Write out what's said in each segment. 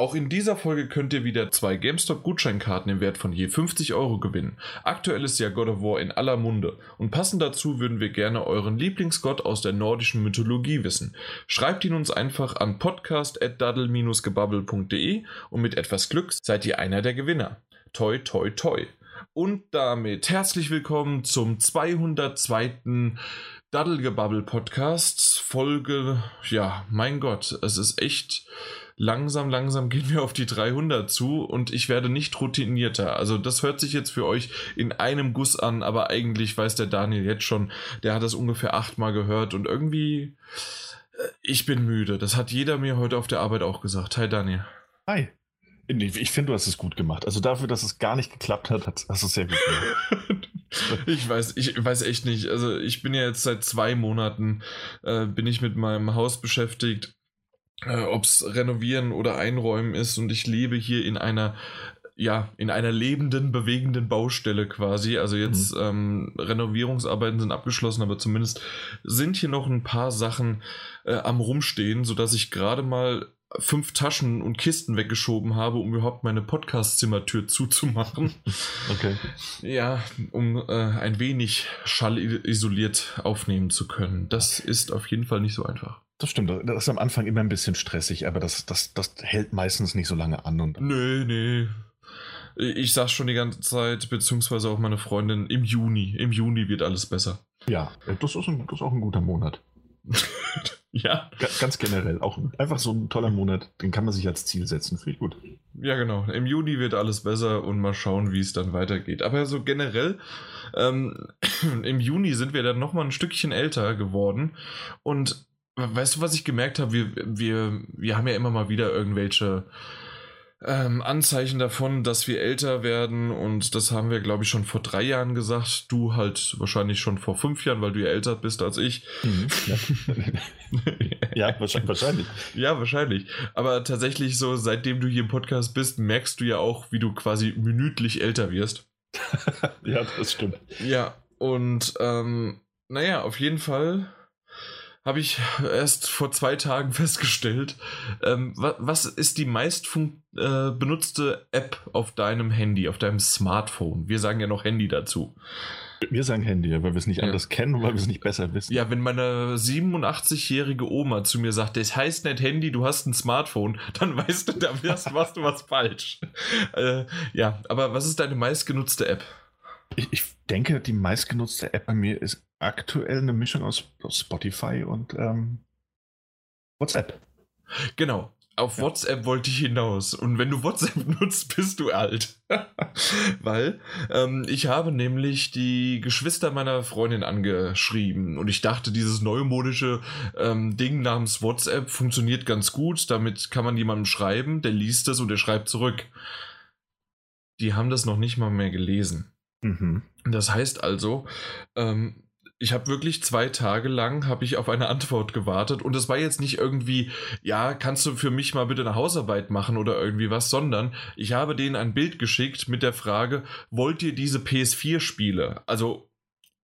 Auch in dieser Folge könnt ihr wieder zwei GameStop-Gutscheinkarten im Wert von je 50 Euro gewinnen. Aktuell ist ja God of War in aller Munde und passend dazu würden wir gerne euren Lieblingsgott aus der nordischen Mythologie wissen. Schreibt ihn uns einfach an podcast.daddle-gebabbel.de und mit etwas Glück seid ihr einer der Gewinner. Toi, toi, toi. Und damit herzlich willkommen zum 202. Daddelgebabbel Podcast. Folge, ja, mein Gott, es ist echt langsam, langsam gehen wir auf die 300 zu und ich werde nicht routinierter. Also das hört sich jetzt für euch in einem Guss an, aber eigentlich weiß der Daniel jetzt schon, der hat das ungefähr achtmal gehört und irgendwie, äh, ich bin müde. Das hat jeder mir heute auf der Arbeit auch gesagt. Hi Daniel. Hi. Ich finde, du hast es gut gemacht. Also dafür, dass es gar nicht geklappt hat, hast du es sehr gut gemacht. ich weiß, ich weiß echt nicht. Also ich bin ja jetzt seit zwei Monaten, äh, bin ich mit meinem Haus beschäftigt äh, ob es renovieren oder einräumen ist und ich lebe hier in einer ja, in einer lebenden, bewegenden Baustelle quasi. Also jetzt mhm. ähm, Renovierungsarbeiten sind abgeschlossen, aber zumindest sind hier noch ein paar Sachen äh, am Rumstehen, sodass ich gerade mal fünf Taschen und Kisten weggeschoben habe, um überhaupt meine Podcast-Zimmertür zuzumachen. Okay. Ja, um äh, ein wenig schallisoliert aufnehmen zu können. Das ist auf jeden Fall nicht so einfach. Das stimmt, das ist am Anfang immer ein bisschen stressig, aber das, das, das hält meistens nicht so lange an. Und nee, nee. Ich sag schon die ganze Zeit, beziehungsweise auch meine Freundin, im Juni. Im Juni wird alles besser. Ja, das ist, ein, das ist auch ein guter Monat. ja. Ganz generell. Auch einfach so ein toller Monat, den kann man sich als Ziel setzen. Finde ich gut. Ja, genau. Im Juni wird alles besser und mal schauen, wie es dann weitergeht. Aber so generell, ähm, im Juni sind wir dann nochmal ein Stückchen älter geworden und Weißt du, was ich gemerkt habe? Wir, wir, wir haben ja immer mal wieder irgendwelche ähm, Anzeichen davon, dass wir älter werden und das haben wir, glaube ich, schon vor drei Jahren gesagt. Du halt wahrscheinlich schon vor fünf Jahren, weil du ja älter bist als ich. Mhm, ja. ja, wahrscheinlich. Ja, wahrscheinlich. Aber tatsächlich so, seitdem du hier im Podcast bist, merkst du ja auch, wie du quasi minütlich älter wirst. ja, das stimmt. Ja, und ähm, naja, auf jeden Fall habe ich erst vor zwei Tagen festgestellt. Ähm, was, was, ist die meist äh, benutzte App auf deinem Handy, auf deinem Smartphone? Wir sagen ja noch Handy dazu. Wir sagen Handy, weil wir es nicht ja. anders kennen und weil wir es nicht besser wissen. Ja, wenn meine 87-jährige Oma zu mir sagt, das heißt nicht Handy, du hast ein Smartphone, dann weißt du, da machst du was falsch. Äh, ja, aber was ist deine meistgenutzte App? Ich, ich, denke, die meistgenutzte App bei mir ist aktuell eine Mischung aus, Spotify und ähm, WhatsApp. Genau. Auf ja. WhatsApp wollte ich hinaus. Und wenn du WhatsApp nutzt, bist du alt. Weil ähm, ich habe nämlich die Geschwister meiner Freundin angeschrieben. Und ich dachte, dieses neumodische ähm, Ding namens WhatsApp funktioniert ganz gut. Damit kann man jemandem schreiben, der liest es und der schreibt zurück. Die haben das noch nicht mal mehr gelesen. Mhm. Das heißt also, ähm, ich habe wirklich zwei Tage lang habe ich auf eine Antwort gewartet und es war jetzt nicht irgendwie, ja, kannst du für mich mal bitte eine Hausarbeit machen oder irgendwie was, sondern ich habe denen ein Bild geschickt mit der Frage, wollt ihr diese PS4-Spiele? Also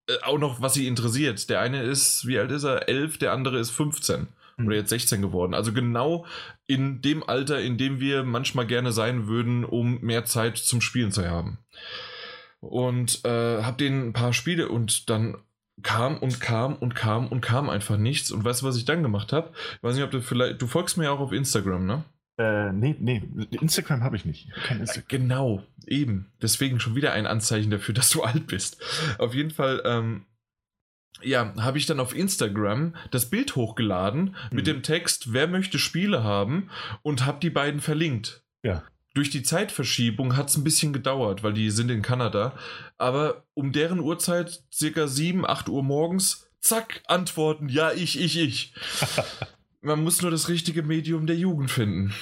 äh, auch noch, was sie interessiert. Der eine ist, wie alt ist er? Elf, der andere ist 15 mhm. oder jetzt 16 geworden. Also genau in dem Alter, in dem wir manchmal gerne sein würden, um mehr Zeit zum Spielen zu haben und äh, habe denen ein paar Spiele und dann kam und kam und kam und kam einfach nichts. Und weißt du, was ich dann gemacht habe? Ich weiß nicht, ob du vielleicht, du folgst mir ja auch auf Instagram, ne? Äh, nee, nee, Instagram habe ich nicht. Kein Instagram. Genau, eben. Deswegen schon wieder ein Anzeichen dafür, dass du alt bist. Auf jeden Fall, ähm, ja, habe ich dann auf Instagram das Bild hochgeladen mhm. mit dem Text, wer möchte Spiele haben und habe die beiden verlinkt. Ja durch die Zeitverschiebung hat es ein bisschen gedauert, weil die sind in Kanada. Aber um deren Uhrzeit, circa 7, 8 Uhr morgens, zack, antworten, ja, ich, ich, ich. Man muss nur das richtige Medium der Jugend finden.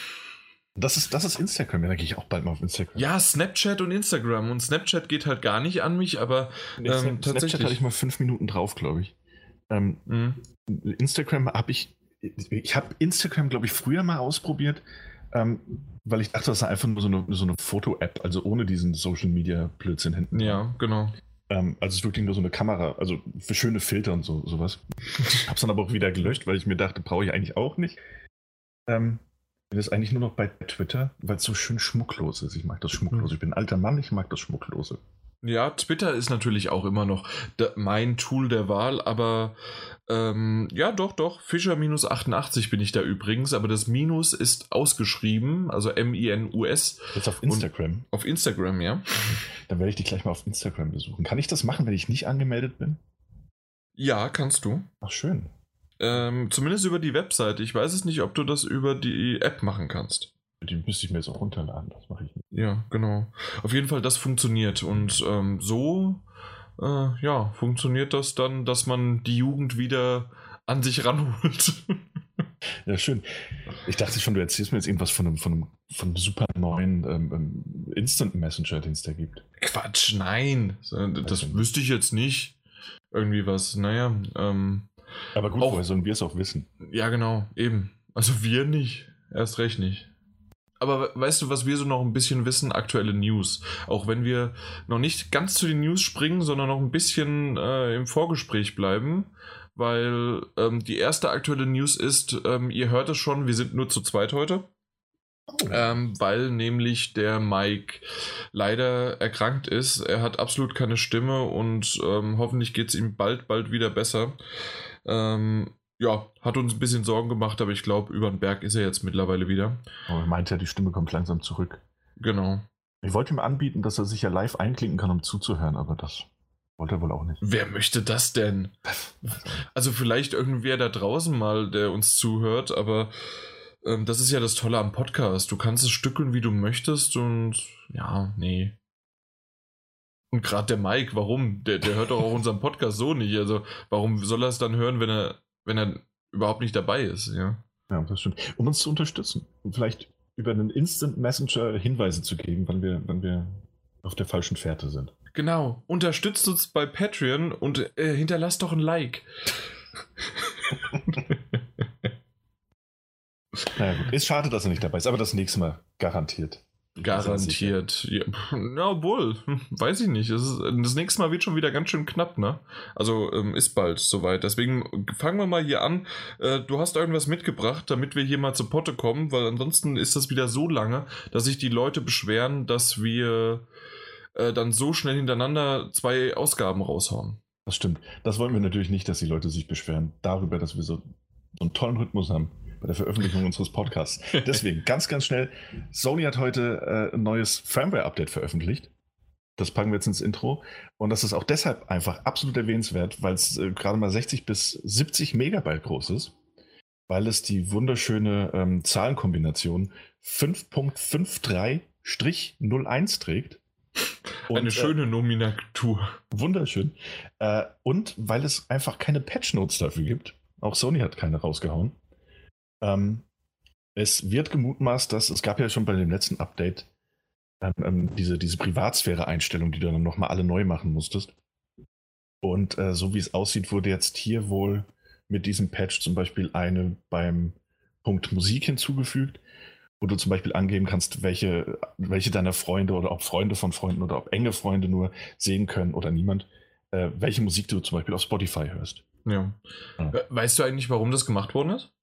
Das ist, das ist Instagram, ja, gehe ich auch bald mal auf Instagram. Ja, Snapchat und Instagram. Und Snapchat geht halt gar nicht an mich, aber ähm, tatsächlich. Snapchat hatte ich mal fünf Minuten drauf, glaube ich. Ähm, mhm. Instagram habe ich, ich habe Instagram, glaube ich, früher mal ausprobiert ähm, weil ich dachte, das ist einfach nur so eine, so eine Foto-App, also ohne diesen Social-Media-Blödsinn hinten. Ja, genau. Ähm, also es ist wirklich nur so eine Kamera, also für schöne Filter und so, sowas. Ich habe es dann aber auch wieder gelöscht, weil ich mir dachte, brauche ich eigentlich auch nicht. Ähm, bin jetzt eigentlich nur noch bei Twitter, weil es so schön schmucklos ist. Ich mag das Schmucklose. Hm. Ich bin ein alter Mann, ich mag das Schmucklose. Ja, Twitter ist natürlich auch immer noch mein Tool der Wahl, aber ähm, ja, doch, doch. Fischer-88 bin ich da übrigens, aber das Minus ist ausgeschrieben, also M-I-N-U-S. Jetzt auf Instagram. Auf Instagram, ja. Dann werde ich dich gleich mal auf Instagram besuchen. Kann ich das machen, wenn ich nicht angemeldet bin? Ja, kannst du. Ach, schön. Ähm, zumindest über die Webseite. Ich weiß es nicht, ob du das über die App machen kannst. Die müsste ich mir jetzt auch runterladen, das mache ich nicht. Ja, genau. Auf jeden Fall, das funktioniert. Und ähm, so, äh, ja, funktioniert das dann, dass man die Jugend wieder an sich ranholt. ja, schön. Ich dachte schon, du erzählst mir jetzt irgendwas von einem, von einem, von einem super neuen ähm, ähm Instant Messenger, den es da gibt. Quatsch, nein. Das wüsste ich jetzt nicht. Irgendwie was, naja. Ähm, Aber gut, auch, woher sollen wir es auch wissen? Ja, genau, eben. Also wir nicht. Erst recht nicht aber weißt du, was wir so noch ein bisschen wissen? Aktuelle News. Auch wenn wir noch nicht ganz zu den News springen, sondern noch ein bisschen äh, im Vorgespräch bleiben. Weil ähm, die erste aktuelle News ist, ähm, ihr hört es schon, wir sind nur zu zweit heute. Ähm, weil nämlich der Mike leider erkrankt ist. Er hat absolut keine Stimme und ähm, hoffentlich geht es ihm bald, bald wieder besser. Ähm, ja, hat uns ein bisschen Sorgen gemacht, aber ich glaube, über den Berg ist er jetzt mittlerweile wieder. Aber er meint ja, die Stimme kommt langsam zurück. Genau. Ich wollte ihm anbieten, dass er sich ja live einklinken kann, um zuzuhören, aber das wollte er wohl auch nicht. Wer möchte das denn? Also vielleicht irgendwer da draußen mal, der uns zuhört, aber ähm, das ist ja das Tolle am Podcast. Du kannst es stückeln, wie du möchtest und ja, nee. Und gerade der Mike, warum? Der, der hört doch auch unseren Podcast so nicht. Also warum soll er es dann hören, wenn er wenn er überhaupt nicht dabei ist, ja. Ja, das stimmt. Um uns zu unterstützen und vielleicht über einen Instant Messenger Hinweise zu geben, wann wir, wann wir auf der falschen Fährte sind. Genau. Unterstützt uns bei Patreon und äh, hinterlasst doch ein Like. naja, gut. Ist schade, dass er nicht dabei ist, aber das nächste Mal garantiert. Garantiert. Ja, ja, obwohl, weiß ich nicht. Das, ist, das, nächste Mal wird schon wieder ganz schön knapp, ne? Also ähm, ist bald soweit. Deswegen fangen wir mal hier an. Äh, du hast irgendwas mitgebracht, damit wir hier mal zu Potte kommen, weil ansonsten ist das wieder so lange, dass sich die Leute beschweren, dass wir äh, dann so schnell hintereinander zwei Ausgaben raushauen. Das stimmt. Das wollen wir natürlich nicht, dass die Leute sich beschweren darüber, dass wir so, so einen tollen Rhythmus haben bei der Veröffentlichung unseres Podcasts. Deswegen ganz, ganz schnell. Sony hat heute äh, ein neues Firmware-Update veröffentlicht. Das packen wir jetzt ins Intro. Und das ist auch deshalb einfach absolut erwähnenswert, weil es äh, gerade mal 60 bis 70 Megabyte groß ist, weil es die wunderschöne ähm, Zahlenkombination 5.53-01 trägt. Und, Eine äh, schöne äh, Nominatur. Wunderschön. Äh, und weil es einfach keine Patch Notes dafür gibt. Auch Sony hat keine rausgehauen. Ähm, es wird gemutmaßt, dass es gab ja schon bei dem letzten Update ähm, ähm diese, diese Privatsphäre-Einstellung, die du dann nochmal alle neu machen musstest. Und äh, so wie es aussieht, wurde jetzt hier wohl mit diesem Patch zum Beispiel eine beim Punkt Musik hinzugefügt, wo du zum Beispiel angeben kannst, welche, welche deiner Freunde oder ob Freunde von Freunden oder ob enge Freunde nur sehen können oder niemand, äh, welche Musik du zum Beispiel auf Spotify hörst. Ja. ja. Weißt du eigentlich, warum das gemacht worden ist?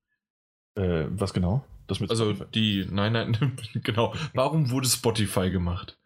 Äh, was genau? also Spotify? die, nein, nein, genau. Warum wurde Spotify gemacht?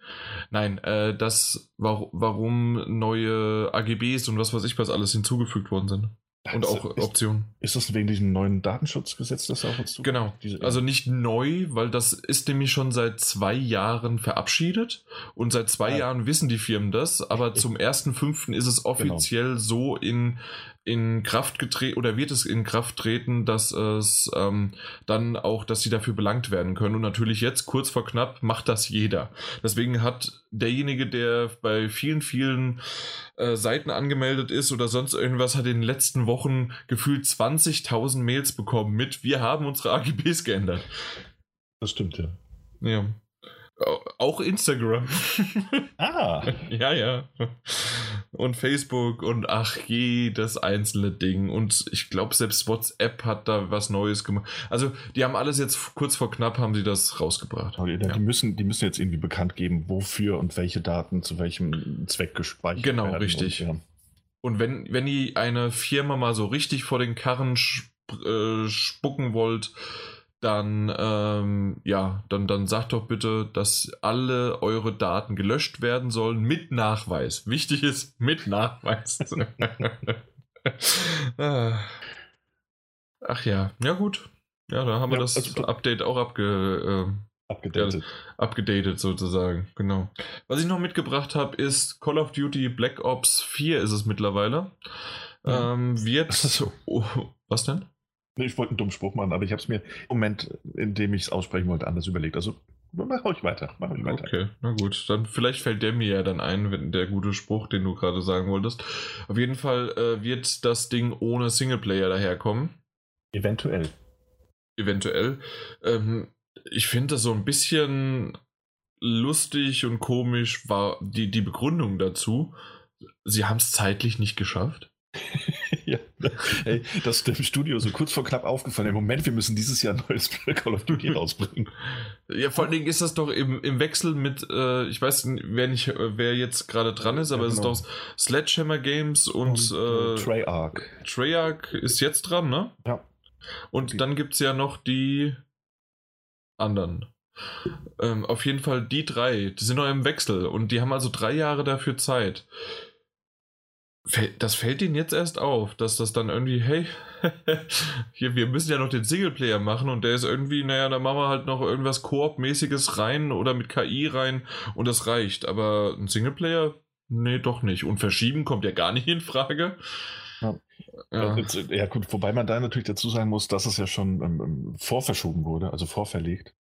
Nein, äh, das, war, warum neue AGBs und was weiß ich was alles hinzugefügt worden sind. Und auch ist, Optionen. Ist das wegen diesem neuen Datenschutzgesetz, das auch dazu Genau. Diese, also nicht neu, weil das ist nämlich schon seit zwei Jahren verabschiedet und seit zwei ja. Jahren wissen die Firmen das, aber zum 1.5. ist es offiziell genau. so in in Kraft getreten oder wird es in Kraft treten, dass es ähm, dann auch, dass sie dafür belangt werden können. Und natürlich jetzt, kurz vor knapp, macht das jeder. Deswegen hat derjenige, der bei vielen, vielen äh, Seiten angemeldet ist oder sonst irgendwas, hat in den letzten Wochen gefühlt 20.000 Mails bekommen mit, wir haben unsere AGBs geändert. Das stimmt, ja. Ja. Auch Instagram. Ah. ja, ja. Und Facebook und ach, jedes einzelne Ding. Und ich glaube, selbst WhatsApp hat da was Neues gemacht. Also, die haben alles jetzt kurz vor knapp, haben sie das rausgebracht. Die, ja. müssen, die müssen jetzt irgendwie bekannt geben, wofür und welche Daten zu welchem Zweck gespeichert genau, werden. Genau, richtig. Und, ja. und wenn, wenn ihr eine Firma mal so richtig vor den Karren sp äh, spucken wollt, dann, ähm, ja, dann, dann sagt doch bitte, dass alle eure Daten gelöscht werden sollen mit Nachweis. Wichtig ist mit Nachweis. Ah. Ach ja, ja gut. Ja, da haben wir das also, Update auch abge, äh, abgedatet. Ja, abgedatet sozusagen, genau. Was ich noch mitgebracht habe, ist Call of Duty Black Ops 4 ist es mittlerweile. Ja. Ähm, wird. So. Oh, was denn? Ich wollte einen dummen Spruch machen, aber ich habe es mir im Moment, in dem ich es aussprechen wollte, anders überlegt. Also mach euch weiter. Mach euch weiter. Okay, na gut. Dann vielleicht fällt der mir ja dann ein, wenn der gute Spruch, den du gerade sagen wolltest. Auf jeden Fall äh, wird das Ding ohne Singleplayer daherkommen. Eventuell. Eventuell. Ähm, ich finde das so ein bisschen lustig und komisch war die, die Begründung dazu. Sie haben es zeitlich nicht geschafft. hey, das ist dem Studio so kurz vor knapp aufgefallen. Im Moment, wir müssen dieses Jahr ein neues Call of Duty rausbringen. Ja, vor allen Dingen ist das doch im, im Wechsel mit, äh, ich weiß wer nicht, wer jetzt gerade dran ist, aber ja, genau. es ist genau. doch Sledgehammer Games und, und äh, Treyarch. Treyarch ist jetzt dran, ne? Ja. Und okay. dann gibt es ja noch die anderen. Ähm, auf jeden Fall die drei, die sind noch im Wechsel und die haben also drei Jahre dafür Zeit das fällt ihnen jetzt erst auf, dass das dann irgendwie, hey, hier, wir müssen ja noch den Singleplayer machen und der ist irgendwie, naja, da machen wir halt noch irgendwas Koop-mäßiges rein oder mit KI rein und das reicht. Aber ein Singleplayer, nee, doch nicht. Und verschieben kommt ja gar nicht in Frage. Ja. Ja. ja, gut, wobei man da natürlich dazu sagen muss, dass es ja schon ähm, ähm vorverschoben wurde, also vorverlegt.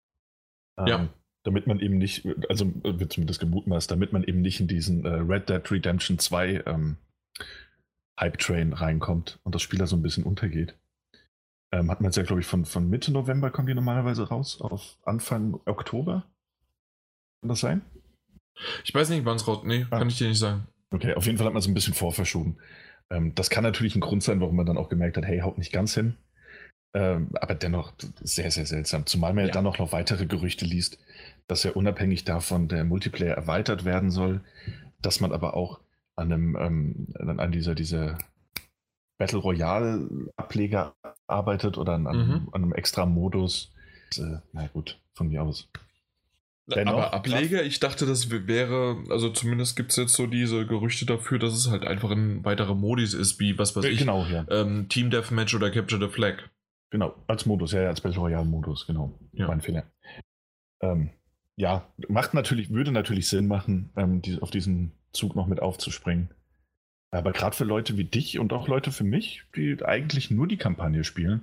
Ähm, ja. Damit man eben nicht, also wird zumindest gemutmaßt, damit man eben nicht in diesen äh, Red Dead Redemption 2 ähm, Hype-Train reinkommt und das Spiel da so ein bisschen untergeht. Ähm, hat man jetzt ja, glaube ich, von, von Mitte November kommen die normalerweise raus, auf Anfang Oktober. Kann das sein? Ich weiß nicht, wann es raus. Nee, ah. kann ich dir nicht sagen. Okay, auf jeden Fall hat man es ein bisschen vorverschoben. Ähm, das kann natürlich ein Grund sein, warum man dann auch gemerkt hat, hey, haut nicht ganz hin. Ähm, aber dennoch sehr, sehr seltsam. Zumal man ja. dann auch noch weitere Gerüchte liest, dass ja unabhängig davon der Multiplayer erweitert werden soll, dass man aber auch an einem, ähm, an dieser, dieser Battle Royale Ableger arbeitet oder an, mhm. an einem extra Modus. Äh, na gut, von mir aus. Dennoch, aber Ableger, ich dachte, das wäre, also zumindest gibt es jetzt so diese Gerüchte dafür, dass es halt einfach ein weiterer Modus ist, wie was weiß ich. Genau, ja. Ähm, Team Deathmatch oder Capture the Flag. Genau, als Modus, ja, als Battle Royale Modus, genau. Ja. Mein Fehler. Ähm, ja, macht natürlich, würde natürlich Sinn machen, ähm, die, auf diesen Zug noch mit aufzuspringen. Aber gerade für Leute wie dich und auch Leute für mich, die eigentlich nur die Kampagne spielen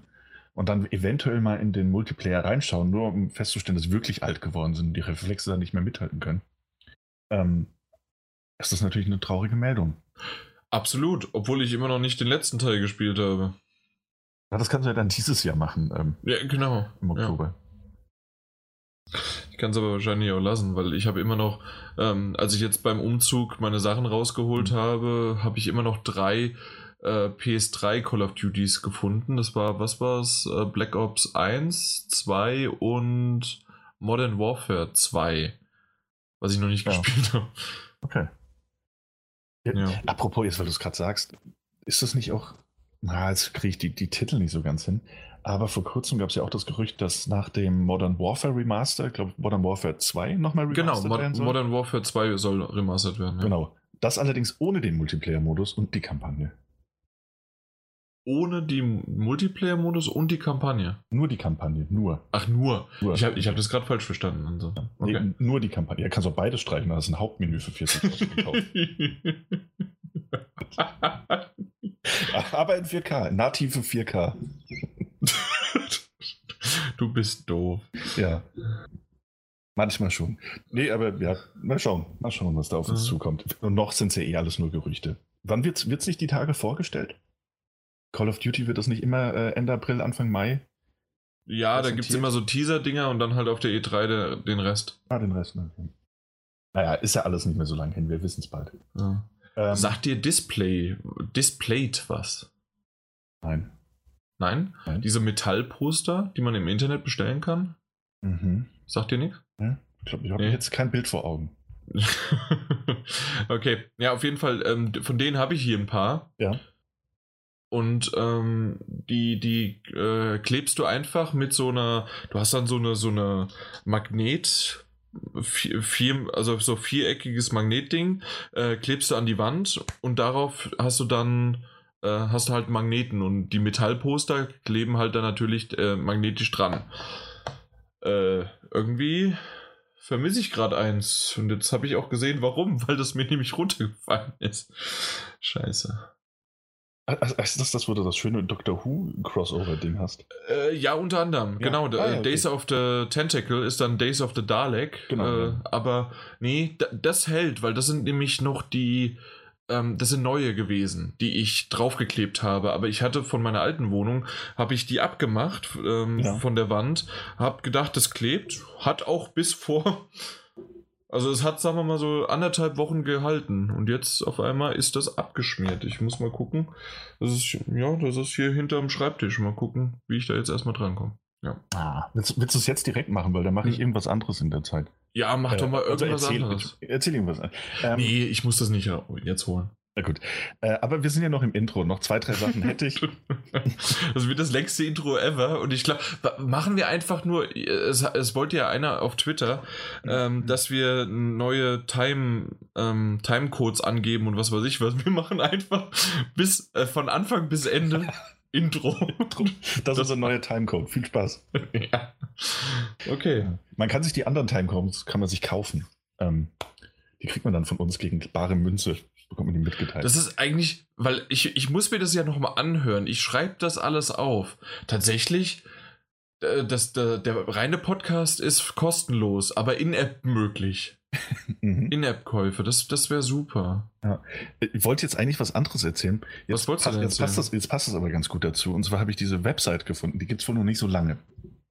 und dann eventuell mal in den Multiplayer reinschauen, nur um festzustellen, dass sie wirklich alt geworden sind und die Reflexe da nicht mehr mithalten können, ähm, ist das natürlich eine traurige Meldung. Absolut, obwohl ich immer noch nicht den letzten Teil gespielt habe. Ja, das kannst du ja dann dieses Jahr machen. Ähm, ja, genau. Im Oktober. Ja. Ich kann es aber wahrscheinlich auch lassen, weil ich habe immer noch, ähm, als ich jetzt beim Umzug meine Sachen rausgeholt mhm. habe, habe ich immer noch drei äh, PS3 Call of Duties gefunden. Das war, was war es? Äh, Black Ops 1, 2 und Modern Warfare 2. Was ich noch nicht ja. gespielt habe. Okay. Ja. Apropos, jetzt weil du es gerade sagst, ist das nicht auch, na, jetzt kriege ich die, die Titel nicht so ganz hin, aber vor kurzem gab es ja auch das Gerücht, dass nach dem Modern Warfare Remaster, ich glaube Modern Warfare 2 nochmal remastered genau, werden soll. Genau, Modern Warfare 2 soll remastered werden. Ja. Genau. Das allerdings ohne den Multiplayer-Modus und die Kampagne. Ohne den Multiplayer-Modus und die Kampagne? Nur die Kampagne, nur. Ach, nur. nur. Ich habe ich hab das gerade falsch verstanden. Also. Okay. Nee, nur die Kampagne. Ja, kannst auch beides streichen, das ist ein Hauptmenü für 40 Euro gekauft. Aber in 4K, native 4K. Du bist doof. Ja. Manchmal schon. Nee, aber ja, mal schauen. Mal schauen, was da auf uns mhm. zukommt. Und noch sind es ja eh alles nur Gerüchte. Wann wird es nicht die Tage vorgestellt? Call of Duty wird das nicht immer äh, Ende April, Anfang Mai? Ja, da gibt es immer so Teaser-Dinger und dann halt auf der E3 de, den Rest. Ah, den Rest. Okay. Naja, ist ja alles nicht mehr so lange hin. Wir wissen es bald. Ja. Ähm, Sagt dir Display, Displayed was? Nein. Nein? Nein? Diese Metallposter, die man im Internet bestellen kann? Mhm. Sagt dir nichts? Ja, ich glaube, ich habe nee. jetzt kein Bild vor Augen. okay, ja, auf jeden Fall, ähm, von denen habe ich hier ein paar. Ja. und ähm, die, die äh, klebst du einfach mit so einer, du hast dann so eine, so eine Magnet, vier, vier, also so viereckiges Magnetding, äh, klebst du an die Wand und darauf hast du dann äh, hast du halt Magneten und die Metallposter kleben halt dann natürlich äh, magnetisch dran. Äh, irgendwie vermisse ich gerade eins und jetzt habe ich auch gesehen, warum, weil das mir nämlich runtergefallen ist. Scheiße. Ist das das, wo du das schöne Doctor Who Crossover-Ding hast? Äh, ja, unter anderem. Ja. Genau. Ah, ja, okay. Days of the Tentacle ist dann Days of the Dalek. Genau. Äh, ja. Aber nee, das hält, weil das sind nämlich noch die. Ähm, das sind neue gewesen, die ich draufgeklebt habe. Aber ich hatte von meiner alten Wohnung, habe ich die abgemacht ähm, von der Wand, habe gedacht, das klebt. Hat auch bis vor also es hat, sagen wir mal, so anderthalb Wochen gehalten und jetzt auf einmal ist das abgeschmiert. Ich muss mal gucken. Das ist, ja, das ist hier hinterm Schreibtisch. Mal gucken, wie ich da jetzt erstmal drankomme. Ja. Ah, willst, willst du es jetzt direkt machen, weil dann mache ich hm. irgendwas anderes in der Zeit. Ja, mach äh, doch mal also irgendwas also erzähl, anderes. Erzähl irgendwas. Ähm, nee, ich muss das nicht jetzt holen. Na gut. Äh, aber wir sind ja noch im Intro. Noch zwei, drei Sachen hätte ich. das wird das längste Intro ever. Und ich glaube, machen wir einfach nur, es, es wollte ja einer auf Twitter, ähm, mhm. dass wir neue Time, ähm, Timecodes angeben und was weiß ich was. Wir machen einfach bis äh, von Anfang bis Ende Intro. Das, das ist unser neuer Timecode. Viel Spaß. ja. Okay. Man kann sich die anderen Timecodes kann man sich kaufen. Ähm, die kriegt man dann von uns gegen bare Münze bekommt man die mitgeteilt. Das ist eigentlich, weil ich, ich muss mir das ja nochmal anhören. Ich schreibe das alles auf. Tatsächlich, äh, das, der, der reine Podcast ist kostenlos, aber in-App möglich. Mhm. In-App-Käufe, das, das wäre super. Ja. Ich wollte jetzt eigentlich was anderes erzählen. Jetzt was wolltest du denn jetzt passt, das, jetzt passt das aber ganz gut dazu. Und zwar habe ich diese Website gefunden, die gibt es wohl noch nicht so lange.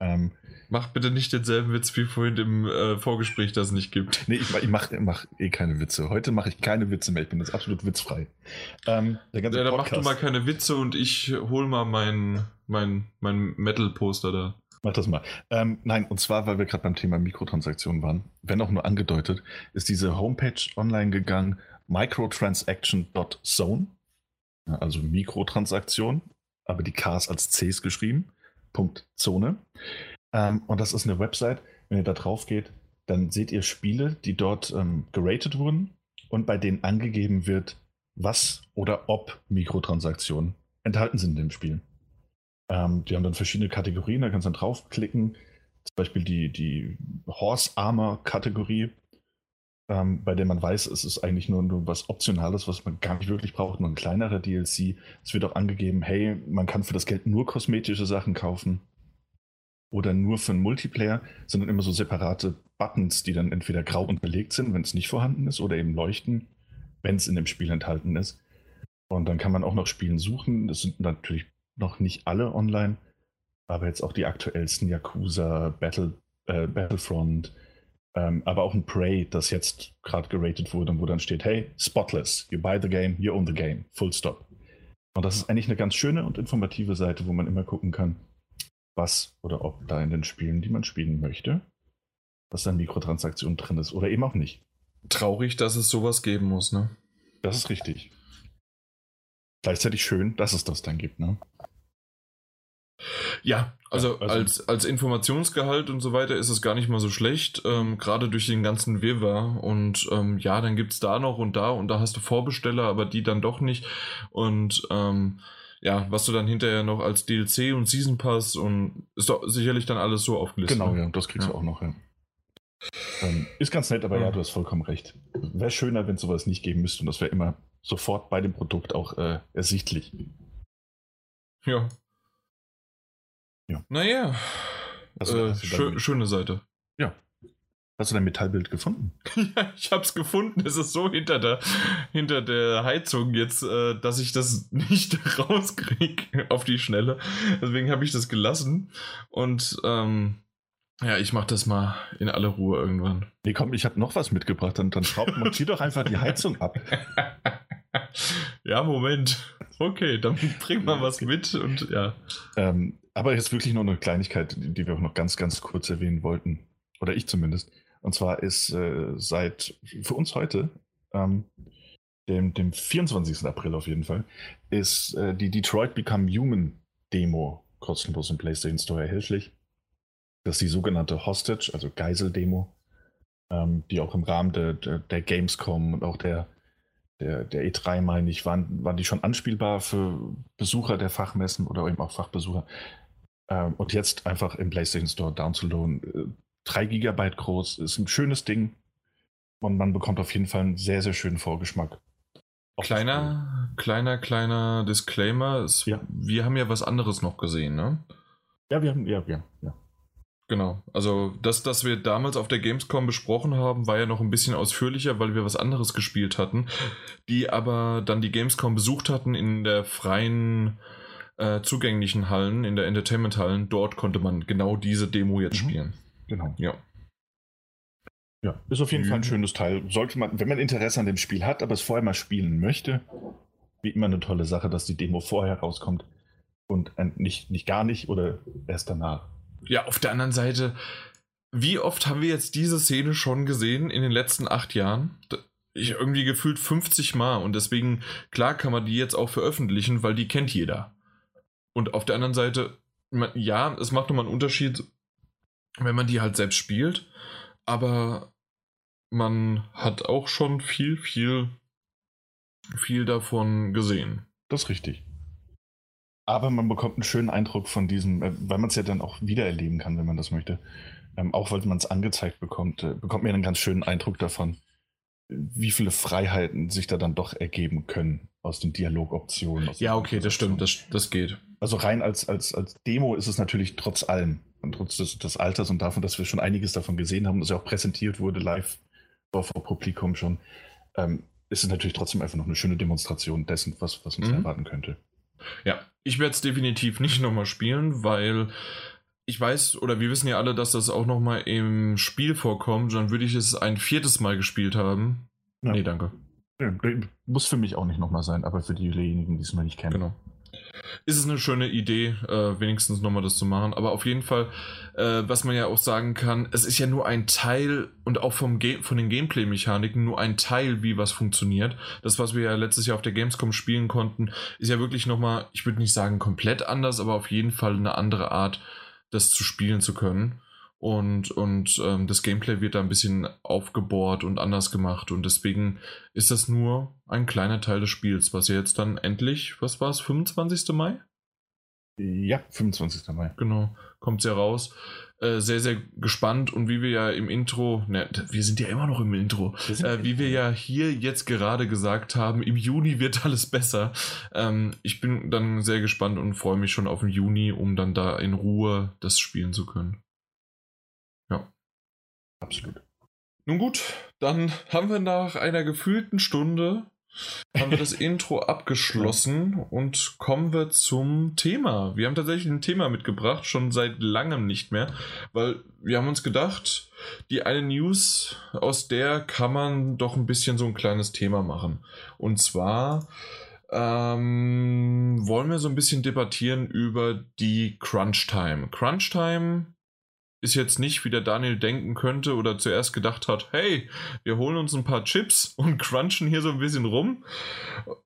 Ähm, Mach bitte nicht denselben Witz wie vorhin im äh, Vorgespräch, das es nicht gibt. Nee, ich, ich mache mach eh keine Witze. Heute mache ich keine Witze mehr. Ich bin jetzt absolut witzfrei. Ähm, der ganze ja, dann mach du mal keine Witze und ich hol mal mein, mein, mein Metal-Poster da. Mach das mal. Ähm, nein, und zwar, weil wir gerade beim Thema Mikrotransaktionen waren, wenn auch nur angedeutet, ist diese Homepage online gegangen, microtransaction.zone, also Mikrotransaktion, aber die Ks als Cs geschrieben, Punkt Zone. Ähm, und das ist eine Website. Wenn ihr da drauf geht, dann seht ihr Spiele, die dort ähm, geratet wurden und bei denen angegeben wird, was oder ob Mikrotransaktionen enthalten sind in dem Spiel. Ähm, die haben dann verschiedene Kategorien, da kannst du dann draufklicken. Zum Beispiel die, die Horse Armor Kategorie, ähm, bei der man weiß, es ist eigentlich nur, nur was Optionales, was man gar nicht wirklich braucht, nur ein kleinerer DLC. Es wird auch angegeben, hey, man kann für das Geld nur kosmetische Sachen kaufen oder nur für einen Multiplayer, sondern immer so separate Buttons, die dann entweder grau unterlegt sind, wenn es nicht vorhanden ist, oder eben leuchten, wenn es in dem Spiel enthalten ist. Und dann kann man auch noch Spielen suchen. Das sind natürlich noch nicht alle online, aber jetzt auch die aktuellsten Yakuza, Battle, äh, Battlefront, ähm, aber auch ein Prey, das jetzt gerade geratet wurde und wo dann steht, hey, spotless, you buy the game, you own the game, full stop. Und das ist eigentlich eine ganz schöne und informative Seite, wo man immer gucken kann, was oder ob da in den Spielen, die man spielen möchte, dass da Mikrotransaktion drin ist oder eben auch nicht. Traurig, dass es sowas geben muss, ne? Das ist richtig. Gleichzeitig schön, dass es das dann gibt, ne? Ja, also, ja, also, als, als Informationsgehalt und so weiter ist es gar nicht mal so schlecht, ähm, gerade durch den ganzen Wirrwarr. Und ähm, ja, dann gibt es da noch und da und da hast du Vorbesteller, aber die dann doch nicht. Und ähm, ja, was du dann hinterher noch als DLC und Season Pass und ist doch sicherlich dann alles so aufgelistet. Genau, ne? ja, das kriegst ja. du auch noch, ja. Ähm, ist ganz nett, aber ja. ja, du hast vollkommen recht. Wäre schöner, wenn es sowas nicht geben müsste und das wäre immer sofort bei dem Produkt auch äh, ersichtlich. Ja. Ja. Naja. Also, äh, schö schöne Seite. Ja. Hast du dein Metallbild gefunden? ja, ich hab's gefunden. Es ist so hinter der, hinter der Heizung jetzt, äh, dass ich das nicht rauskrieg auf die Schnelle. Deswegen habe ich das gelassen. Und ähm, ja, ich mach das mal in aller Ruhe irgendwann. Nee, komm, ich habe noch was mitgebracht. Dann, dann schraub, montier doch einfach die Heizung ab. ja, Moment. Okay, dann bring mal was mit und ja. Ähm, aber jetzt wirklich noch eine Kleinigkeit, die wir auch noch ganz, ganz kurz erwähnen wollten. Oder ich zumindest. Und zwar ist äh, seit für uns heute ähm, dem, dem 24. April auf jeden Fall, ist äh, die Detroit Become Human Demo kostenlos im PlayStation Store erhältlich. Das ist die sogenannte Hostage, also Geisel-Demo, ähm, die auch im Rahmen der, der, der, Gamescom und auch der, der, der E3, meine ich, waren, waren die schon anspielbar für Besucher der Fachmessen oder eben auch Fachbesucher. Ähm, und jetzt einfach im PlayStation Store downzuladen. Äh, 3 GB groß, ist ein schönes Ding. Und man bekommt auf jeden Fall einen sehr, sehr schönen Vorgeschmack. Kleiner, kleiner, kleiner Disclaimer. Es, ja. Wir haben ja was anderes noch gesehen, ne? Ja, wir haben, ja, ja, ja. Genau. Also das, das wir damals auf der Gamescom besprochen haben, war ja noch ein bisschen ausführlicher, weil wir was anderes gespielt hatten, die aber dann die Gamescom besucht hatten in der freien äh, zugänglichen Hallen, in der Entertainment-Hallen. Dort konnte man genau diese Demo jetzt mhm. spielen. Genau. Ja. Ja, ist auf jeden mhm. Fall ein schönes Teil. Sollte man, wenn man Interesse an dem Spiel hat, aber es vorher mal spielen möchte, wie immer eine tolle Sache, dass die Demo vorher rauskommt und nicht, nicht gar nicht oder erst danach. Ja, auf der anderen Seite, wie oft haben wir jetzt diese Szene schon gesehen in den letzten acht Jahren? Ich irgendwie gefühlt 50 Mal und deswegen, klar kann man die jetzt auch veröffentlichen, weil die kennt jeder. Und auf der anderen Seite, ja, es macht nochmal einen Unterschied, wenn man die halt selbst spielt, aber man hat auch schon viel, viel, viel davon gesehen. Das ist richtig. Aber man bekommt einen schönen Eindruck von diesem, äh, weil man es ja dann auch wiedererleben kann, wenn man das möchte. Ähm, auch weil man es angezeigt bekommt, äh, bekommt man einen ganz schönen Eindruck davon, wie viele Freiheiten sich da dann doch ergeben können aus den Dialogoptionen. Aus ja, okay, das stimmt, das, das geht. Also rein als, als, als Demo ist es natürlich trotz allem und trotz des, des Alters und davon, dass wir schon einiges davon gesehen haben, dass ja auch präsentiert wurde live vor, vor Publikum schon, ähm, ist es natürlich trotzdem einfach noch eine schöne Demonstration dessen, was, was uns mhm. erwarten könnte. Ja, ich werde es definitiv nicht nochmal spielen, weil ich weiß, oder wir wissen ja alle, dass das auch nochmal im Spiel vorkommt. Dann würde ich es ein viertes Mal gespielt haben. Ja. Nee, danke. Muss für mich auch nicht nochmal sein, aber für diejenigen, die es noch nicht kennen. Genau ist es eine schöne Idee, äh, wenigstens nochmal das zu machen. Aber auf jeden Fall, äh, was man ja auch sagen kann, es ist ja nur ein Teil und auch vom von den Gameplay-Mechaniken nur ein Teil, wie was funktioniert. Das, was wir ja letztes Jahr auf der Gamescom spielen konnten, ist ja wirklich nochmal, ich würde nicht sagen komplett anders, aber auf jeden Fall eine andere Art, das zu spielen zu können und, und ähm, das Gameplay wird da ein bisschen aufgebohrt und anders gemacht und deswegen ist das nur ein kleiner Teil des Spiels, was ja jetzt dann endlich, was war es, 25. Mai? Ja, 25. Mai. Genau, kommt ja raus. Äh, sehr, sehr gespannt und wie wir ja im Intro, ne, wir sind ja immer noch im Intro, äh, wie wir ja hier jetzt gerade gesagt haben, im Juni wird alles besser. Ähm, ich bin dann sehr gespannt und freue mich schon auf den Juni, um dann da in Ruhe das spielen zu können. Absolut. Nun gut, dann haben wir nach einer gefühlten Stunde haben wir das Intro abgeschlossen und kommen wir zum Thema. Wir haben tatsächlich ein Thema mitgebracht, schon seit langem nicht mehr, weil wir haben uns gedacht, die eine News, aus der kann man doch ein bisschen so ein kleines Thema machen. Und zwar ähm, wollen wir so ein bisschen debattieren über die Crunch Time. Crunch Time ist jetzt nicht, wie der Daniel denken könnte oder zuerst gedacht hat, hey, wir holen uns ein paar Chips und crunchen hier so ein bisschen rum.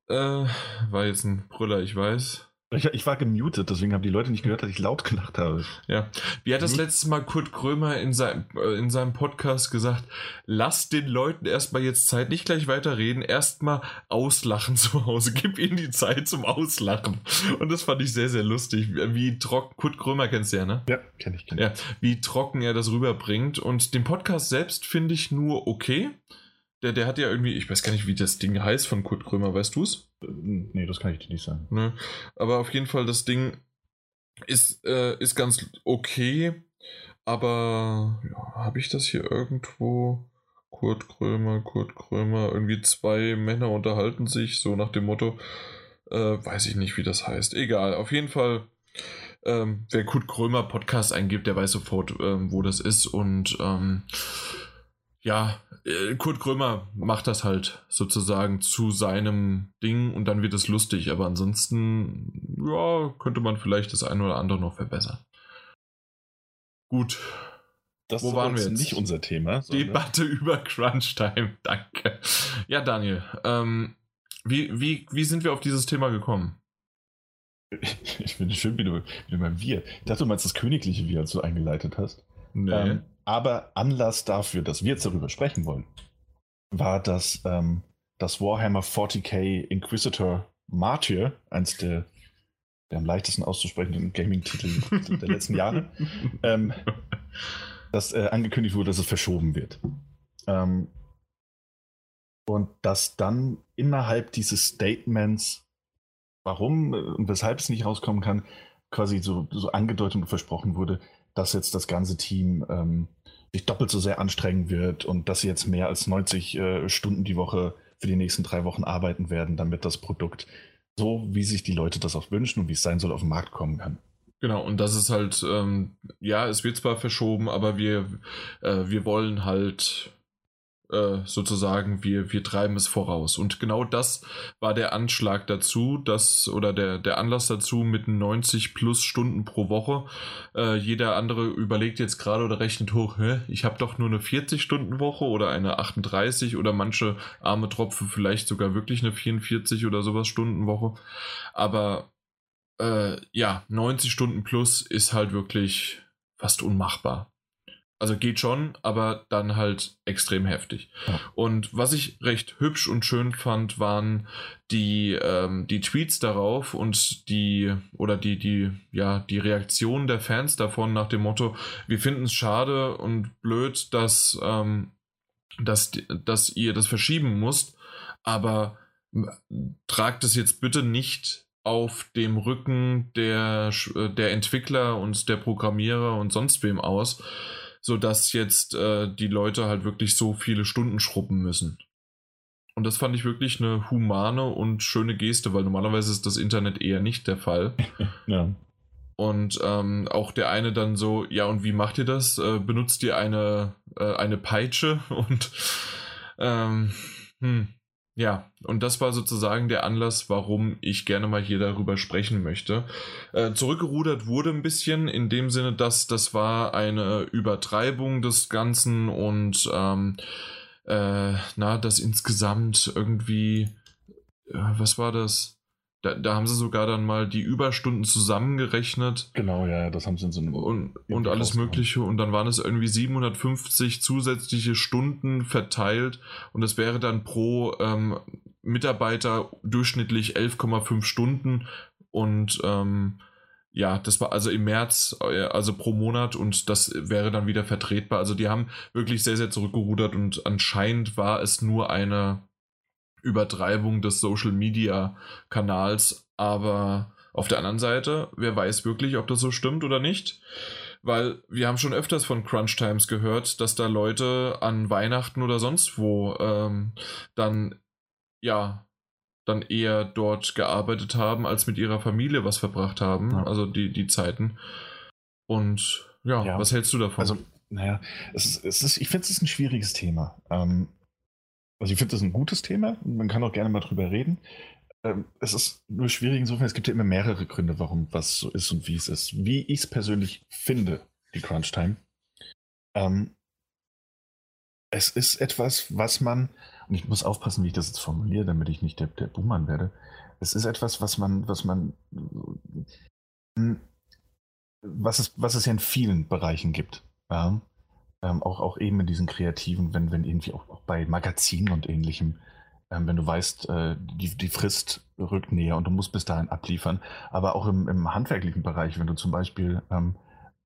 Äh, war jetzt ein Brüller, ich weiß. Ich, ich, war gemutet, deswegen haben die Leute nicht gehört, dass ich laut gelacht habe. Ja. Wie hat das letztes Mal Kurt Krömer in, sein, äh, in seinem Podcast gesagt? Lass den Leuten erstmal jetzt Zeit, nicht gleich weiterreden, erstmal auslachen zu Hause. Gib ihnen die Zeit zum Auslachen. Und das fand ich sehr, sehr lustig. Wie trocken, Kurt Krömer kennst du ja, ne? Ja, kenn ich, kenn ich. Ja, wie trocken er das rüberbringt. Und den Podcast selbst finde ich nur okay. Der, der hat ja irgendwie, ich weiß gar nicht, wie das Ding heißt von Kurt Krömer, weißt du es? Nee, das kann ich dir nicht sagen. Ne? Aber auf jeden Fall, das Ding ist, äh, ist ganz okay. Aber ja, habe ich das hier irgendwo? Kurt Krömer, Kurt Krömer, irgendwie zwei Männer unterhalten sich, so nach dem Motto, äh, weiß ich nicht, wie das heißt. Egal, auf jeden Fall, ähm, wer Kurt Krömer Podcast eingibt, der weiß sofort, ähm, wo das ist und ähm, ja, äh, Kurt Krömer macht das halt sozusagen zu seinem Ding und dann wird es lustig. Aber ansonsten, ja, könnte man vielleicht das eine oder andere noch verbessern. Gut. Das Wo waren wir jetzt? nicht unser Thema. Debatte über Crunch Time. Danke. Ja, Daniel. Ähm, Wie, wie, wie sind wir auf dieses Thema gekommen? Ich finde es schön, wie du, wie du mal wir. Ich dachte, du meinst das königliche Wir, als du eingeleitet hast. Nee. Ähm, aber Anlass dafür, dass wir jetzt darüber sprechen wollen, war, dass ähm, das Warhammer 40k Inquisitor Martyr, eins der, der am leichtesten auszusprechenden Gaming-Titel der letzten Jahre, ähm, dass äh, angekündigt wurde, dass es verschoben wird. Ähm, und dass dann innerhalb dieses Statements, warum und weshalb es nicht rauskommen kann, quasi so, so angedeutet und versprochen wurde, dass jetzt das ganze Team ähm, sich doppelt so sehr anstrengen wird und dass sie jetzt mehr als 90 äh, Stunden die Woche für die nächsten drei Wochen arbeiten werden, damit das Produkt so, wie sich die Leute das auch wünschen und wie es sein soll, auf den Markt kommen kann. Genau, und das ist halt, ähm, ja, es wird zwar verschoben, aber wir, äh, wir wollen halt sozusagen, wir, wir treiben es voraus. Und genau das war der Anschlag dazu, dass, oder der, der Anlass dazu mit 90 plus Stunden pro Woche. Äh, jeder andere überlegt jetzt gerade oder rechnet hoch, hä, ich habe doch nur eine 40-Stunden-Woche oder eine 38 oder manche arme Tropfen vielleicht sogar wirklich eine 44 oder sowas Stundenwoche. Aber äh, ja, 90 Stunden plus ist halt wirklich fast unmachbar. Also geht schon, aber dann halt extrem heftig. Ja. Und was ich recht hübsch und schön fand, waren die, ähm, die Tweets darauf und die oder die, die, ja, die Reaktion der Fans davon nach dem Motto, wir finden es schade und blöd, dass, ähm, dass, dass ihr das verschieben musst, aber tragt es jetzt bitte nicht auf dem Rücken der, der Entwickler und der Programmierer und sonst wem aus, sodass jetzt äh, die Leute halt wirklich so viele Stunden schrubben müssen. Und das fand ich wirklich eine humane und schöne Geste, weil normalerweise ist das Internet eher nicht der Fall. ja. Und ähm, auch der eine dann so, ja, und wie macht ihr das? Äh, benutzt ihr eine, äh, eine Peitsche? Und ähm, hm, ja, und das war sozusagen der Anlass, warum ich gerne mal hier darüber sprechen möchte. Äh, zurückgerudert wurde ein bisschen in dem Sinne, dass das war eine Übertreibung des Ganzen und ähm, äh, na, das insgesamt irgendwie, äh, was war das? Da, da, haben sie sogar dann mal die Überstunden zusammengerechnet. Genau, ja, das haben sie in so einem. Und, und alles Mögliche. Und dann waren es irgendwie 750 zusätzliche Stunden verteilt. Und das wäre dann pro ähm, Mitarbeiter durchschnittlich 11,5 Stunden. Und ähm, ja, das war also im März, äh, also pro Monat. Und das wäre dann wieder vertretbar. Also die haben wirklich sehr, sehr zurückgerudert. Und anscheinend war es nur eine Übertreibung des Social Media Kanals, aber auf der anderen Seite, wer weiß wirklich, ob das so stimmt oder nicht. Weil wir haben schon öfters von Crunch Times gehört, dass da Leute an Weihnachten oder sonst wo ähm, dann ja dann eher dort gearbeitet haben, als mit ihrer Familie was verbracht haben. Ja. Also die, die Zeiten. Und ja, ja, was hältst du davon? Also, naja, es ist, es ist, ich finde, es ist ein schwieriges Thema. Ähm, also ich finde das ein gutes Thema. Man kann auch gerne mal drüber reden. Ähm, es ist nur schwierig insofern, es gibt ja immer mehrere Gründe, warum was so ist und wie es ist. Wie ich es persönlich finde, die Crunch Time. Ähm, es ist etwas, was man, und ich muss aufpassen, wie ich das jetzt formuliere, damit ich nicht der, der Buhmann werde. Es ist etwas, was man, was man, was es, was es ja in vielen Bereichen gibt. Ja? Ähm, auch, auch eben in diesen kreativen, wenn, wenn irgendwie auch, auch bei Magazinen und ähnlichem, ähm, wenn du weißt, äh, die, die Frist rückt näher und du musst bis dahin abliefern. Aber auch im, im handwerklichen Bereich, wenn du zum Beispiel ähm,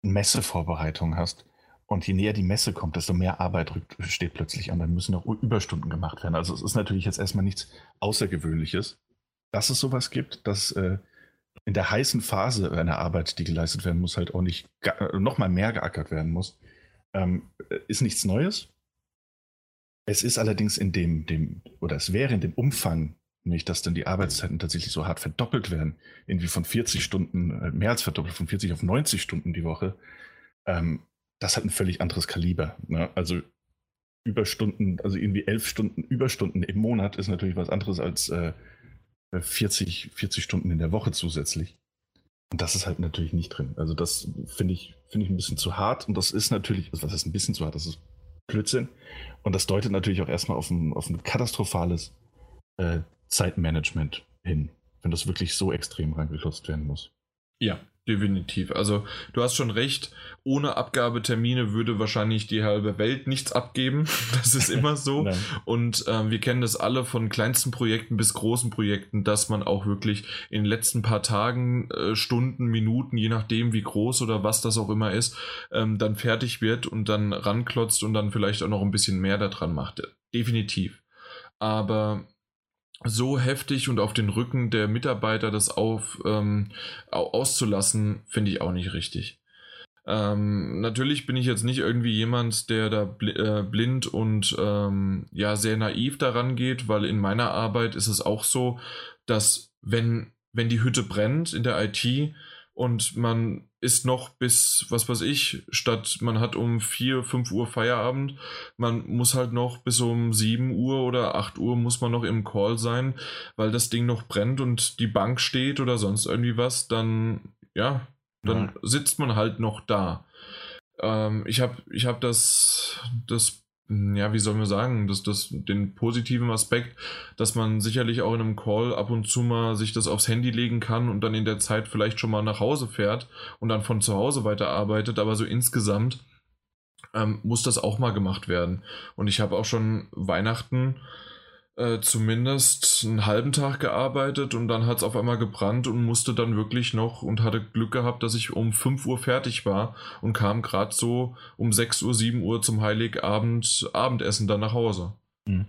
Messevorbereitung hast und je näher die Messe kommt, desto mehr Arbeit rückt, steht plötzlich an. Dann müssen auch Überstunden gemacht werden. Also es ist natürlich jetzt erstmal nichts Außergewöhnliches, dass es sowas gibt, dass äh, in der heißen Phase einer Arbeit, die geleistet werden muss, halt auch nicht äh, noch mal mehr geackert werden muss ähm, ist nichts Neues. Es ist allerdings in dem, dem, oder es wäre in dem Umfang, nicht, dass dann die Arbeitszeiten tatsächlich so hart verdoppelt werden, irgendwie von 40 Stunden, äh, mehr als verdoppelt, von 40 auf 90 Stunden die Woche, ähm, das hat ein völlig anderes Kaliber. Ne? Also Überstunden, also irgendwie elf Stunden Überstunden im Monat ist natürlich was anderes als äh, 40, 40 Stunden in der Woche zusätzlich. Und das ist halt natürlich nicht drin. Also das finde ich, finde ich ein bisschen zu hart. Und das ist natürlich, was heißt ein bisschen zu hart? Das ist Blödsinn. Und das deutet natürlich auch erstmal auf ein, auf ein katastrophales äh, Zeitmanagement hin, wenn das wirklich so extrem reingeklotzt werden muss. Ja, definitiv. Also du hast schon recht, ohne Abgabetermine würde wahrscheinlich die halbe Welt nichts abgeben. Das ist immer so. Und ähm, wir kennen das alle von kleinsten Projekten bis großen Projekten, dass man auch wirklich in den letzten paar Tagen, äh, Stunden, Minuten, je nachdem wie groß oder was das auch immer ist, ähm, dann fertig wird und dann ranklotzt und dann vielleicht auch noch ein bisschen mehr daran macht. Definitiv. Aber so heftig und auf den Rücken der Mitarbeiter das auf, ähm, auszulassen, finde ich auch nicht richtig. Ähm, natürlich bin ich jetzt nicht irgendwie jemand, der da bl äh, blind und ähm, ja sehr naiv daran geht, weil in meiner Arbeit ist es auch so, dass wenn, wenn die Hütte brennt in der IT, und man ist noch bis, was weiß ich, statt man hat um 4, 5 Uhr Feierabend, man muss halt noch bis um 7 Uhr oder 8 Uhr muss man noch im Call sein, weil das Ding noch brennt und die Bank steht oder sonst irgendwie was, dann, ja, dann ja. sitzt man halt noch da. Ähm, ich habe ich hab das, das ja, wie soll man sagen, dass das den positiven Aspekt, dass man sicherlich auch in einem Call ab und zu mal sich das aufs Handy legen kann und dann in der Zeit vielleicht schon mal nach Hause fährt und dann von zu Hause weiterarbeitet, aber so insgesamt ähm, muss das auch mal gemacht werden. Und ich habe auch schon Weihnachten äh, zumindest einen halben Tag gearbeitet und dann hat es auf einmal gebrannt und musste dann wirklich noch und hatte Glück gehabt, dass ich um 5 Uhr fertig war und kam gerade so um 6 Uhr, 7 Uhr zum Heiligabend Abendessen dann nach Hause. Mhm.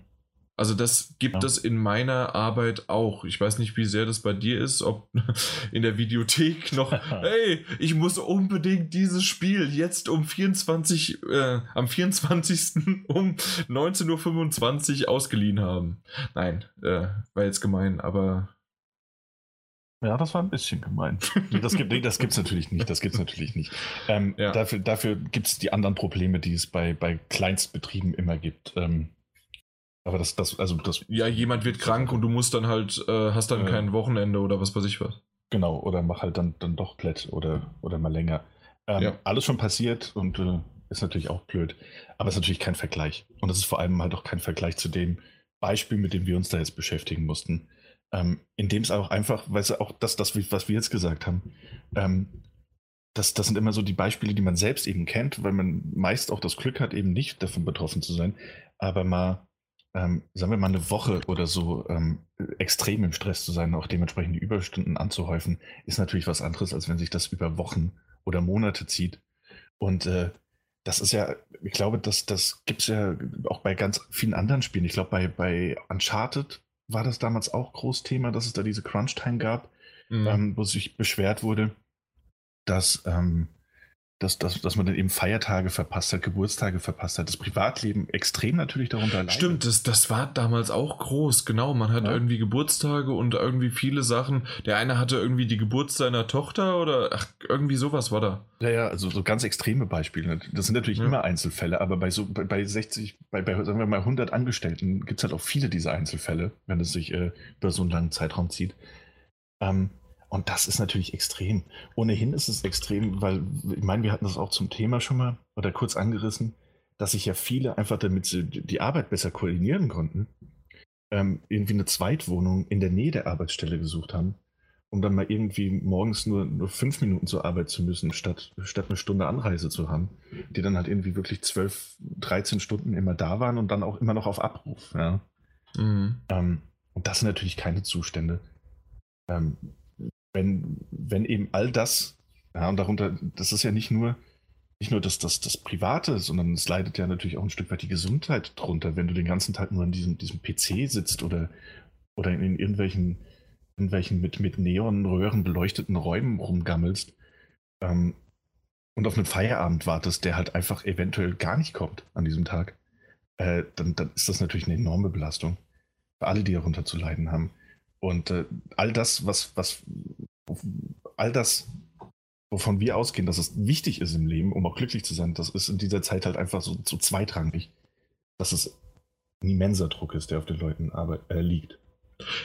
Also das gibt ja. es in meiner Arbeit auch. Ich weiß nicht, wie sehr das bei dir ist, ob in der Videothek noch, hey, ich muss unbedingt dieses Spiel jetzt um 24, äh, am 24. um 19.25 Uhr ausgeliehen haben. Nein, äh, war jetzt gemein, aber ja, das war ein bisschen gemein. Das gibt es das natürlich nicht. Das gibt's natürlich nicht. Ähm, ja. Dafür, dafür gibt es die anderen Probleme, die es bei, bei Kleinstbetrieben immer gibt. Ähm, aber das, das, also das. Ja, jemand wird krank und du musst dann halt, äh, hast dann äh, kein Wochenende oder was weiß ich was. Genau, oder mach halt dann, dann doch Plätt oder, oder mal länger. Ähm, ja. Alles schon passiert und äh, ist natürlich auch blöd. Aber es ist natürlich kein Vergleich. Und es ist vor allem halt auch kein Vergleich zu dem Beispiel, mit dem wir uns da jetzt beschäftigen mussten. Ähm, in dem es auch einfach, weil es auch das, das, was wir jetzt gesagt haben, ähm, das, das sind immer so die Beispiele, die man selbst eben kennt, weil man meist auch das Glück hat, eben nicht davon betroffen zu sein. Aber mal ähm, sagen wir mal, eine Woche oder so ähm, extrem im Stress zu sein, auch dementsprechend die Überstunden anzuhäufen, ist natürlich was anderes, als wenn sich das über Wochen oder Monate zieht. Und äh, das ist ja, ich glaube, das, das gibt es ja auch bei ganz vielen anderen Spielen. Ich glaube, bei, bei Uncharted war das damals auch groß Thema, dass es da diese Crunch-Time gab, mhm. ähm, wo sich beschwert wurde, dass ähm, dass, dass, dass man dann eben Feiertage verpasst hat, Geburtstage verpasst hat, das Privatleben extrem natürlich darunter leidet. Stimmt, das, das war damals auch groß, genau. Man hat ja. irgendwie Geburtstage und irgendwie viele Sachen. Der eine hatte irgendwie die Geburt seiner Tochter oder ach, irgendwie sowas war da. Ja, ja, also so ganz extreme Beispiele. Das sind natürlich ja. immer Einzelfälle, aber bei so bei, bei 60, bei, bei sagen wir mal 100 Angestellten gibt es halt auch viele dieser Einzelfälle, wenn es sich äh, über so einen langen Zeitraum zieht. Ähm, und das ist natürlich extrem. Ohnehin ist es extrem, weil, ich meine, wir hatten das auch zum Thema schon mal oder kurz angerissen, dass sich ja viele einfach, damit sie die Arbeit besser koordinieren konnten, ähm, irgendwie eine Zweitwohnung in der Nähe der Arbeitsstelle gesucht haben, um dann mal irgendwie morgens nur, nur fünf Minuten zur Arbeit zu müssen, statt, statt eine Stunde Anreise zu haben, die dann halt irgendwie wirklich zwölf, dreizehn Stunden immer da waren und dann auch immer noch auf Abruf. Ja. Mhm. Ähm, und das sind natürlich keine Zustände. Ähm, wenn, wenn eben all das, ja, und darunter, das ist ja nicht nur, nicht nur das, das, das Private, sondern es leidet ja natürlich auch ein Stück weit die Gesundheit drunter, wenn du den ganzen Tag nur an diesem, diesem PC sitzt oder, oder in, in irgendwelchen, irgendwelchen mit, mit Neonröhren beleuchteten Räumen rumgammelst ähm, und auf einen Feierabend wartest, der halt einfach eventuell gar nicht kommt an diesem Tag, äh, dann, dann ist das natürlich eine enorme Belastung für alle, die darunter zu leiden haben. Und äh, all das, was, was, all das, wovon wir ausgehen, dass es wichtig ist im Leben, um auch glücklich zu sein, das ist in dieser Zeit halt einfach so, so zweitrangig, dass es ein immenser Druck ist, der auf den Leuten Arbeit, äh, liegt.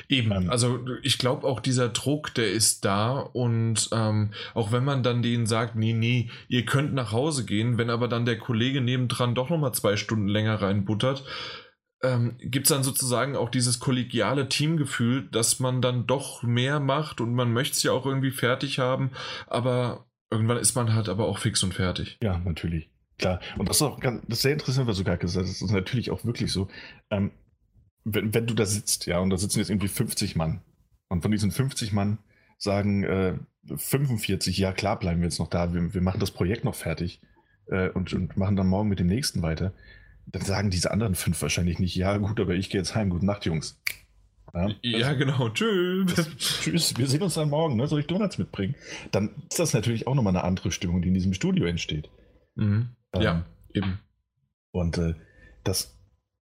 Eben, ähm, also ich glaube auch dieser Druck, der ist da und ähm, auch wenn man dann denen sagt, nee, nee, ihr könnt nach Hause gehen, wenn aber dann der Kollege nebendran doch nochmal zwei Stunden länger reinbuttert, ähm, gibt es dann sozusagen auch dieses kollegiale Teamgefühl, dass man dann doch mehr macht und man möchte es ja auch irgendwie fertig haben, aber irgendwann ist man halt aber auch fix und fertig. Ja, natürlich. Klar. Und das ist auch ganz, das ist sehr interessant, was du gerade gesagt hast. Das ist natürlich auch wirklich so. Ähm, wenn, wenn du da sitzt, ja, und da sitzen jetzt irgendwie 50 Mann. Und von diesen 50 Mann sagen äh, 45, ja klar, bleiben wir jetzt noch da, wir, wir machen das Projekt noch fertig äh, und, und machen dann morgen mit dem nächsten weiter dann sagen diese anderen fünf wahrscheinlich nicht, ja gut, aber ich gehe jetzt heim, gute Nacht, Jungs. Ja, ja genau, tschüss. Das, tschüss, wir sehen uns dann morgen, ne? soll ich Donuts mitbringen? Dann ist das natürlich auch nochmal eine andere Stimmung, die in diesem Studio entsteht. Mhm. Ähm, ja, eben. Und äh, das,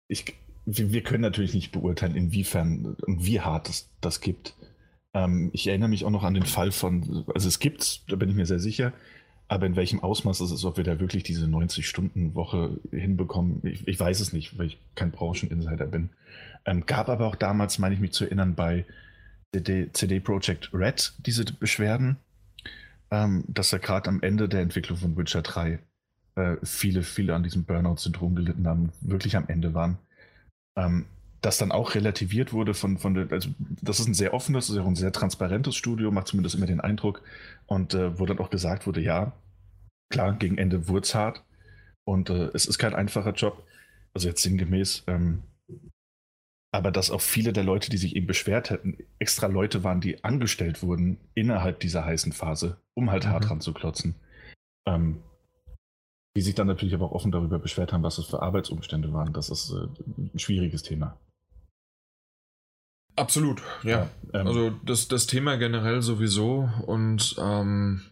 ich, wir, wir, können natürlich nicht beurteilen, inwiefern und wie hart es das gibt. Ähm, ich erinnere mich auch noch an den Fall von, also es gibt, da bin ich mir sehr sicher, aber in welchem Ausmaß es ist, ob wir da wirklich diese 90-Stunden-Woche hinbekommen, ich, ich, weiß es nicht, weil ich kein Brancheninsider bin. Ähm, gab aber auch damals, meine ich mich zu erinnern, bei CD, CD Projekt Red diese Beschwerden, ähm, dass er gerade am Ende der Entwicklung von Witcher 3 äh, viele, viele an diesem Burnout-Syndrom gelitten haben, wirklich am Ende waren. Ähm, das dann auch relativiert wurde von, von der, also das ist ein sehr offenes, das ist auch ein sehr transparentes Studio, macht zumindest immer den Eindruck. Und äh, wo dann auch gesagt wurde, ja, klar, gegen Ende wurde hart. Und äh, es ist kein einfacher Job. Also jetzt sinngemäß. Ähm, aber dass auch viele der Leute, die sich eben beschwert hätten, extra Leute waren, die angestellt wurden innerhalb dieser heißen Phase, um halt mhm. hart ranzuklotzen. Ähm, die sich dann natürlich aber auch offen darüber beschwert haben, was das für Arbeitsumstände waren. Das ist äh, ein schwieriges Thema. Absolut, ja. ja ähm, also das, das Thema generell sowieso und ähm,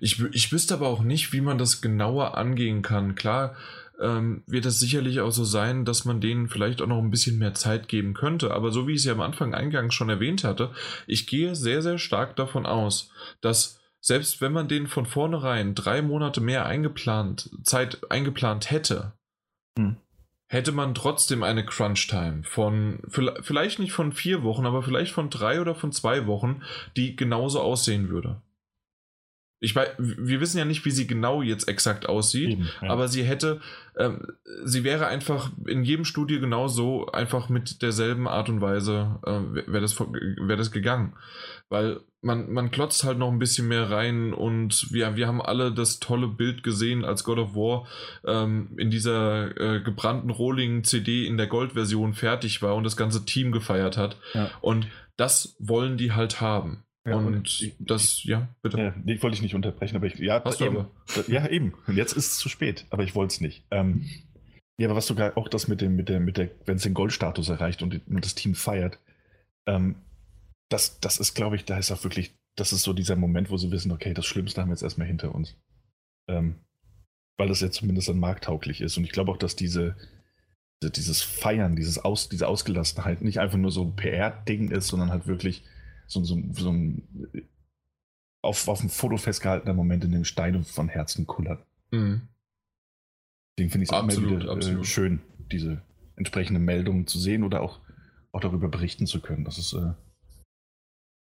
ich, ich wüsste aber auch nicht, wie man das genauer angehen kann. Klar ähm, wird es sicherlich auch so sein, dass man denen vielleicht auch noch ein bisschen mehr Zeit geben könnte, aber so wie ich es ja am Anfang eingangs schon erwähnt hatte, ich gehe sehr, sehr stark davon aus, dass selbst wenn man denen von vornherein drei Monate mehr eingeplant, Zeit eingeplant hätte, hm hätte man trotzdem eine Crunch-Time von, vielleicht nicht von vier Wochen, aber vielleicht von drei oder von zwei Wochen, die genauso aussehen würde. Ich weiß, wir wissen ja nicht, wie sie genau jetzt exakt aussieht, Eben, ja. aber sie hätte, ähm, sie wäre einfach in jedem Studio genauso einfach mit derselben Art und Weise äh, wäre das, wär das gegangen. Weil man, man klotzt halt noch ein bisschen mehr rein und wir, wir haben alle das tolle Bild gesehen, als God of War ähm, in dieser äh, gebrannten Rohling-CD in der Gold-Version fertig war und das ganze Team gefeiert hat. Ja. Und das wollen die halt haben. Ja, und, und ich, das, ja, bitte. Ja, ich wollte dich nicht unterbrechen, aber ich, ja, Hast du eben, aber. ja, eben. Und jetzt ist es zu spät, aber ich wollte es nicht. Ähm, ja, aber was sogar auch das mit dem, mit der, mit der, wenn es den Goldstatus erreicht und, und, das Team feiert, ähm, das, das ist, glaube ich, da ist auch wirklich, das ist so dieser Moment, wo sie wissen, okay, das Schlimmste haben wir jetzt erstmal hinter uns. Ähm, weil das ja zumindest dann marktauglich ist. Und ich glaube auch, dass diese, dieses Feiern, dieses Aus, diese Ausgelassenheit nicht einfach nur so ein PR-Ding ist, sondern halt wirklich so, so, so ein auf, auf dem Foto festgehaltener Moment, in dem Steine von Herzen kullern. Mhm. Deswegen finde ich es immer wieder äh, schön, diese entsprechende Meldungen zu sehen oder auch, auch darüber berichten zu können. Das ist äh,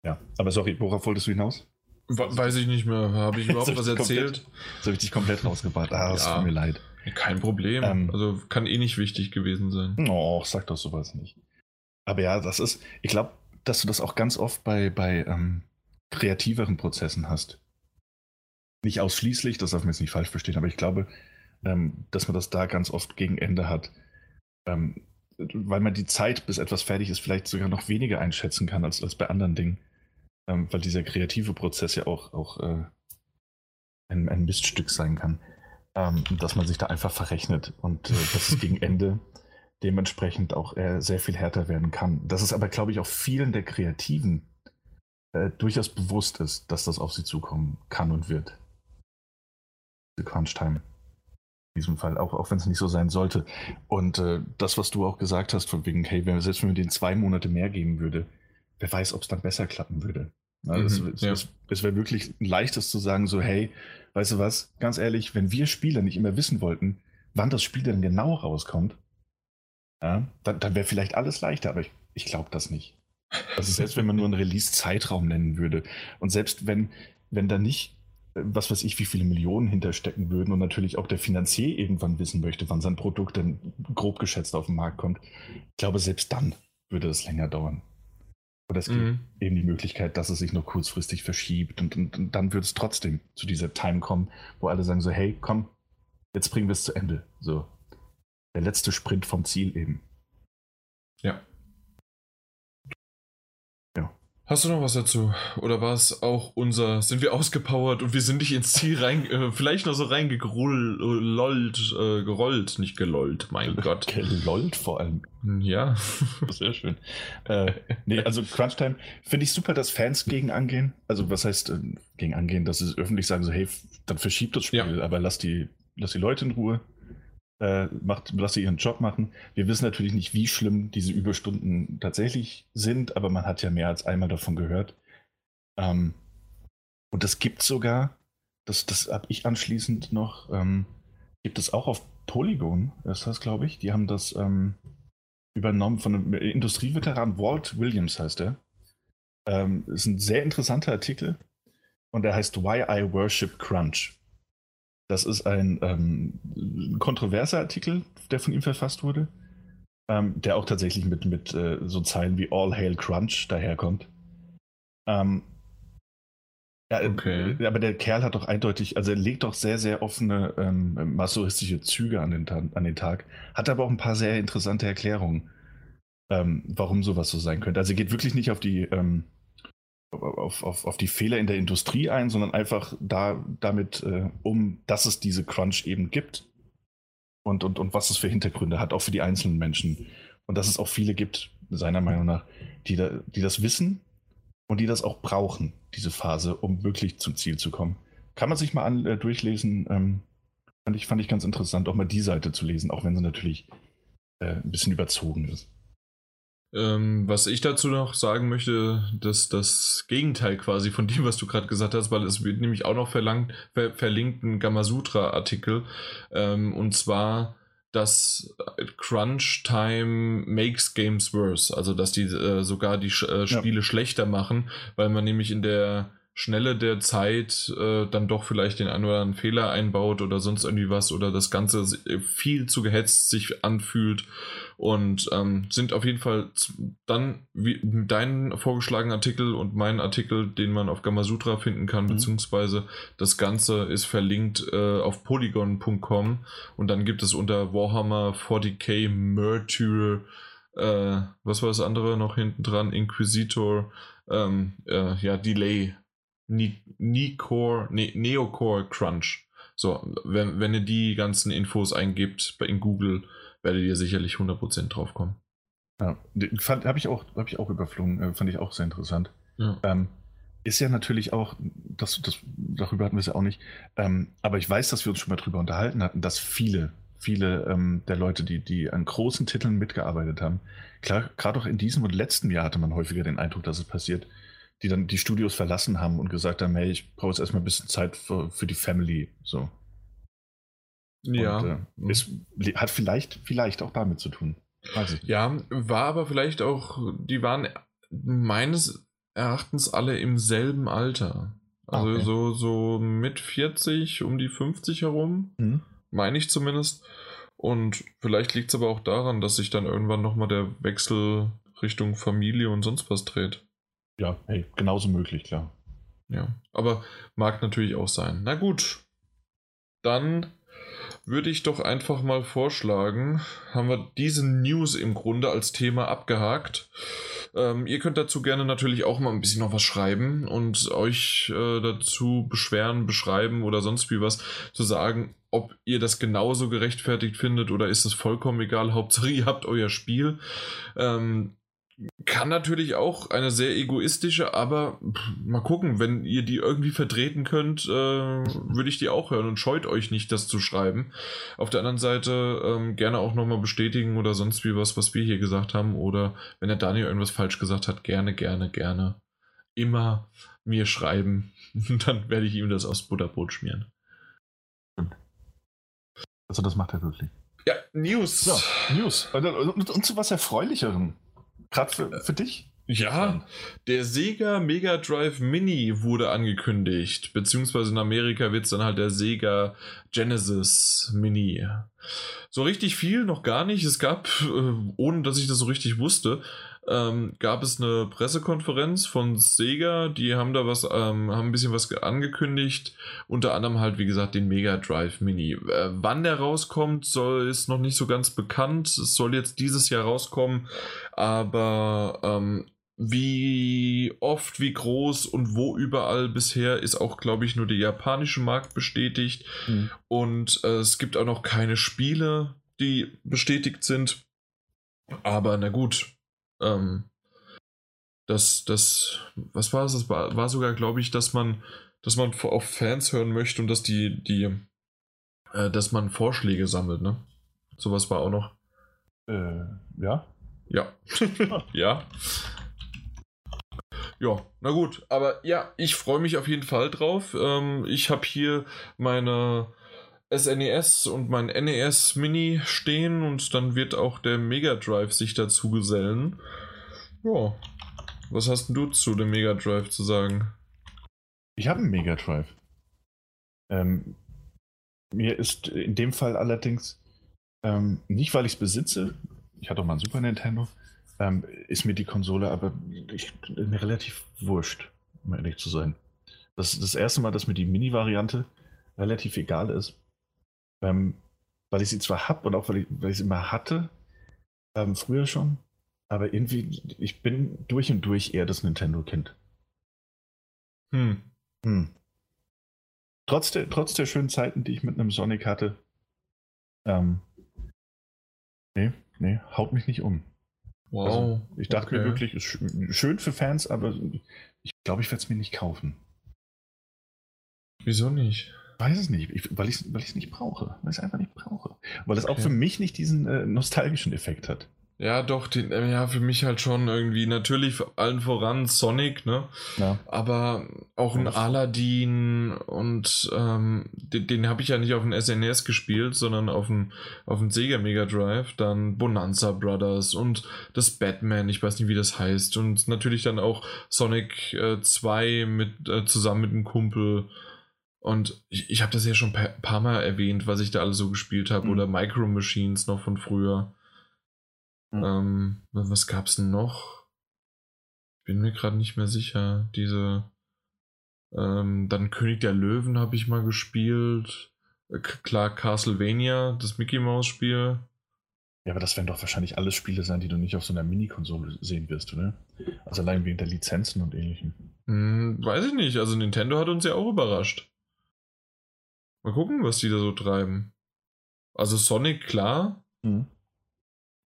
ja, aber sorry, worauf wolltest du hinaus? Weiß ich nicht mehr. Habe ich überhaupt was erzählt? Komplett, so habe ich dich komplett rausgebracht. Ah, das ja, tut mir leid. Kein Problem. Ähm, also kann eh nicht wichtig gewesen sein. Oh, sag doch sowas nicht. Aber ja, das ist, ich glaube, dass du das auch ganz oft bei, bei ähm, kreativeren Prozessen hast. Nicht ausschließlich, das darf man jetzt nicht falsch verstehen, aber ich glaube, ähm, dass man das da ganz oft gegen Ende hat. Ähm, weil man die Zeit, bis etwas fertig ist, vielleicht sogar noch weniger einschätzen kann als, als bei anderen Dingen ähm, weil dieser kreative Prozess ja auch, auch äh, ein, ein Miststück sein kann, ähm, dass man sich da einfach verrechnet und äh, dass es gegen Ende dementsprechend auch äh, sehr viel härter werden kann. Dass es aber, glaube ich, auch vielen der Kreativen äh, durchaus bewusst ist, dass das auf sie zukommen kann und wird. The Crunch Time. In diesem Fall, auch, auch wenn es nicht so sein sollte. Und äh, das, was du auch gesagt hast, von wegen, hey, wenn, selbst wenn wir denen zwei Monate mehr geben würde, wer weiß, ob es dann besser klappen würde. Also mhm, es, ja. es, es wäre wirklich ein leichtes zu sagen, so, hey, weißt du was, ganz ehrlich, wenn wir Spieler nicht immer wissen wollten, wann das Spiel denn genau rauskommt, ja, dann, dann wäre vielleicht alles leichter, aber ich, ich glaube das nicht. Also selbst wenn man nur einen Release-Zeitraum nennen würde und selbst wenn, wenn da nicht was weiß ich, wie viele Millionen hinterstecken würden und natürlich auch der Finanzier irgendwann wissen möchte, wann sein Produkt dann grob geschätzt auf den Markt kommt. Ich glaube, selbst dann würde es länger dauern. Oder es gibt mhm. eben die Möglichkeit, dass es sich noch kurzfristig verschiebt und, und, und dann wird es trotzdem zu dieser Time kommen, wo alle sagen so, hey, komm, jetzt bringen wir es zu Ende. So, der letzte Sprint vom Ziel eben. Ja. Hast du noch was dazu? Oder war es auch unser, sind wir ausgepowert und wir sind nicht ins Ziel rein, äh, vielleicht noch so reingerollt, äh, gerollt, nicht gelollt, mein Gott. Gelollt vor allem. Ja. Sehr schön. Äh, nee, also Crunchtime finde ich super, dass Fans gegen angehen. Also was heißt äh, gegen angehen, dass sie öffentlich sagen so, hey, dann verschiebt das Spiel, ja. aber lass die, lass die Leute in Ruhe äh, macht, lass sie ihren Job machen. Wir wissen natürlich nicht, wie schlimm diese Überstunden tatsächlich sind, aber man hat ja mehr als einmal davon gehört. Ähm, und das gibt sogar, das, das habe ich anschließend noch, ähm, gibt es auch auf Polygon, ist das, glaube ich. Die haben das ähm, übernommen von einem Industrieveteran, Walt Williams heißt er. Ähm, ist ein sehr interessanter Artikel und der heißt Why I Worship Crunch. Das ist ein ähm, kontroverser Artikel, der von ihm verfasst wurde, ähm, der auch tatsächlich mit, mit äh, so Zeilen wie All Hail Crunch daherkommt. Ähm, ja, äh, okay. aber der Kerl hat doch eindeutig, also er legt doch sehr, sehr offene ähm, masochistische Züge an den, an den Tag, hat aber auch ein paar sehr interessante Erklärungen, ähm, warum sowas so sein könnte. Also er geht wirklich nicht auf die ähm, auf, auf, auf die Fehler in der Industrie ein, sondern einfach da, damit äh, um, dass es diese Crunch eben gibt und, und, und was es für Hintergründe hat, auch für die einzelnen Menschen. Und dass es auch viele gibt, seiner Meinung nach, die, da, die das wissen und die das auch brauchen, diese Phase, um wirklich zum Ziel zu kommen. Kann man sich mal an, äh, durchlesen. Ähm, fand, ich, fand ich ganz interessant, auch mal die Seite zu lesen, auch wenn sie natürlich äh, ein bisschen überzogen ist. Ähm, was ich dazu noch sagen möchte, dass das Gegenteil quasi von dem, was du gerade gesagt hast, weil es wird nämlich auch noch verlangt, ver verlinkt ein Gamasutra-Artikel. Ähm, und zwar, dass Crunch Time makes games worse. Also, dass die äh, sogar die äh, Spiele ja. schlechter machen, weil man nämlich in der Schnelle der Zeit äh, dann doch vielleicht den einen oder anderen Fehler einbaut oder sonst irgendwie was oder das Ganze viel zu gehetzt sich anfühlt und ähm, sind auf jeden Fall dann wie dein vorgeschlagenen Artikel und mein Artikel, den man auf Gamasutra finden kann, mhm. beziehungsweise das Ganze ist verlinkt äh, auf polygon.com und dann gibt es unter Warhammer 40k Murtyr äh, was war das andere noch hinten dran? Inquisitor, ähm, äh, ja, Delay Necore, ne, Neocore Crunch. So, wenn, wenn ihr die ganzen Infos eingibt in Google, werdet ihr sicherlich 100% drauf kommen. Ja, habe ich, auch, hab ich auch überflogen, äh, fand ich auch sehr interessant. Ja. Ähm, ist ja natürlich auch, das, das, darüber hatten wir es ja auch nicht, ähm, aber ich weiß, dass wir uns schon mal darüber unterhalten hatten, dass viele, viele ähm, der Leute, die, die an großen Titeln mitgearbeitet haben, klar, gerade auch in diesem und letzten Jahr hatte man häufiger den Eindruck, dass es passiert, die dann die Studios verlassen haben und gesagt haben, hey, ich brauche jetzt erstmal ein bisschen Zeit für, für die Family. So. Ja. Und, äh, mhm. ist, hat vielleicht, vielleicht auch damit zu tun. Ja, war aber vielleicht auch, die waren meines Erachtens alle im selben Alter. Also okay. so, so mit 40, um die 50 herum, mhm. meine ich zumindest. Und vielleicht liegt es aber auch daran, dass sich dann irgendwann nochmal der Wechsel Richtung Familie und sonst was dreht. Ja, hey, genauso möglich, klar. Ja, aber mag natürlich auch sein. Na gut, dann würde ich doch einfach mal vorschlagen, haben wir diese News im Grunde als Thema abgehakt. Ähm, ihr könnt dazu gerne natürlich auch mal ein bisschen noch was schreiben und euch äh, dazu beschweren, beschreiben oder sonst wie was zu sagen, ob ihr das genauso gerechtfertigt findet oder ist es vollkommen egal. Hauptsache ihr habt euer Spiel. Ähm, kann natürlich auch eine sehr egoistische, aber mal gucken, wenn ihr die irgendwie vertreten könnt, äh, würde ich die auch hören und scheut euch nicht, das zu schreiben. Auf der anderen Seite ähm, gerne auch nochmal bestätigen oder sonst wie was, was wir hier gesagt haben. Oder wenn der Daniel irgendwas falsch gesagt hat, gerne, gerne, gerne immer mir schreiben. Dann werde ich ihm das aufs Butterbrot schmieren. Also das macht er wirklich. Ja, News. Ja, News. Und, und, und zu was Erfreulicherem. Gerade für, für dich? Ja, der Sega Mega Drive Mini wurde angekündigt, beziehungsweise in Amerika wird es dann halt der Sega Genesis Mini. So richtig viel noch gar nicht. Es gab, äh, ohne dass ich das so richtig wusste, ähm, gab es eine Pressekonferenz von Sega, die haben da was, ähm, haben ein bisschen was angekündigt, unter anderem halt, wie gesagt, den Mega Drive Mini. Äh, wann der rauskommt, soll, ist noch nicht so ganz bekannt. Es soll jetzt dieses Jahr rauskommen, aber ähm, wie oft, wie groß und wo überall bisher ist auch, glaube ich, nur der japanische Markt bestätigt. Mhm. Und äh, es gibt auch noch keine Spiele, die bestätigt sind. Aber na gut. Ähm, das, das, was war es? Das war, war sogar, glaube ich, dass man, dass man auf Fans hören möchte und dass die, die, äh, dass man Vorschläge sammelt, ne? Sowas war auch noch. Äh, ja. Ja. ja. Ja, na gut, aber ja, ich freue mich auf jeden Fall drauf. Ähm, ich habe hier meine SNES e und mein NES Mini stehen und dann wird auch der Mega Drive sich dazu gesellen. Ja, was hast du zu dem Mega Drive zu sagen? Ich habe einen Mega Drive. Ähm, mir ist in dem Fall allerdings ähm, nicht, weil ich es besitze, ich hatte auch mal einen Super Nintendo, ähm, ist mir die Konsole aber ich, mir relativ wurscht, um ehrlich zu sein. Das ist das erste Mal, dass mir die Mini-Variante relativ egal ist. Ähm, weil ich sie zwar habe und auch weil ich, weil ich sie immer hatte, ähm, früher schon, aber irgendwie, ich bin durch und durch eher das Nintendo-Kind. Hm. Hm. Trotz der, trotz der schönen Zeiten, die ich mit einem Sonic hatte, ähm, nee, nee, haut mich nicht um. Wow. Also, ich dachte okay. mir wirklich, ist schön für Fans, aber ich glaube, ich werde es mir nicht kaufen. Wieso nicht? Weiß es nicht, ich, weil ich es weil nicht brauche. Weil ich es einfach nicht brauche. Weil es okay. auch für mich nicht diesen äh, nostalgischen Effekt hat. Ja, doch, den, äh, ja, für mich halt schon irgendwie. Natürlich allen voran Sonic, ne? Ja. Aber auch ein Aladdin und ähm, den, den habe ich ja nicht auf dem SNES e gespielt, sondern auf dem, auf dem Sega Mega Drive. Dann Bonanza Brothers und das Batman, ich weiß nicht, wie das heißt. Und natürlich dann auch Sonic äh, 2 mit, äh, zusammen mit einem Kumpel. Und ich, ich habe das ja schon ein paar Mal erwähnt, was ich da alles so gespielt habe. Mhm. Oder Micro Machines noch von früher. Mhm. Ähm, was gab's denn noch? Bin mir gerade nicht mehr sicher. Diese. Ähm, dann König der Löwen habe ich mal gespielt. Äh, klar, Castlevania, das Mickey Mouse Spiel. Ja, aber das werden doch wahrscheinlich alle Spiele sein, die du nicht auf so einer Mini-Konsole sehen wirst, oder? Also allein wegen der Lizenzen und ähnlichem. Hm, weiß ich nicht. Also Nintendo hat uns ja auch überrascht. Mal gucken, was die da so treiben. Also Sonic, klar. Mhm.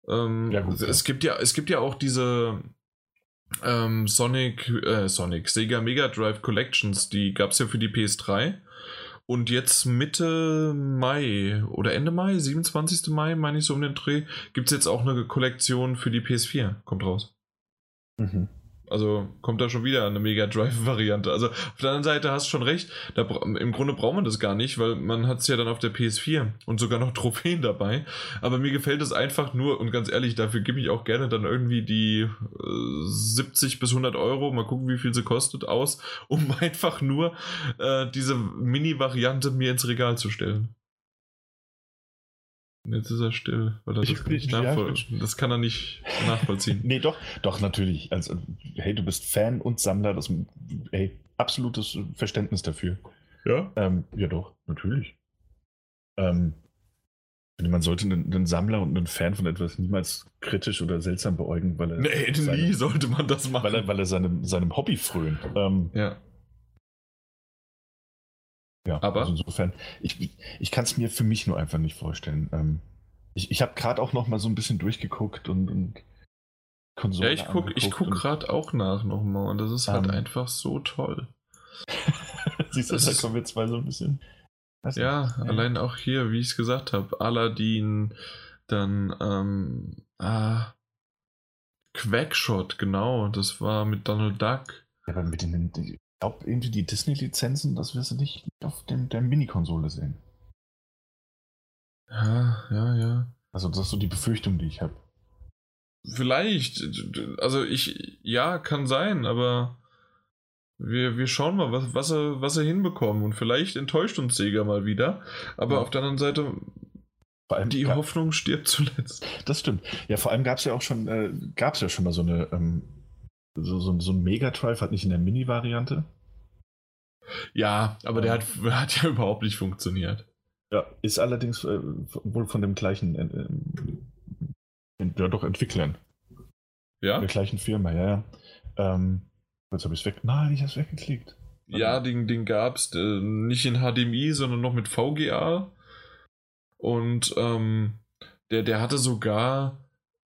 Ähm, ja, gut, es, ja. gibt ja, es gibt ja auch diese ähm, Sonic, äh, Sonic, Sega Mega Drive Collections, die gab es ja für die PS3. Und jetzt Mitte Mai oder Ende Mai, 27. Mai, meine ich so um den Dreh, gibt es jetzt auch eine Kollektion für die PS4. Kommt raus. Mhm. Also kommt da schon wieder eine Mega Drive-Variante. Also auf der anderen Seite hast du schon recht. Da, Im Grunde braucht man das gar nicht, weil man hat es ja dann auf der PS4 und sogar noch Trophäen dabei. Aber mir gefällt es einfach nur, und ganz ehrlich, dafür gebe ich auch gerne dann irgendwie die äh, 70 bis 100 Euro, mal gucken, wie viel sie kostet, aus, um einfach nur äh, diese Mini-Variante mir ins Regal zu stellen. Jetzt ist er still, weil er das nicht nachvoll Das kann er nicht nachvollziehen. nee, doch, doch, natürlich. Also, hey, du bist Fan und Sammler, das hey, absolutes Verständnis dafür. Ja? Ähm, ja, doch, natürlich. Ähm, man sollte einen, einen, Sammler und einen Fan von etwas niemals kritisch oder seltsam beäugen, weil er. Nee, seine, nie sollte man das machen. Weil er, weil er seinem, seinem Hobby frönt. Ähm, ja. Ja, aber also insofern, ich, ich kann es mir für mich nur einfach nicht vorstellen. Ähm, ich ich habe gerade auch noch mal so ein bisschen durchgeguckt und, und Konsolen. Ja, ich gucke ich guck gerade auch nach nochmal und das ist halt um, einfach so toll. Siehst du, da kommen wir zwei so ein bisschen. Ja, ja, allein auch hier, wie ich es gesagt habe, Aladdin, dann ähm, ah, Quackshot, genau, das war mit Donald Duck. Ja, aber mit den, glaube, irgendwie die Disney-Lizenzen, das wirst du nicht auf dem, der Mini-Konsole sehen. Ja, ja, ja. Also, das ist so die Befürchtung, die ich habe. vielleicht. Also ich, ja, kann sein, aber wir, wir schauen mal, was, was, er, was er hinbekommen. Und vielleicht enttäuscht uns Sega mal wieder. Aber ja. auf der anderen Seite, die Hoffnung stirbt zuletzt. Das stimmt. Ja, vor allem gab es ja auch schon, äh, gab es ja schon mal so eine, ähm, so, so, so ein Mega Drive, hat nicht in der Mini-Variante. Ja, aber der hat, hat ja überhaupt nicht funktioniert. Ja, ist allerdings äh, wohl von dem gleichen, äh, äh, ja doch Entwicklern. Ja? Der gleichen Firma, ja, ja. Ähm, jetzt habe ich es weg. Nein, ich habe es weggeklickt. Ja, den, den gab es äh, nicht in HDMI, sondern noch mit VGA. Und ähm, der, der hatte sogar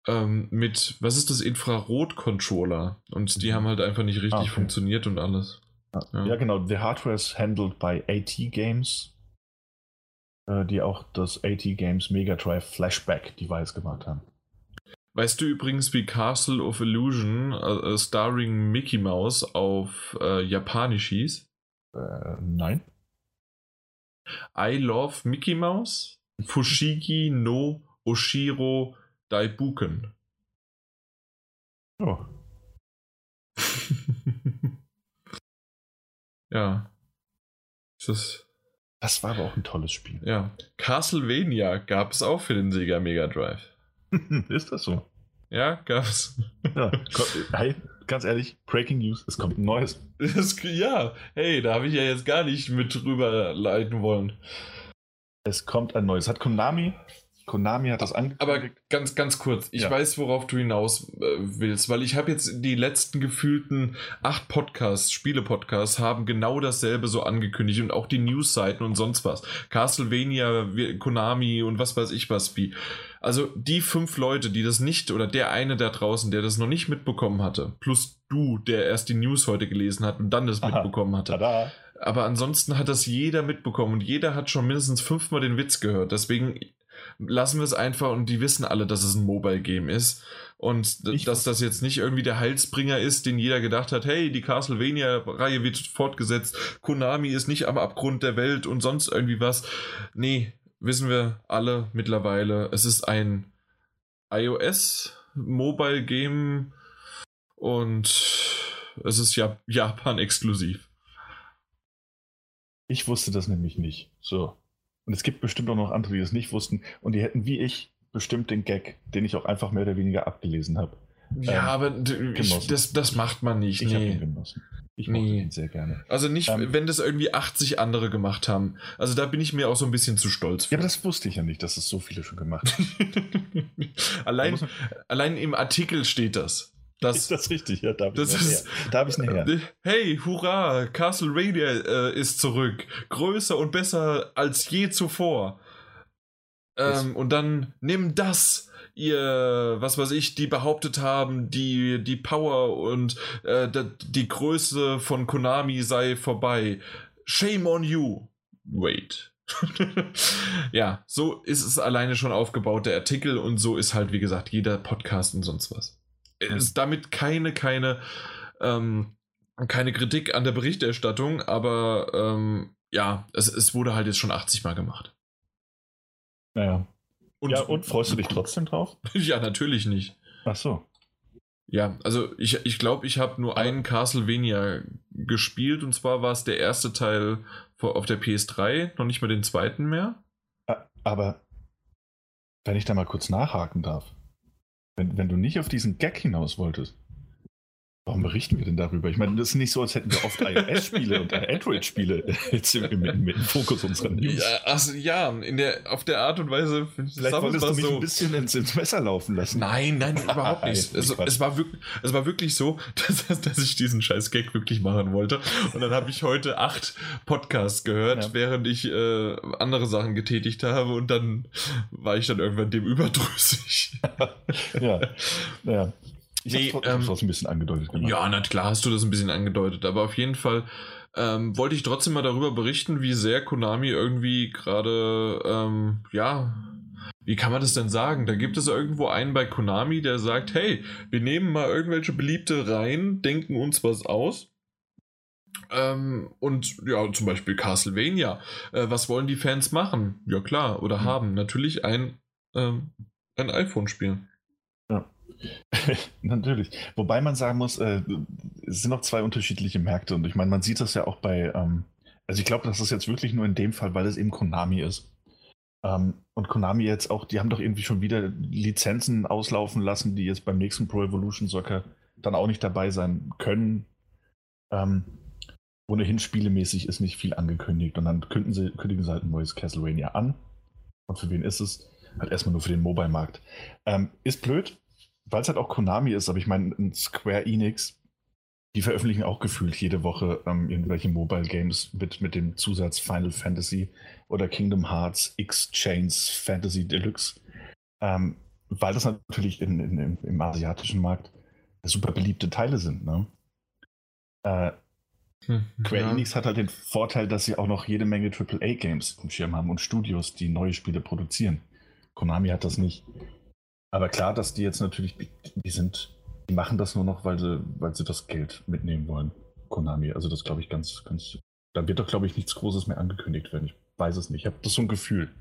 ähm, mit, was ist das, Infrarot-Controller. Und die mhm. haben halt einfach nicht richtig ah, okay. funktioniert und alles. Ja. ja. genau. The hardware is handled by AT Games, äh, die auch das AT Games Mega Drive Flashback Device gemacht haben. Weißt du übrigens, wie Castle of Illusion, äh, starring Mickey Mouse, auf äh, Japanisch hieß? Äh, nein. I love Mickey Mouse, Fushigi no Oshiro Daibuken. Oh. Ja. Das, das war aber auch ein tolles Spiel. Ja. Castlevania gab es auch für den Sega Mega Drive. Ist das so? Ja, gab's. Ja, hey, ganz ehrlich, Breaking News, es kommt ein neues. Ja, hey, da habe ich ja jetzt gar nicht mit drüber leiten wollen. Es kommt ein neues. Hat Konami Konami hat das angekündigt. Aber ganz, ganz kurz, ich ja. weiß, worauf du hinaus äh, willst, weil ich habe jetzt die letzten gefühlten acht Podcasts, Spiele-Podcasts, haben genau dasselbe so angekündigt und auch die News-Seiten und sonst was. Castlevania, Konami und was weiß ich was wie. Also die fünf Leute, die das nicht, oder der eine da draußen, der das noch nicht mitbekommen hatte, plus du, der erst die News heute gelesen hat und dann das Aha. mitbekommen hatte. Tada. Aber ansonsten hat das jeder mitbekommen und jeder hat schon mindestens fünfmal den Witz gehört. Deswegen lassen wir es einfach und die wissen alle, dass es ein Mobile-Game ist. Und ich dass das jetzt nicht irgendwie der Heilsbringer ist, den jeder gedacht hat, hey, die Castlevania-Reihe wird fortgesetzt, Konami ist nicht am Abgrund der Welt und sonst irgendwie was. Nee, wissen wir alle mittlerweile. Es ist ein iOS-Mobile-Game und es ist ja Japan-exklusiv. Ich wusste das nämlich nicht. So. Und es gibt bestimmt auch noch andere, die das nicht wussten. Und die hätten wie ich bestimmt den Gag, den ich auch einfach mehr oder weniger abgelesen habe. Ja, ähm, aber ich, das, das macht man nicht. Ich nee. habe ihn genossen. Ich nee. mochte ihn sehr gerne. Also nicht, ähm, wenn das irgendwie 80 andere gemacht haben. Also da bin ich mir auch so ein bisschen zu stolz. Für. Ja, aber das wusste ich ja nicht, dass es so viele schon gemacht haben. allein, allein im Artikel steht das. Das, ist das richtig? Ja, da habe ich es näher. Äh, hey, hurra, Castlevania äh, ist zurück. Größer und besser als je zuvor. Ähm, und dann nimm das, ihr, was weiß ich, die behauptet haben, die, die Power und äh, die Größe von Konami sei vorbei. Shame on you. Wait. ja, so ist es alleine schon aufgebaut, der Artikel, und so ist halt, wie gesagt, jeder Podcast und sonst was ist damit keine, keine, ähm, keine Kritik an der Berichterstattung, aber ähm, ja, es, es wurde halt jetzt schon 80 Mal gemacht. Naja. Und, ja, und freust du dich trotzdem drauf? ja, natürlich nicht. Ach so. Ja, also ich glaube, ich, glaub, ich habe nur einen Castlevania gespielt und zwar war es der erste Teil auf der PS3, noch nicht mal den zweiten mehr. Aber wenn ich da mal kurz nachhaken darf. Wenn, wenn du nicht auf diesen Gag hinaus wolltest, Warum berichten wir denn darüber? Ich meine, das ist nicht so, als hätten wir oft iOS-Spiele und Android-Spiele jetzt im, im, im, Fokus unserer News. Ja, also, ja in der, auf der Art und Weise. Vielleicht wolltest du mich so. ein bisschen ins, ins, Messer laufen lassen. Nein, nein, überhaupt nicht. es, es, war wirklich, es war wirklich so, dass, dass ich diesen scheiß Gag wirklich machen wollte. Und dann habe ich heute acht Podcasts gehört, ja. während ich äh, andere Sachen getätigt habe. Und dann war ich dann irgendwann dem überdrüssig. ja, ja. Ich nee, habe ähm, ein bisschen angedeutet. Gemacht. Ja, na klar hast du das ein bisschen angedeutet, aber auf jeden Fall ähm, wollte ich trotzdem mal darüber berichten, wie sehr Konami irgendwie gerade, ähm, ja, wie kann man das denn sagen? Da gibt es irgendwo einen bei Konami, der sagt, hey, wir nehmen mal irgendwelche beliebte Reihen, denken uns was aus. Ähm, und ja, zum Beispiel Castlevania. Äh, was wollen die Fans machen? Ja klar, oder mhm. haben natürlich ein, ähm, ein iPhone spielen. Natürlich. Wobei man sagen muss, äh, es sind noch zwei unterschiedliche Märkte und ich meine, man sieht das ja auch bei, ähm, also ich glaube, das ist jetzt wirklich nur in dem Fall, weil es eben Konami ist. Ähm, und Konami jetzt auch, die haben doch irgendwie schon wieder Lizenzen auslaufen lassen, die jetzt beim nächsten Pro Evolution Soccer dann auch nicht dabei sein können. Ähm, ohnehin spielemäßig ist nicht viel angekündigt und dann kündigen sie, kündigen sie halt ein neues Castlevania an. Und für wen ist es? Halt erstmal nur für den Mobile-Markt. Ähm, ist blöd, weil es halt auch Konami ist, aber ich meine, Square Enix, die veröffentlichen auch gefühlt jede Woche ähm, irgendwelche Mobile Games mit, mit dem Zusatz Final Fantasy oder Kingdom Hearts X Chains Fantasy Deluxe. Ähm, weil das natürlich in, in, im asiatischen Markt super beliebte Teile sind. Ne? Äh, hm, Square ja. Enix hat halt den Vorteil, dass sie auch noch jede Menge AAA-Games im Schirm haben und Studios, die neue Spiele produzieren. Konami hat das nicht. Aber klar, dass die jetzt natürlich, die sind, die machen das nur noch, weil sie, weil sie das Geld mitnehmen wollen. Konami. Also das glaube ich ganz, ganz. Da wird doch, glaube ich, nichts Großes mehr angekündigt werden. Ich weiß es nicht. Ich habe das so ein Gefühl.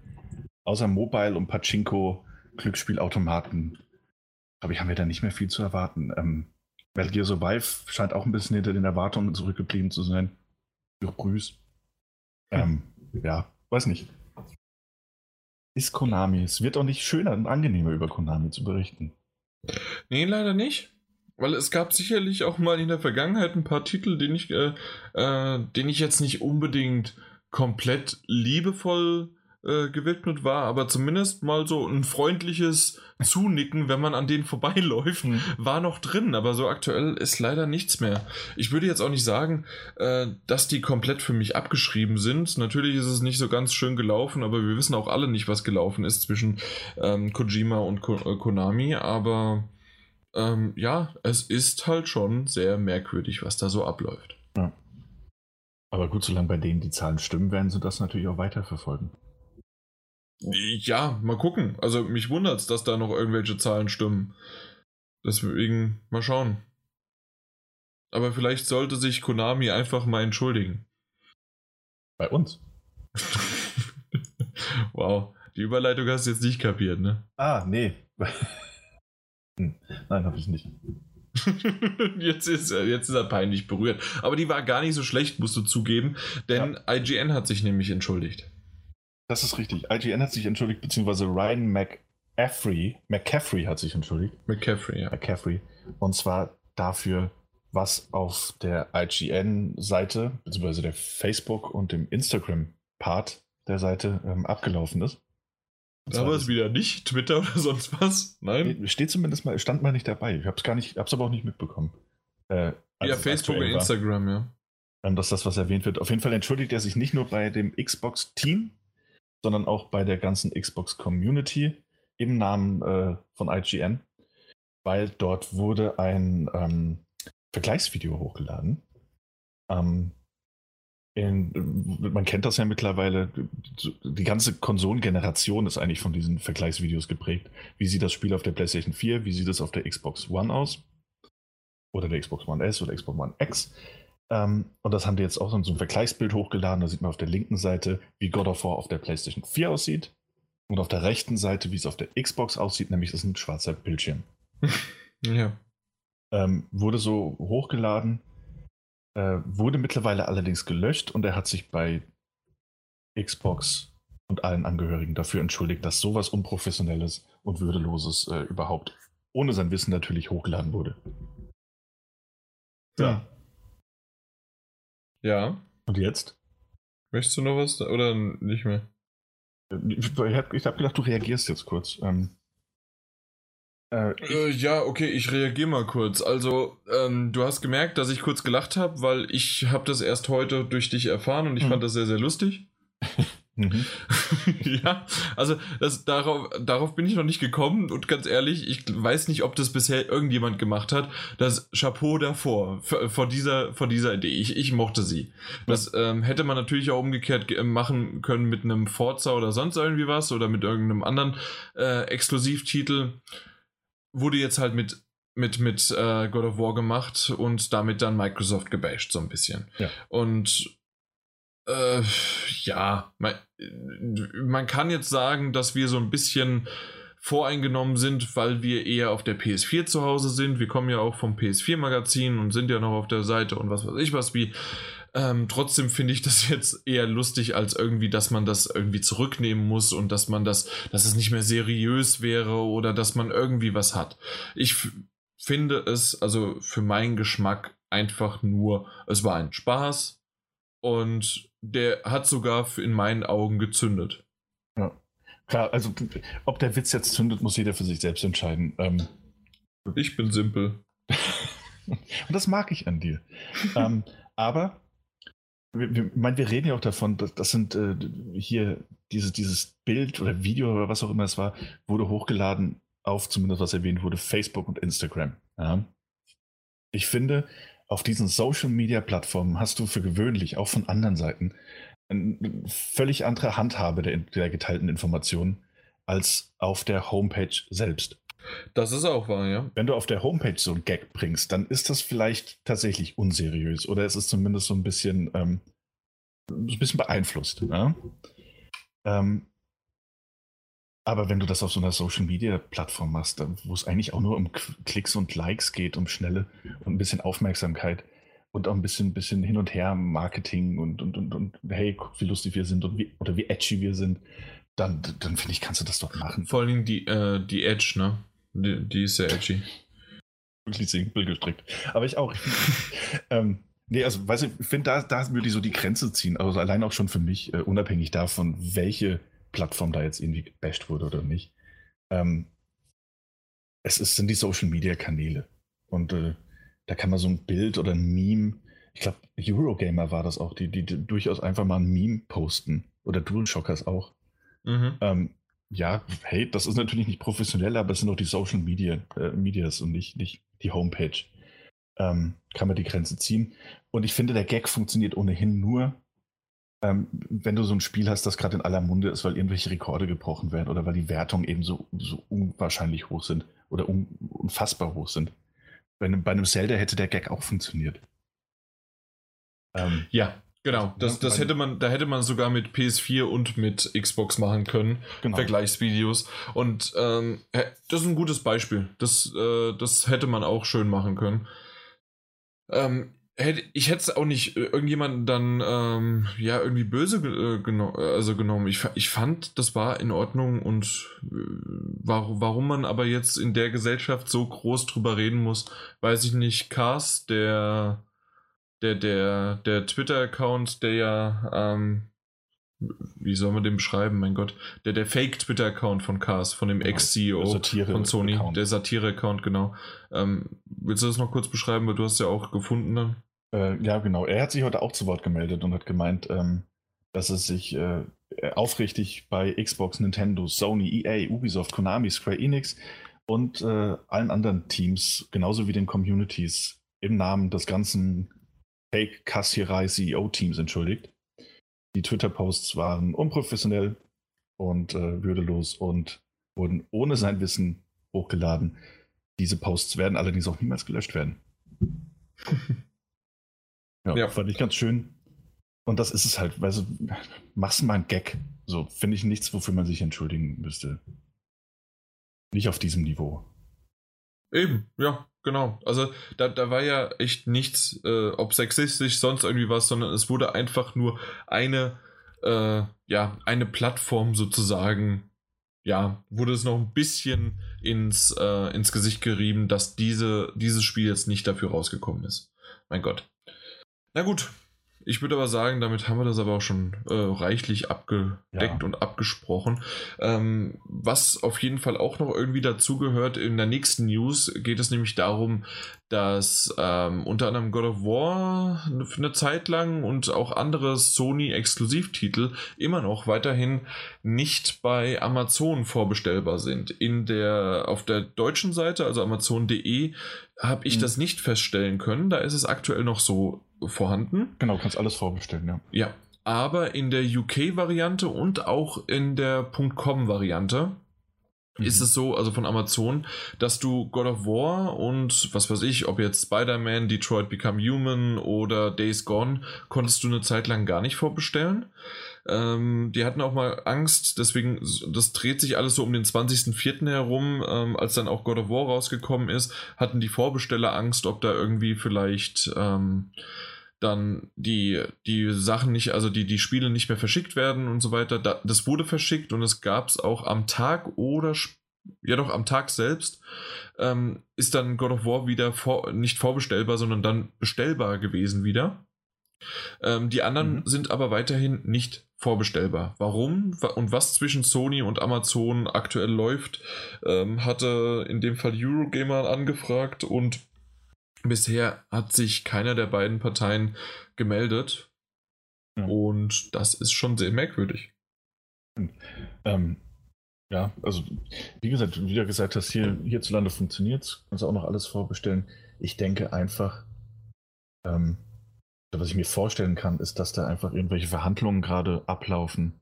Außer Mobile und Pachinko, Glücksspielautomaten, glaube ich, haben wir da nicht mehr viel zu erwarten. Ähm, Metal Gear Survive scheint auch ein bisschen hinter den Erwartungen zurückgeblieben zu sein. Durch Brüß. Ähm, ja, weiß nicht ist Konami. Es wird auch nicht schöner und angenehmer über Konami zu berichten. Nee, leider nicht. Weil es gab sicherlich auch mal in der Vergangenheit ein paar Titel, den ich, äh, äh, den ich jetzt nicht unbedingt komplett liebevoll äh, gewidmet war, aber zumindest mal so ein freundliches Zunicken, wenn man an denen vorbeiläuft, mhm. war noch drin. Aber so aktuell ist leider nichts mehr. Ich würde jetzt auch nicht sagen, äh, dass die komplett für mich abgeschrieben sind. Natürlich ist es nicht so ganz schön gelaufen, aber wir wissen auch alle nicht, was gelaufen ist zwischen ähm, Kojima und Ko äh, Konami. Aber ähm, ja, es ist halt schon sehr merkwürdig, was da so abläuft. Ja. Aber gut, solange bei denen die Zahlen stimmen, werden sie das natürlich auch weiterverfolgen. Ja, mal gucken. Also mich wundert es, dass da noch irgendwelche Zahlen stimmen. Deswegen mal schauen. Aber vielleicht sollte sich Konami einfach mal entschuldigen. Bei uns? wow, die Überleitung hast du jetzt nicht kapiert, ne? Ah, nee. Hm, nein, habe ich nicht. jetzt, ist, jetzt ist er peinlich berührt. Aber die war gar nicht so schlecht, musst du zugeben, denn ja. IGN hat sich nämlich entschuldigt. Das ist richtig. IGN hat sich entschuldigt, beziehungsweise Ryan McCaffrey, McCaffrey hat sich entschuldigt. McCaffrey, ja. McCaffrey. Und zwar dafür, was auf der IGN-Seite, beziehungsweise der Facebook- und dem Instagram-Part der Seite ähm, abgelaufen ist. War es wieder nicht Twitter oder sonst was. Nein. Steht zumindest mal, stand mal nicht dabei. Ich habe es gar nicht, hab's aber auch nicht mitbekommen. Äh, ja, Facebook und Instagram, ja. Ähm, dass das was erwähnt wird. Auf jeden Fall entschuldigt er sich nicht nur bei dem Xbox-Team, sondern auch bei der ganzen Xbox Community im Namen äh, von IGN, weil dort wurde ein ähm, Vergleichsvideo hochgeladen. Ähm, in, man kennt das ja mittlerweile, die ganze Konsolengeneration ist eigentlich von diesen Vergleichsvideos geprägt. Wie sieht das Spiel auf der PlayStation 4, wie sieht es auf der Xbox One aus? Oder der Xbox One S oder Xbox One X? Ähm, und das haben die jetzt auch in so ein Vergleichsbild hochgeladen. Da sieht man auf der linken Seite, wie God of War auf der PlayStation 4 aussieht. Und auf der rechten Seite, wie es auf der Xbox aussieht, nämlich das ist ein schwarzer Bildschirm. ja. Ähm, wurde so hochgeladen, äh, wurde mittlerweile allerdings gelöscht und er hat sich bei Xbox und allen Angehörigen dafür entschuldigt, dass sowas Unprofessionelles und Würdeloses äh, überhaupt ohne sein Wissen natürlich hochgeladen wurde. Ja. Ja. Und jetzt? Möchtest du noch was oder nicht mehr? Ich habe hab gedacht, du reagierst jetzt kurz. Ähm, äh, äh, ja, okay, ich reagiere mal kurz. Also, ähm, du hast gemerkt, dass ich kurz gelacht habe, weil ich habe das erst heute durch dich erfahren und ich mhm. fand das sehr, sehr lustig. Mhm. ja, also das, darauf, darauf bin ich noch nicht gekommen und ganz ehrlich, ich weiß nicht, ob das bisher irgendjemand gemacht hat. Das Chapeau davor, vor dieser, vor dieser Idee. Ich, ich mochte sie. Das ähm, hätte man natürlich auch umgekehrt machen können mit einem Forza oder sonst irgendwie was oder mit irgendeinem anderen äh, Exklusivtitel. Wurde jetzt halt mit mit, mit äh, God of War gemacht und damit dann Microsoft gebasht, so ein bisschen. Ja. Und äh, ja, man, man kann jetzt sagen, dass wir so ein bisschen voreingenommen sind, weil wir eher auf der PS4 zu Hause sind. Wir kommen ja auch vom PS4-Magazin und sind ja noch auf der Seite und was weiß ich was wie. Ähm, trotzdem finde ich das jetzt eher lustig, als irgendwie, dass man das irgendwie zurücknehmen muss und dass man das, dass es nicht mehr seriös wäre oder dass man irgendwie was hat. Ich finde es, also für meinen Geschmack, einfach nur, es war ein Spaß und der hat sogar in meinen Augen gezündet. Ja. Klar, also ob der Witz jetzt zündet, muss jeder für sich selbst entscheiden. Ähm, ich bin simpel. und das mag ich an dir. ähm, aber wir, wir, mein, wir reden ja auch davon, dass, das sind äh, hier diese, dieses Bild oder Video oder was auch immer es war, wurde hochgeladen auf, zumindest was erwähnt wurde, Facebook und Instagram. Ja. Ich finde, auf diesen Social Media Plattformen hast du für gewöhnlich auch von anderen Seiten eine völlig andere Handhabe der, der geteilten Informationen als auf der Homepage selbst. Das ist auch wahr, ja. Wenn du auf der Homepage so ein Gag bringst, dann ist das vielleicht tatsächlich unseriös oder es ist zumindest so ein bisschen, ähm, ein bisschen beeinflusst. Ja? Ähm, aber wenn du das auf so einer Social Media Plattform machst, wo es eigentlich auch nur um Klicks und Likes geht, um schnelle und ein bisschen Aufmerksamkeit und auch ein bisschen, bisschen hin und her Marketing und, und, und, und hey, guck, wie lustig wir sind und wie, oder wie edgy wir sind, dann, dann finde ich, kannst du das doch machen. Vor allem die, äh, die Edge, ne? Die, die ist sehr edgy. Wirklich simpel gestrickt. Aber ich auch. ähm, nee, also, weißt du, ich finde, da, da würde ich so die Grenze ziehen. Also allein auch schon für mich, uh, unabhängig davon, welche Plattform da jetzt irgendwie gebasht wurde oder nicht. Ähm, es ist, sind die Social Media Kanäle. Und äh, da kann man so ein Bild oder ein Meme, ich glaube, Eurogamer war das auch, die, die, die, durchaus einfach mal ein Meme posten. Oder DualShockers auch. Mhm. Ähm, ja, hey, das ist natürlich nicht professionell, aber es sind auch die Social Media, äh, Medias und nicht, nicht die Homepage. Ähm, kann man die Grenze ziehen. Und ich finde, der Gag funktioniert ohnehin nur, ähm, wenn du so ein Spiel hast, das gerade in aller Munde ist, weil irgendwelche Rekorde gebrochen werden oder weil die Wertungen eben so, so unwahrscheinlich hoch sind oder un, unfassbar hoch sind. Bei einem, bei einem Zelda hätte der Gag auch funktioniert. Ähm, ja, genau. Das, das hätte man, da hätte man sogar mit PS4 und mit Xbox machen können. Genau. Vergleichsvideos. Und ähm, das ist ein gutes Beispiel. Das, äh, das hätte man auch schön machen können. Ähm, hätte, ich hätte es auch nicht äh, irgendjemanden dann ähm, ja irgendwie böse äh, geno also genommen. Ich, ich fand, das war in Ordnung und äh, warum, warum man aber jetzt in der Gesellschaft so groß drüber reden muss, weiß ich nicht. Cars, der der der der Twitter-Account, der ja ähm, wie soll man den beschreiben, mein Gott, der, der Fake-Twitter-Account von Cars, von dem genau, Ex-CEO von Sony, der Satire-Account, genau. Ähm, willst du das noch kurz beschreiben, weil du hast ja auch gefunden dann? Äh, ja, genau. Er hat sich heute auch zu Wort gemeldet und hat gemeint, ähm, dass es sich äh, aufrichtig bei Xbox, Nintendo, Sony, EA, Ubisoft, Konami, Square Enix und äh, allen anderen Teams, genauso wie den Communities, im Namen des ganzen Fake Kassierei CEO-Teams entschuldigt. Die Twitter-Posts waren unprofessionell und äh, würdelos und wurden ohne sein Wissen hochgeladen. Diese Posts werden allerdings auch niemals gelöscht werden. Ja, ja, fand ich ganz schön. Und das ist es halt, weil so, machst mal einen Gag. So, finde ich nichts, wofür man sich entschuldigen müsste. Nicht auf diesem Niveau. Eben, ja, genau. Also da, da war ja echt nichts, äh, ob sexistisch, sonst irgendwie was, sondern es wurde einfach nur eine, äh, ja, eine Plattform sozusagen, ja, wurde es noch ein bisschen ins, äh, ins Gesicht gerieben, dass diese, dieses Spiel jetzt nicht dafür rausgekommen ist. Mein Gott. Na gut, ich würde aber sagen, damit haben wir das aber auch schon äh, reichlich abgedeckt ja. und abgesprochen. Ähm, was auf jeden Fall auch noch irgendwie dazugehört, in der nächsten News geht es nämlich darum, dass ähm, unter anderem God of War für eine Zeit lang und auch andere Sony-Exklusivtitel immer noch weiterhin nicht bei Amazon vorbestellbar sind. In der, auf der deutschen Seite, also amazon.de, habe ich mhm. das nicht feststellen können. Da ist es aktuell noch so vorhanden. Genau, kannst alles vorbestellen, ja. Ja, aber in der UK-Variante und auch in der .com-Variante mhm. ist es so, also von Amazon, dass du God of War und was weiß ich, ob jetzt Spider-Man, Detroit Become Human oder Days Gone, konntest du eine Zeit lang gar nicht vorbestellen. Ähm, die hatten auch mal Angst, deswegen, das dreht sich alles so um den 20.04. herum, ähm, als dann auch God of War rausgekommen ist, hatten die Vorbesteller Angst, ob da irgendwie vielleicht ähm, dann die, die Sachen nicht, also die, die Spiele nicht mehr verschickt werden und so weiter. Da, das wurde verschickt und es gab es auch am Tag oder ja doch am Tag selbst ähm, ist dann God of War wieder vor, nicht vorbestellbar, sondern dann bestellbar gewesen wieder. Ähm, die anderen mhm. sind aber weiterhin nicht vorbestellbar. Warum und was zwischen Sony und Amazon aktuell läuft, ähm, hatte in dem Fall Eurogamer angefragt und bisher hat sich keiner der beiden Parteien gemeldet. Ja. Und das ist schon sehr merkwürdig. Ähm, ja, also wie gesagt, wie du gesagt hast, hier hierzulande funktioniert es, kannst auch noch alles vorbestellen. Ich denke einfach, ähm, was ich mir vorstellen kann, ist, dass da einfach irgendwelche Verhandlungen gerade ablaufen,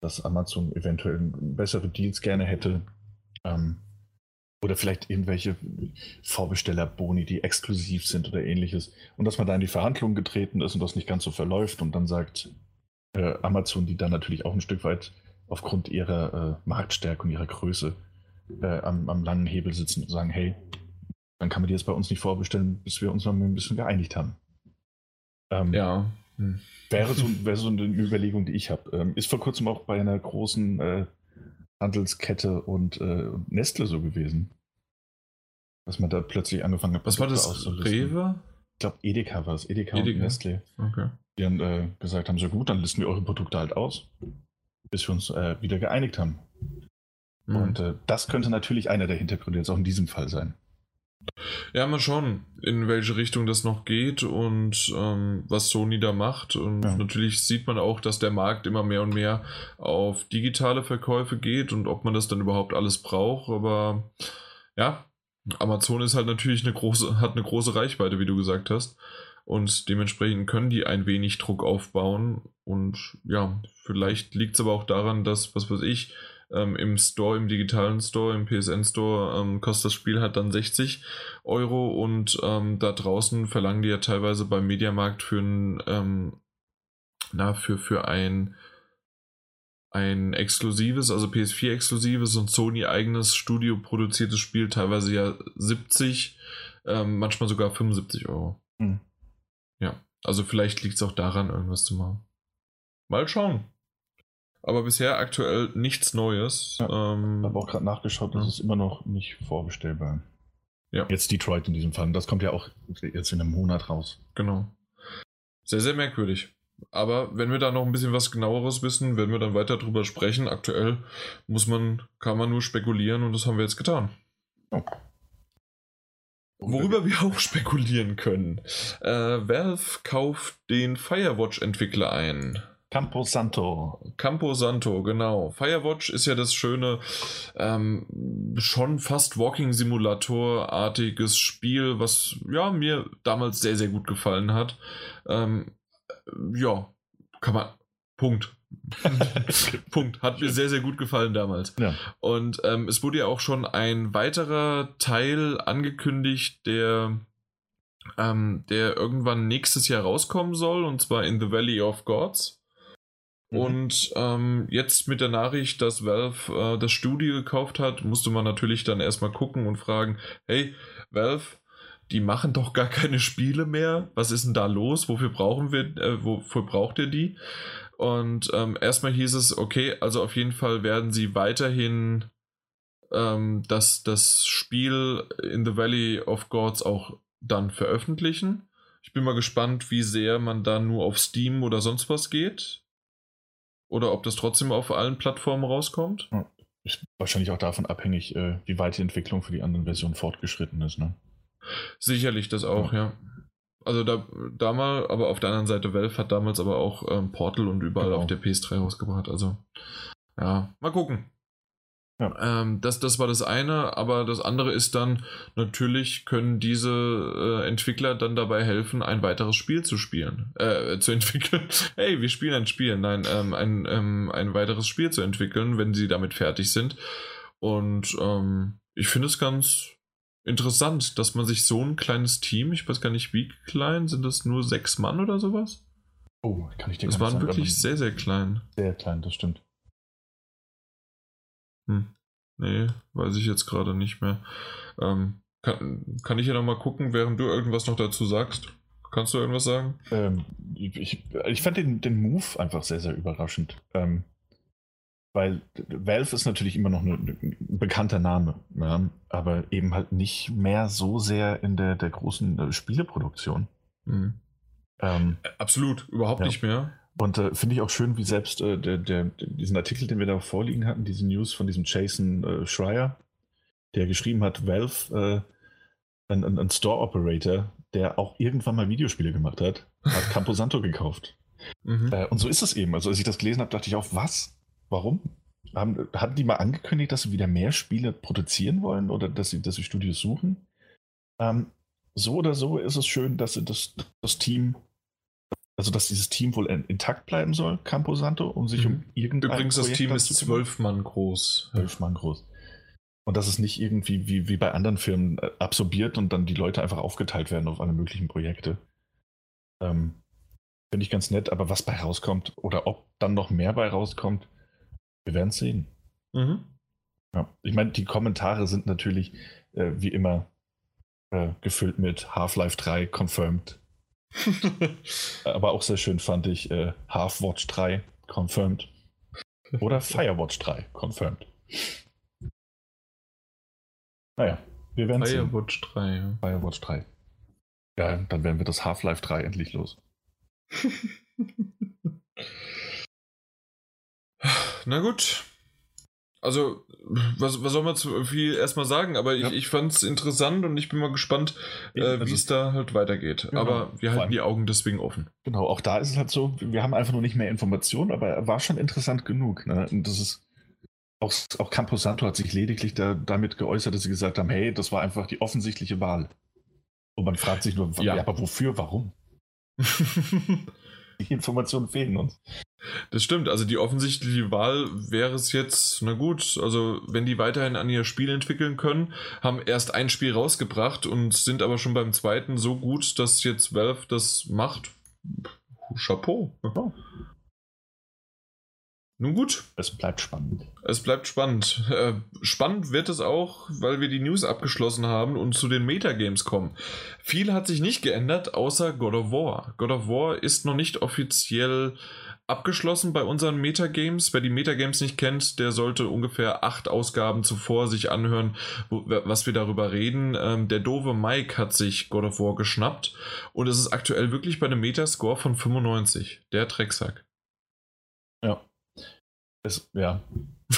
dass Amazon eventuell bessere Deals gerne hätte. Ähm, oder vielleicht irgendwelche Vorbestellerboni, die exklusiv sind oder ähnliches. Und dass man da in die Verhandlungen getreten ist und das nicht ganz so verläuft und dann sagt äh, Amazon, die dann natürlich auch ein Stück weit aufgrund ihrer äh, Marktstärke und ihrer Größe äh, am, am, langen Hebel sitzen und sagen, hey, dann kann man die jetzt bei uns nicht vorbestellen, bis wir uns noch ein bisschen geeinigt haben. Ähm, ja. Wäre, so, wäre so eine Überlegung, die ich habe. Ähm, ist vor kurzem auch bei einer großen äh, Handelskette und äh, Nestle so gewesen. Dass man da plötzlich angefangen hat, Was war das? Rewe? Ich glaube, Edeka war es. Edeka, Edeka, und Nestle. Okay. Die haben äh, gesagt haben, so gut, dann listen wir eure Produkte halt aus, bis wir uns äh, wieder geeinigt haben. Mhm. Und äh, das könnte natürlich einer der Hintergründe jetzt auch in diesem Fall sein. Ja, mal schauen, in welche Richtung das noch geht und ähm, was Sony da macht. Und ja. natürlich sieht man auch, dass der Markt immer mehr und mehr auf digitale Verkäufe geht und ob man das dann überhaupt alles braucht. Aber ja, Amazon ist halt natürlich eine große, hat eine große Reichweite, wie du gesagt hast. Und dementsprechend können die ein wenig Druck aufbauen. Und ja, vielleicht liegt es aber auch daran, dass, was weiß ich, ähm, Im Store, im digitalen Store, im PSN Store ähm, kostet das Spiel halt dann 60 Euro und ähm, da draußen verlangen die ja teilweise beim Mediamarkt für ein, ähm, na, für, für ein ein exklusives, also PS4-exklusives und Sony-eigenes Studio-produziertes Spiel teilweise ja 70, ähm, manchmal sogar 75 Euro. Hm. Ja, also vielleicht liegt es auch daran, irgendwas zu machen. Mal schauen. Aber bisher aktuell nichts Neues. Ja, ähm, ich habe auch gerade nachgeschaut, das ja. ist immer noch nicht vorbestellbar. Ja. Jetzt Detroit in diesem Fall. Das kommt ja auch jetzt in einem Monat raus. Genau. Sehr, sehr merkwürdig. Aber wenn wir da noch ein bisschen was genaueres wissen, werden wir dann weiter drüber sprechen. Aktuell muss man, kann man nur spekulieren und das haben wir jetzt getan. Oh. Worüber wir auch spekulieren können. Äh, Valve kauft den Firewatch-Entwickler ein. Campo Santo. Campo Santo, genau. Firewatch ist ja das schöne, ähm, schon fast Walking Simulator-artiges Spiel, was ja mir damals sehr, sehr gut gefallen hat. Ähm, ja, kann man. Punkt. Punkt. Hat mir sehr, sehr gut gefallen damals. Ja. Und ähm, es wurde ja auch schon ein weiterer Teil angekündigt, der, ähm, der irgendwann nächstes Jahr rauskommen soll, und zwar in The Valley of Gods. Mhm. Und ähm, jetzt mit der Nachricht, dass Valve äh, das Studio gekauft hat, musste man natürlich dann erstmal gucken und fragen, hey, Valve, die machen doch gar keine Spiele mehr. Was ist denn da los? Wofür brauchen wir, äh, wofür braucht ihr die? Und ähm, erstmal hieß es, okay, also auf jeden Fall werden sie weiterhin ähm, das, das Spiel in the Valley of Gods auch dann veröffentlichen. Ich bin mal gespannt, wie sehr man da nur auf Steam oder sonst was geht. Oder ob das trotzdem auf allen Plattformen rauskommt? Ist wahrscheinlich auch davon abhängig, äh, wie weit die Entwicklung für die anderen Versionen fortgeschritten ist, ne? Sicherlich das auch, ja. ja. Also da, da mal, aber auf der anderen Seite, Valve hat damals aber auch ähm, Portal und überall genau. auf der PS3 rausgebracht. Also, ja, mal gucken. Ja. Ähm, das, das war das eine, aber das andere ist dann, natürlich können diese äh, Entwickler dann dabei helfen, ein weiteres Spiel zu spielen, äh, zu entwickeln. hey, wir spielen ein Spiel, nein, ähm, ein, ähm, ein weiteres Spiel zu entwickeln, wenn sie damit fertig sind. Und ähm, ich finde es ganz interessant, dass man sich so ein kleines Team, ich weiß gar nicht wie klein, sind das nur sechs Mann oder sowas? Oh, kann ich dir Das waren sagen, wirklich sehr, sehr klein. Sehr klein, das stimmt. Hm. Nee, weiß ich jetzt gerade nicht mehr. Ähm, kann, kann ich ja noch mal gucken, während du irgendwas noch dazu sagst? Kannst du irgendwas sagen? Ähm, ich, ich fand den, den Move einfach sehr, sehr überraschend. Ähm, weil Valve ist natürlich immer noch ein bekannter Name, ja, aber eben halt nicht mehr so sehr in der, der großen äh, Spieleproduktion. Mhm. Ähm, Absolut, überhaupt ja. nicht mehr. Und äh, finde ich auch schön, wie selbst äh, der, der, diesen Artikel, den wir da vorliegen hatten, diese News von diesem Jason äh, Schreier, der geschrieben hat, Valve, äh, ein, ein, ein Store Operator, der auch irgendwann mal Videospiele gemacht hat, hat Camposanto gekauft. Mhm. Äh, und so ist es eben. Also als ich das gelesen habe, dachte ich auch, was? Warum? Haben, hatten die mal angekündigt, dass sie wieder mehr Spiele produzieren wollen oder dass sie, dass sie Studios suchen? Ähm, so oder so ist es schön, dass sie das, das Team, also dass dieses Team wohl intakt bleiben soll, Camposanto, um sich mhm. um irgendein Übrigens, Projekt das Team ist zwölf Mann groß. Zwölf Mann groß. Und dass es nicht irgendwie wie, wie bei anderen Firmen äh, absorbiert und dann die Leute einfach aufgeteilt werden auf alle möglichen Projekte. Ähm, Finde ich ganz nett, aber was bei rauskommt oder ob dann noch mehr bei rauskommt, wir werden es sehen. Mhm. Ja, ich meine, die Kommentare sind natürlich äh, wie immer äh, gefüllt mit Half-Life 3 confirmed. aber auch sehr schön fand ich äh, Half-Watch 3 confirmed. Oder Firewatch 3 confirmed. Naja, wir werden sehen. Firewatch 3. Ja. Firewatch 3. Ja, dann werden wir das Half-Life 3 endlich los. Na gut. Also, was, was soll man zu viel erstmal sagen? Aber ich, ja. ich fand es interessant und ich bin mal gespannt, äh, also wie es da halt weitergeht. Genau. Aber wir halten die Augen deswegen offen. Genau, auch da ist es halt so, wir haben einfach nur nicht mehr Informationen, aber er war schon interessant genug. Ne? Und das ist auch, auch Camposanto hat sich lediglich da, damit geäußert, dass sie gesagt haben, hey, das war einfach die offensichtliche Wahl. Und man fragt sich nur. Ja, aber wofür, warum? die Informationen fehlen uns. Das stimmt, also die offensichtliche Wahl wäre es jetzt, na gut, also wenn die weiterhin an ihr Spiel entwickeln können, haben erst ein Spiel rausgebracht und sind aber schon beim zweiten so gut, dass jetzt Valve das macht. Chapeau. Oh. Nun gut. Es bleibt spannend. Es bleibt spannend. Äh, spannend wird es auch, weil wir die News abgeschlossen haben und zu den Metagames kommen. Viel hat sich nicht geändert, außer God of War. God of War ist noch nicht offiziell abgeschlossen bei unseren Metagames. Wer die Metagames nicht kennt, der sollte ungefähr acht Ausgaben zuvor sich anhören, wo, was wir darüber reden. Ähm, der doofe Mike hat sich God of War geschnappt und es ist aktuell wirklich bei einem Metascore von 95. Der Drecksack. Ja. Es, ja.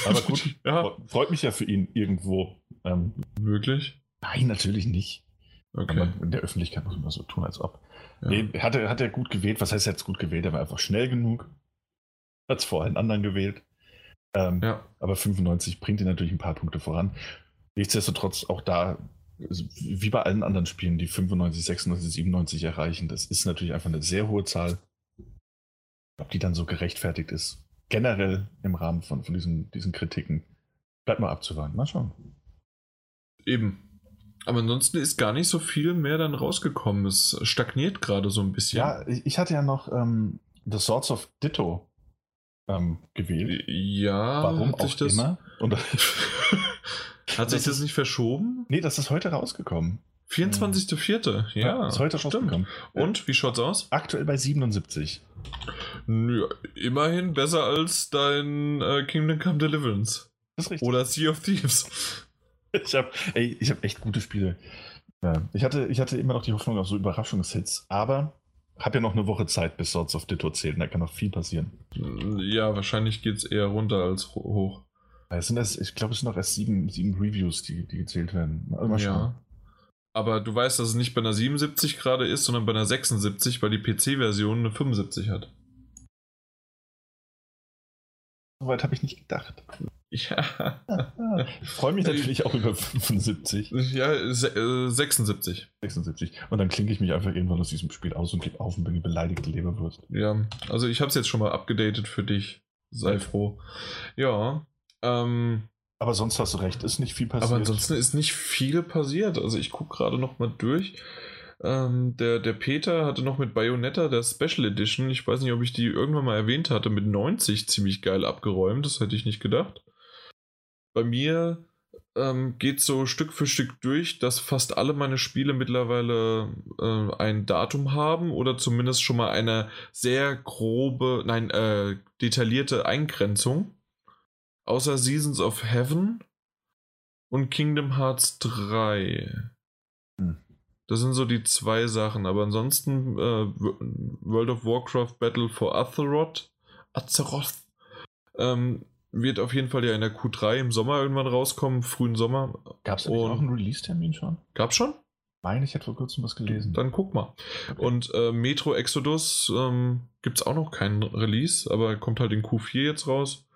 Aber gut, ja. freut mich ja für ihn irgendwo. Ähm, Wirklich? Nein, natürlich nicht. Okay. Aber in der Öffentlichkeit muss man so tun, als ob. Ja. Nee, hat er, hat er gut gewählt. Was heißt jetzt gut gewählt? Er war einfach schnell genug. Hat es vor allen anderen gewählt. Ähm, ja. Aber 95 bringt ihn natürlich ein paar Punkte voran. Nichtsdestotrotz auch da, wie bei allen anderen Spielen, die 95, 96, 97 erreichen, das ist natürlich einfach eine sehr hohe Zahl. Ob die dann so gerechtfertigt ist, generell im Rahmen von, von diesen, diesen Kritiken. Bleibt mal abzuwarten. Mal schauen. Eben. Aber ansonsten ist gar nicht so viel mehr dann rausgekommen. Es stagniert gerade so ein bisschen. Ja, ich hatte ja noch ähm, The Swords of Ditto ähm, gewählt. Ja, warum auch das... immer. Und hat sich das nicht verschoben? Nee, das ist heute rausgekommen. 24.04. Ja, ja, ist heute stimmt. rausgekommen. Und wie schaut's aus? Aktuell bei 77. Ja, immerhin besser als dein äh, Kingdom Come Deliverance. Das ist richtig. Oder Sea of Thieves. Ich habe hab echt gute Spiele. Ich, hatte, ich hatte immer noch die Hoffnung auf so Überraschungshits, aber habe ja noch eine Woche Zeit, bis Swords of Ditto zählen. Da kann noch viel passieren. Ja, wahrscheinlich geht es eher runter als hoch. Es sind erst, ich glaube, es sind noch erst sieben, sieben Reviews, die, die gezählt werden. Mal ja. Aber du weißt, dass es nicht bei einer 77 gerade ist, sondern bei einer 76, weil die PC-Version eine 75 hat. Soweit habe ich nicht gedacht. Ja. ich freue mich natürlich auch über 75. Ja, 76. 76. Äh, und dann klinke ich mich einfach irgendwann aus diesem Spiel aus und gebe auf und bin die beleidigte Leberwurst. Ja, also ich habe es jetzt schon mal abgedatet für dich. Sei froh. Ja. Ähm, Aber sonst hast du recht, ist nicht viel passiert. Aber ansonsten ist nicht viel passiert. Also ich gucke gerade noch mal durch. Ähm, der, der Peter hatte noch mit Bayonetta der Special Edition, ich weiß nicht, ob ich die irgendwann mal erwähnt hatte, mit 90 ziemlich geil abgeräumt. Das hätte ich nicht gedacht. Bei mir ähm, geht so Stück für Stück durch, dass fast alle meine Spiele mittlerweile äh, ein Datum haben oder zumindest schon mal eine sehr grobe, nein, äh, detaillierte Eingrenzung. Außer Seasons of Heaven und Kingdom Hearts 3. Hm. Das sind so die zwei Sachen, aber ansonsten äh, World of Warcraft Battle for Azeroth, Azeroth ähm, wird auf jeden Fall ja in der Q3 im Sommer irgendwann rauskommen, frühen Sommer. Gab es auch einen Release-Termin schon? Gab's schon? Meine, ich hätte vor kurzem was gelesen. Dann guck mal. Okay. Und äh, Metro Exodus ähm, gibt es auch noch keinen Release, aber kommt halt in Q4 jetzt raus.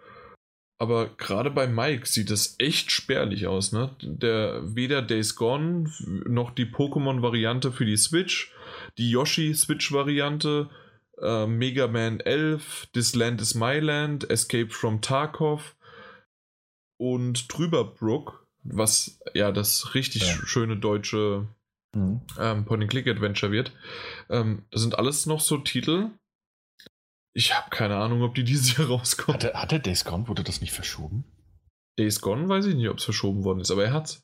Aber gerade bei Mike sieht es echt spärlich aus, ne? Der weder Days Gone noch die Pokémon-Variante für die Switch, die Yoshi-Switch-Variante, äh, Mega Man 11, This Land is My Land, Escape from Tarkov und Trüberbrook, was ja das richtig ja. schöne deutsche mhm. ähm, Point-and-Click-Adventure wird. Ähm, das sind alles noch so Titel, ich habe keine Ahnung, ob die dieses Jahr rauskommen. Hat, hat der Days Gone, wurde das nicht verschoben? Days Gone weiß ich nicht, ob es verschoben worden ist, aber er hat's.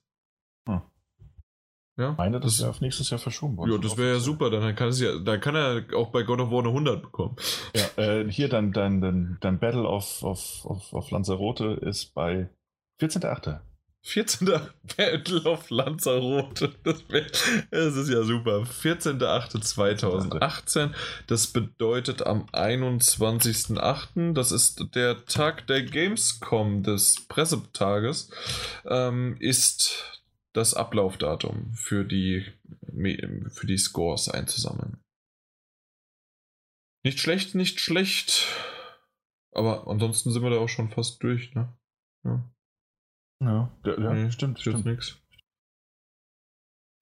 Ja, meine, das, ist ja auf nächstes Jahr verschoben worden. Ja, das wäre ja super, dann kann, es ja, dann kann er auch bei God of War eine 100 bekommen. Ja, äh, hier dann, dann, dann, dann Battle of, of, of, of Lanzarote ist bei 14.8. 14. Battle of Lanzarote. Das, wär, das ist ja super. 14.08.2018. Das bedeutet am 21.08. Das ist der Tag der Gamescom des Pressetages. Ähm, ist das Ablaufdatum für die, für die Scores einzusammeln. Nicht schlecht, nicht schlecht. Aber ansonsten sind wir da auch schon fast durch, ne? Ja. Ja, ja, nee, stimmt, stimmt. Nix.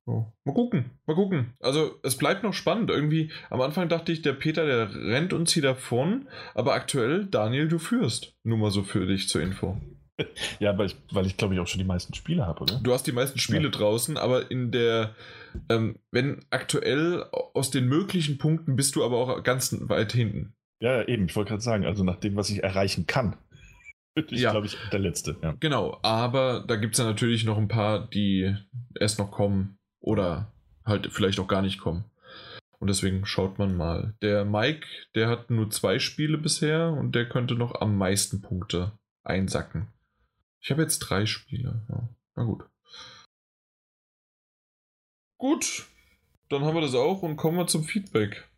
Oh. Mal gucken, mal gucken. Also es bleibt noch spannend. Irgendwie, am Anfang dachte ich, der Peter, der rennt uns hier davon, aber aktuell, Daniel, du führst. Nur mal so für dich zur Info. Ja, weil ich, weil ich glaube ich auch schon die meisten Spiele habe, oder? Du hast die meisten Spiele ja. draußen, aber in der, ähm, wenn aktuell aus den möglichen Punkten bist du aber auch ganz weit hinten. Ja, eben, ich wollte gerade sagen, also nach dem, was ich erreichen kann, ich ja. glaube ich, der letzte. Ja. Genau, aber da gibt es ja natürlich noch ein paar, die erst noch kommen oder halt vielleicht auch gar nicht kommen. Und deswegen schaut man mal. Der Mike, der hat nur zwei Spiele bisher und der könnte noch am meisten Punkte einsacken. Ich habe jetzt drei Spiele. Ja. Na gut. Gut, dann haben wir das auch und kommen wir zum Feedback.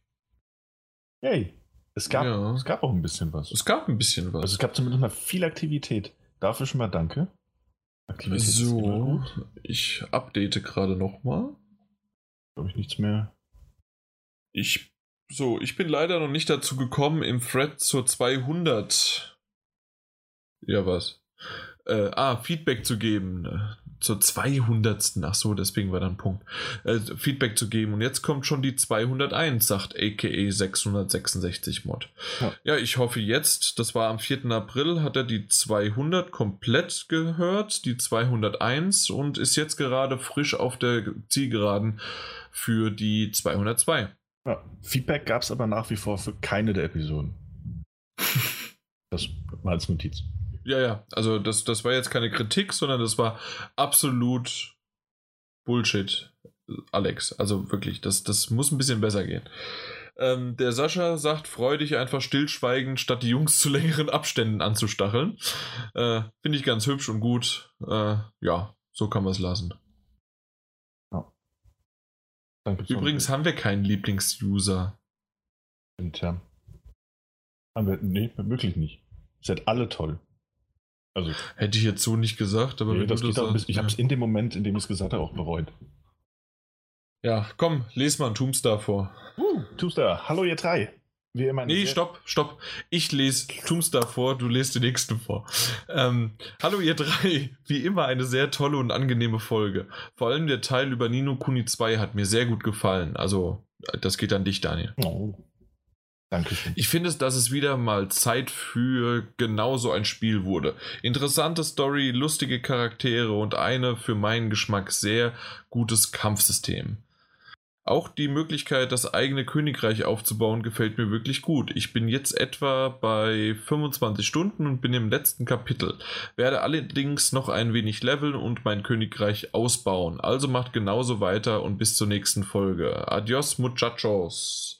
Hey. Es gab, ja. es gab auch ein bisschen was. Es gab ein bisschen was. Also es gab zumindest mal viel Aktivität. Dafür schon mal danke. Aktivität so, ich update gerade nochmal. Glaube ich nichts mehr. Ich, so, ich bin leider noch nicht dazu gekommen, im Thread zur 200. Ja, was? Äh, ah, Feedback zu geben zur 200. Ach so, deswegen war dann Punkt. Äh, Feedback zu geben. Und jetzt kommt schon die 201, sagt aka 666 Mod. Ja. ja. ich hoffe jetzt, das war am 4. April, hat er die 200 komplett gehört, die 201 und ist jetzt gerade frisch auf der Zielgeraden für die 202. Ja, Feedback gab es aber nach wie vor für keine der Episoden. das mal als Notiz. Ja, ja. Also das, das war jetzt keine Kritik, sondern das war absolut Bullshit, Alex. Also wirklich, das, das muss ein bisschen besser gehen. Ähm, der Sascha sagt, freu dich einfach stillschweigend, statt die Jungs zu längeren Abständen anzustacheln. Äh, Finde ich ganz hübsch und gut. Äh, ja, so kann man es lassen. Ja. Übrigens haben wir keinen Lieblingsuser. Intern. Haben wir, nee, wirklich nicht. Ihr seid alle toll. Also, Hätte ich jetzt so nicht gesagt, aber nee, das geht das ich habe es in dem Moment, in dem ich es gesagt habe, auch bereut. Ja, komm, les mal ein Tombstar vor. Uh, Tombstar, hallo ihr drei. Wie immer nee, stopp, stopp. Ich lese Tombstar vor, du lest den nächsten vor. Ähm, hallo ihr drei, wie immer eine sehr tolle und angenehme Folge. Vor allem der Teil über Nino Kuni 2 hat mir sehr gut gefallen. Also, das geht an dich, Daniel. Oh. Dankeschön. Ich finde, dass es wieder mal Zeit für genau so ein Spiel wurde. Interessante Story, lustige Charaktere und eine für meinen Geschmack sehr gutes Kampfsystem. Auch die Möglichkeit, das eigene Königreich aufzubauen, gefällt mir wirklich gut. Ich bin jetzt etwa bei 25 Stunden und bin im letzten Kapitel. Werde allerdings noch ein wenig leveln und mein Königreich ausbauen. Also macht genauso weiter und bis zur nächsten Folge. Adios, muchachos.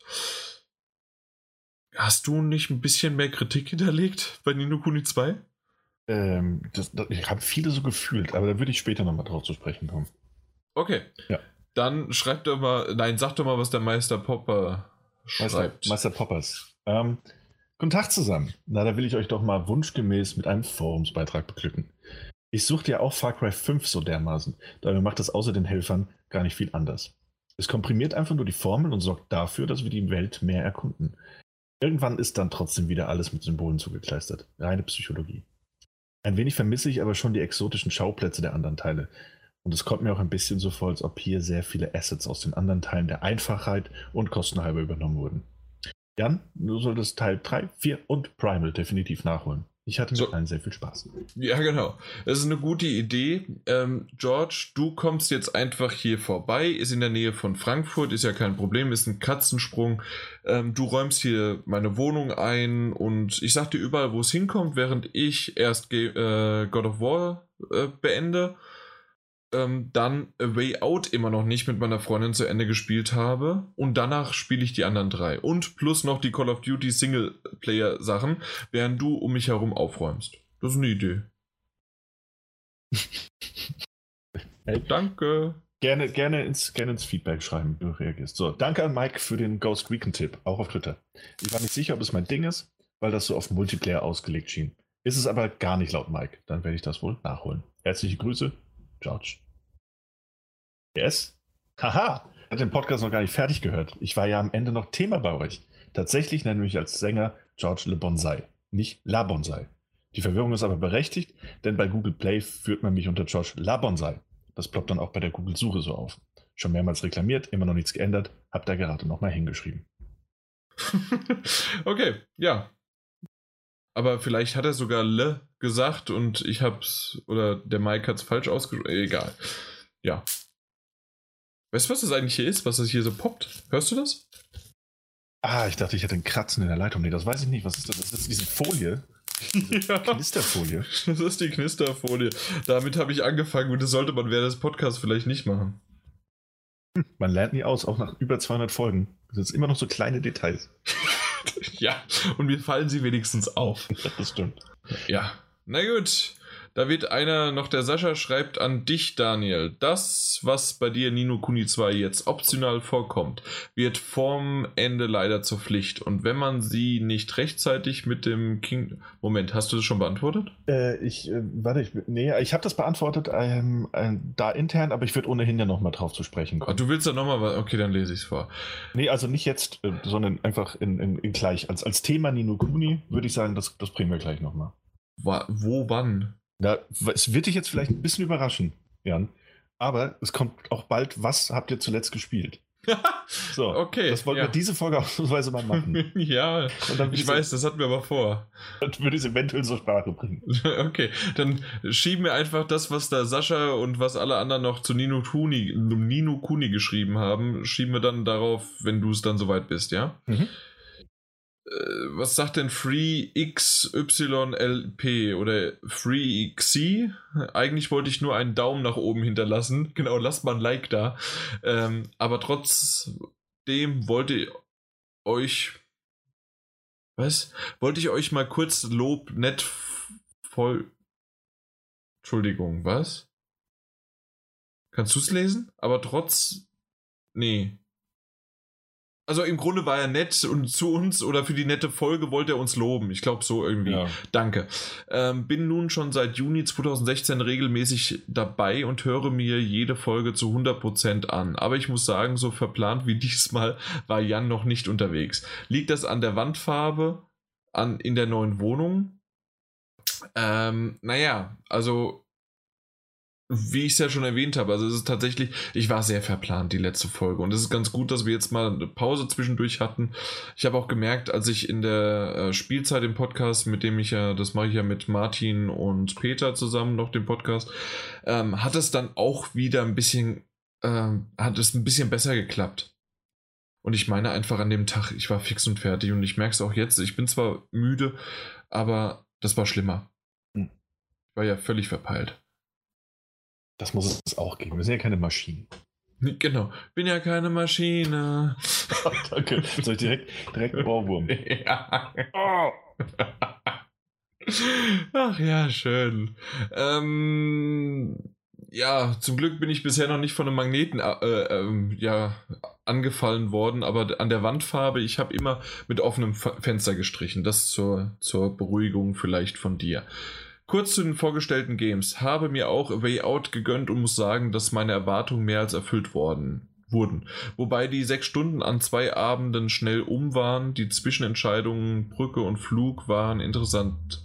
Hast du nicht ein bisschen mehr Kritik hinterlegt bei Nino Kuni 2? Ähm, das, das, ich habe viele so gefühlt, aber da würde ich später nochmal drauf zu sprechen kommen. Okay. Ja. Dann schreibt doch mal, nein, sag doch mal, was der Meister Popper schreibt. Meister, Meister Poppers. Ähm, guten Tag zusammen. Na, da will ich euch doch mal wunschgemäß mit einem Forumsbeitrag beglücken. Ich suchte ja auch Far Cry 5 so dermaßen, dabei macht es außer den Helfern gar nicht viel anders. Es komprimiert einfach nur die Formel und sorgt dafür, dass wir die Welt mehr erkunden. Irgendwann ist dann trotzdem wieder alles mit Symbolen zugekleistert. Reine Psychologie. Ein wenig vermisse ich aber schon die exotischen Schauplätze der anderen Teile. Und es kommt mir auch ein bisschen so vor, als ob hier sehr viele Assets aus den anderen Teilen der Einfachheit und kostenhalber übernommen wurden. Jan, du solltest Teil 3, 4 und Primal definitiv nachholen. Ich hatte mit so. allen sehr viel Spaß. Ja, genau. Das ist eine gute Idee. Ähm, George, du kommst jetzt einfach hier vorbei, ist in der Nähe von Frankfurt, ist ja kein Problem, ist ein Katzensprung. Ähm, du räumst hier meine Wohnung ein und ich sag dir überall, wo es hinkommt, während ich erst äh, God of War äh, beende ähm, dann A Way Out immer noch nicht mit meiner Freundin zu Ende gespielt habe. Und danach spiele ich die anderen drei. Und plus noch die Call of Duty Singleplayer-Sachen, während du um mich herum aufräumst. Das ist eine Idee. Hey. Danke. Gerne, gerne, ins, gerne ins Feedback schreiben, wenn du reagierst. So, danke an Mike für den Ghost Recon-Tipp, auch auf Twitter. Ich war nicht sicher, ob es mein Ding ist, weil das so auf Multiplayer ausgelegt schien. Ist es aber gar nicht laut Mike. Dann werde ich das wohl nachholen. Herzliche Grüße, George. Yes? Haha! Habe den Podcast noch gar nicht fertig gehört. Ich war ja am Ende noch Thema bei euch. Tatsächlich nenne ich mich als Sänger George Le Bonsai, nicht La Bonsai. Die Verwirrung ist aber berechtigt, denn bei Google Play führt man mich unter George La Bonsai. Das ploppt dann auch bei der Google-Suche so auf. Schon mehrmals reklamiert, immer noch nichts geändert, hab da gerade nochmal hingeschrieben. okay, ja. Aber vielleicht hat er sogar Le gesagt und ich hab's, oder der Mike hat's falsch ausgesprochen. Egal. Ja. Weißt du, was das eigentlich hier ist, was das hier so poppt? Hörst du das? Ah, ich dachte, ich hätte einen Kratzen in der Leitung. Nee, das weiß ich nicht. Was ist das? Das ist diese Folie. Diese ja. Knisterfolie. Das ist die Knisterfolie. Damit habe ich angefangen und das sollte man während des Podcasts vielleicht nicht machen. Man lernt nie aus, auch nach über 200 Folgen. Das sind immer noch so kleine Details. ja, und mir fallen sie wenigstens auf. Das stimmt. Ja, na gut. Da wird einer noch, der Sascha schreibt an dich, Daniel. Das, was bei dir Nino Kuni 2 jetzt optional vorkommt, wird vorm Ende leider zur Pflicht. Und wenn man sie nicht rechtzeitig mit dem King. Moment, hast du das schon beantwortet? Äh, ich, äh, warte, ich, nee, ich habe das beantwortet ähm, äh, da intern, aber ich würde ohnehin ja nochmal drauf zu sprechen kommen. Ach, du willst da nochmal Okay, dann lese ich es vor. Nee, also nicht jetzt, äh, sondern einfach in, in, in, gleich. Als, als Thema Nino Kuni würde ich sagen, das, das bringen wir gleich nochmal. Wo, wann? Na, es wird dich jetzt vielleicht ein bisschen überraschen, Jan. Aber es kommt auch bald, was habt ihr zuletzt gespielt? so, okay. Das wollten ja. wir diese Folge ausnahmsweise mal machen. ja, ich weiß, das hatten wir aber vor. Dann würde ich es eventuell zur Sprache bringen. okay, dann schieben wir einfach das, was da Sascha und was alle anderen noch zu Nino Kuni, Nino Kuni geschrieben haben, schieben wir dann darauf, wenn du es dann soweit bist, ja? Mhm. Äh, was sagt denn Free XYLP oder Free XC? Eigentlich wollte ich nur einen Daumen nach oben hinterlassen. Genau, lasst mal ein Like da. Ähm, aber trotzdem wollte ich euch. Was? Wollte ich euch mal kurz Lob nett voll. Entschuldigung, was? Kannst du es lesen? Aber trotz. Nee. Also im Grunde war er nett und zu uns oder für die nette Folge wollte er uns loben. Ich glaube so irgendwie. Ja. Danke. Ähm, bin nun schon seit Juni 2016 regelmäßig dabei und höre mir jede Folge zu 100% an. Aber ich muss sagen, so verplant wie diesmal war Jan noch nicht unterwegs. Liegt das an der Wandfarbe? An, in der neuen Wohnung? Ähm, naja, also wie ich es ja schon erwähnt habe, also es ist tatsächlich, ich war sehr verplant die letzte Folge und es ist ganz gut, dass wir jetzt mal eine Pause zwischendurch hatten. Ich habe auch gemerkt, als ich in der äh, Spielzeit im Podcast, mit dem ich ja, das mache ich ja mit Martin und Peter zusammen noch den Podcast, ähm, hat es dann auch wieder ein bisschen, ähm, hat es ein bisschen besser geklappt. Und ich meine einfach an dem Tag, ich war fix und fertig und ich merke es auch jetzt, ich bin zwar müde, aber das war schlimmer. Hm. Ich war ja völlig verpeilt. Das muss es auch geben. Wir sind ja keine Maschinen. Genau. Bin ja keine Maschine. Danke. Soll ich direkt, direkt Bauwurm? ja. Oh. Ach ja, schön. Ähm, ja, zum Glück bin ich bisher noch nicht von einem Magneten äh, äh, ja, angefallen worden, aber an der Wandfarbe, ich habe immer mit offenem Fenster gestrichen. Das zur, zur Beruhigung vielleicht von dir. Kurz zu den vorgestellten Games. Habe mir auch Way Out gegönnt und muss sagen, dass meine Erwartungen mehr als erfüllt worden wurden. Wobei die sechs Stunden an zwei Abenden schnell um waren. Die Zwischenentscheidungen Brücke und Flug waren interessant.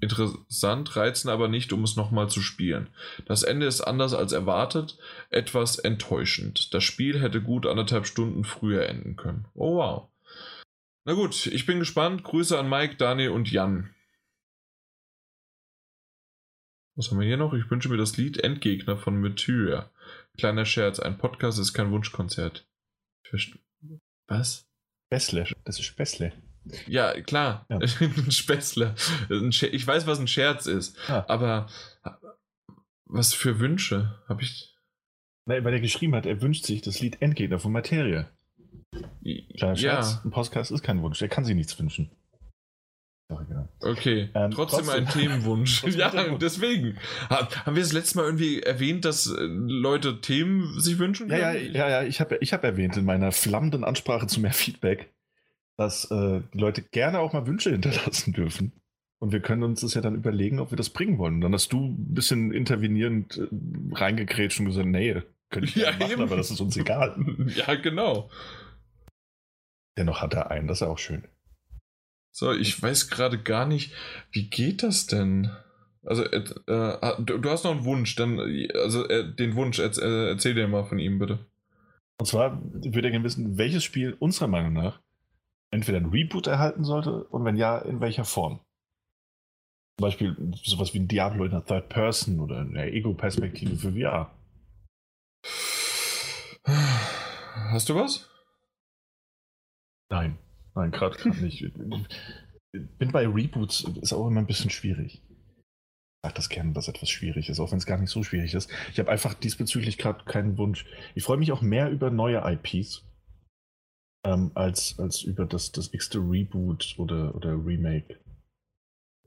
Interessant, reizen aber nicht, um es nochmal zu spielen. Das Ende ist anders als erwartet, etwas enttäuschend. Das Spiel hätte gut anderthalb Stunden früher enden können. Oh wow. Na gut, ich bin gespannt. Grüße an Mike, Daniel und Jan. Was haben wir hier noch? Ich wünsche mir das Lied Endgegner von Meteor. Kleiner Scherz, ein Podcast ist kein Wunschkonzert. Was? Späßle, das ist Späßle. Ja, klar. Ja. ein Späßle. Ich weiß, was ein Scherz ist. Ah. Aber was für Wünsche habe ich. Nein, weil er geschrieben hat, er wünscht sich das Lied Endgegner von Materie. Kleiner Scherz, ja. ein Podcast ist kein Wunsch, er kann sich nichts wünschen. Okay, ähm, trotzdem, trotzdem, ein Themenwunsch. ja, deswegen. Haben wir das letzte Mal irgendwie erwähnt, dass äh, Leute Themen sich wünschen? Ja, ja, ja, ja, ich habe ich hab erwähnt in meiner flammenden Ansprache zu mehr Feedback, dass äh, die Leute gerne auch mal Wünsche hinterlassen dürfen. Und wir können uns das ja dann überlegen, ob wir das bringen wollen. Und dann hast du ein bisschen intervenierend äh, reingekrätscht und gesagt, nee, könnte ich ja machen, eben. aber das ist uns egal. ja, genau. Dennoch hat er einen, das ist auch schön. So, ich weiß gerade gar nicht, wie geht das denn? Also, äh, äh du, hast noch einen Wunsch, dann, also äh, den Wunsch, äh, erzähl dir mal von ihm, bitte. Und zwar würde er gerne wissen, welches Spiel unserer Meinung nach entweder ein Reboot erhalten sollte und wenn ja, in welcher Form. Zum Beispiel sowas wie ein Diablo in der Third Person oder in der Ego-Perspektive für VR. Hast du was? Nein. Nein, gerade nicht. bin bei Reboots, ist auch immer ein bisschen schwierig. Ich sage das gerne, dass etwas schwierig ist, auch wenn es gar nicht so schwierig ist. Ich habe einfach diesbezüglich gerade keinen Wunsch. Ich freue mich auch mehr über neue IPs ähm, als, als über das, das x-te Reboot oder, oder Remake.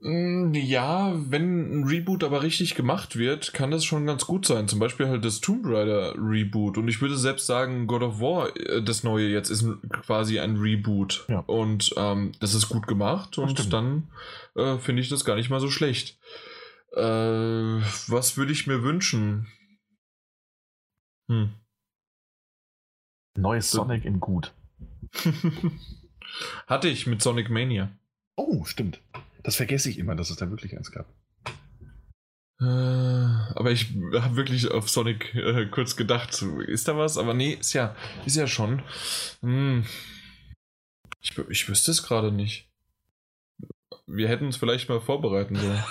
Mm, ja, wenn ein Reboot aber richtig gemacht wird, kann das schon ganz gut sein. Zum Beispiel halt das Tomb Raider Reboot. Und ich würde selbst sagen, God of War, äh, das neue jetzt, ist quasi ein Reboot. Ja. Und ähm, das ist gut gemacht und dann äh, finde ich das gar nicht mal so schlecht. Äh, was würde ich mir wünschen? Hm. Neues Sonic in gut. Hatte ich mit Sonic Mania. Oh, stimmt. Das vergesse ich immer, dass es da wirklich eins gab. Äh, aber ich habe wirklich auf Sonic äh, kurz gedacht, ist da was? Aber nee, ist ja, ist ja schon. Hm. Ich, ich wüsste es gerade nicht. Wir hätten uns vielleicht mal vorbereiten sollen.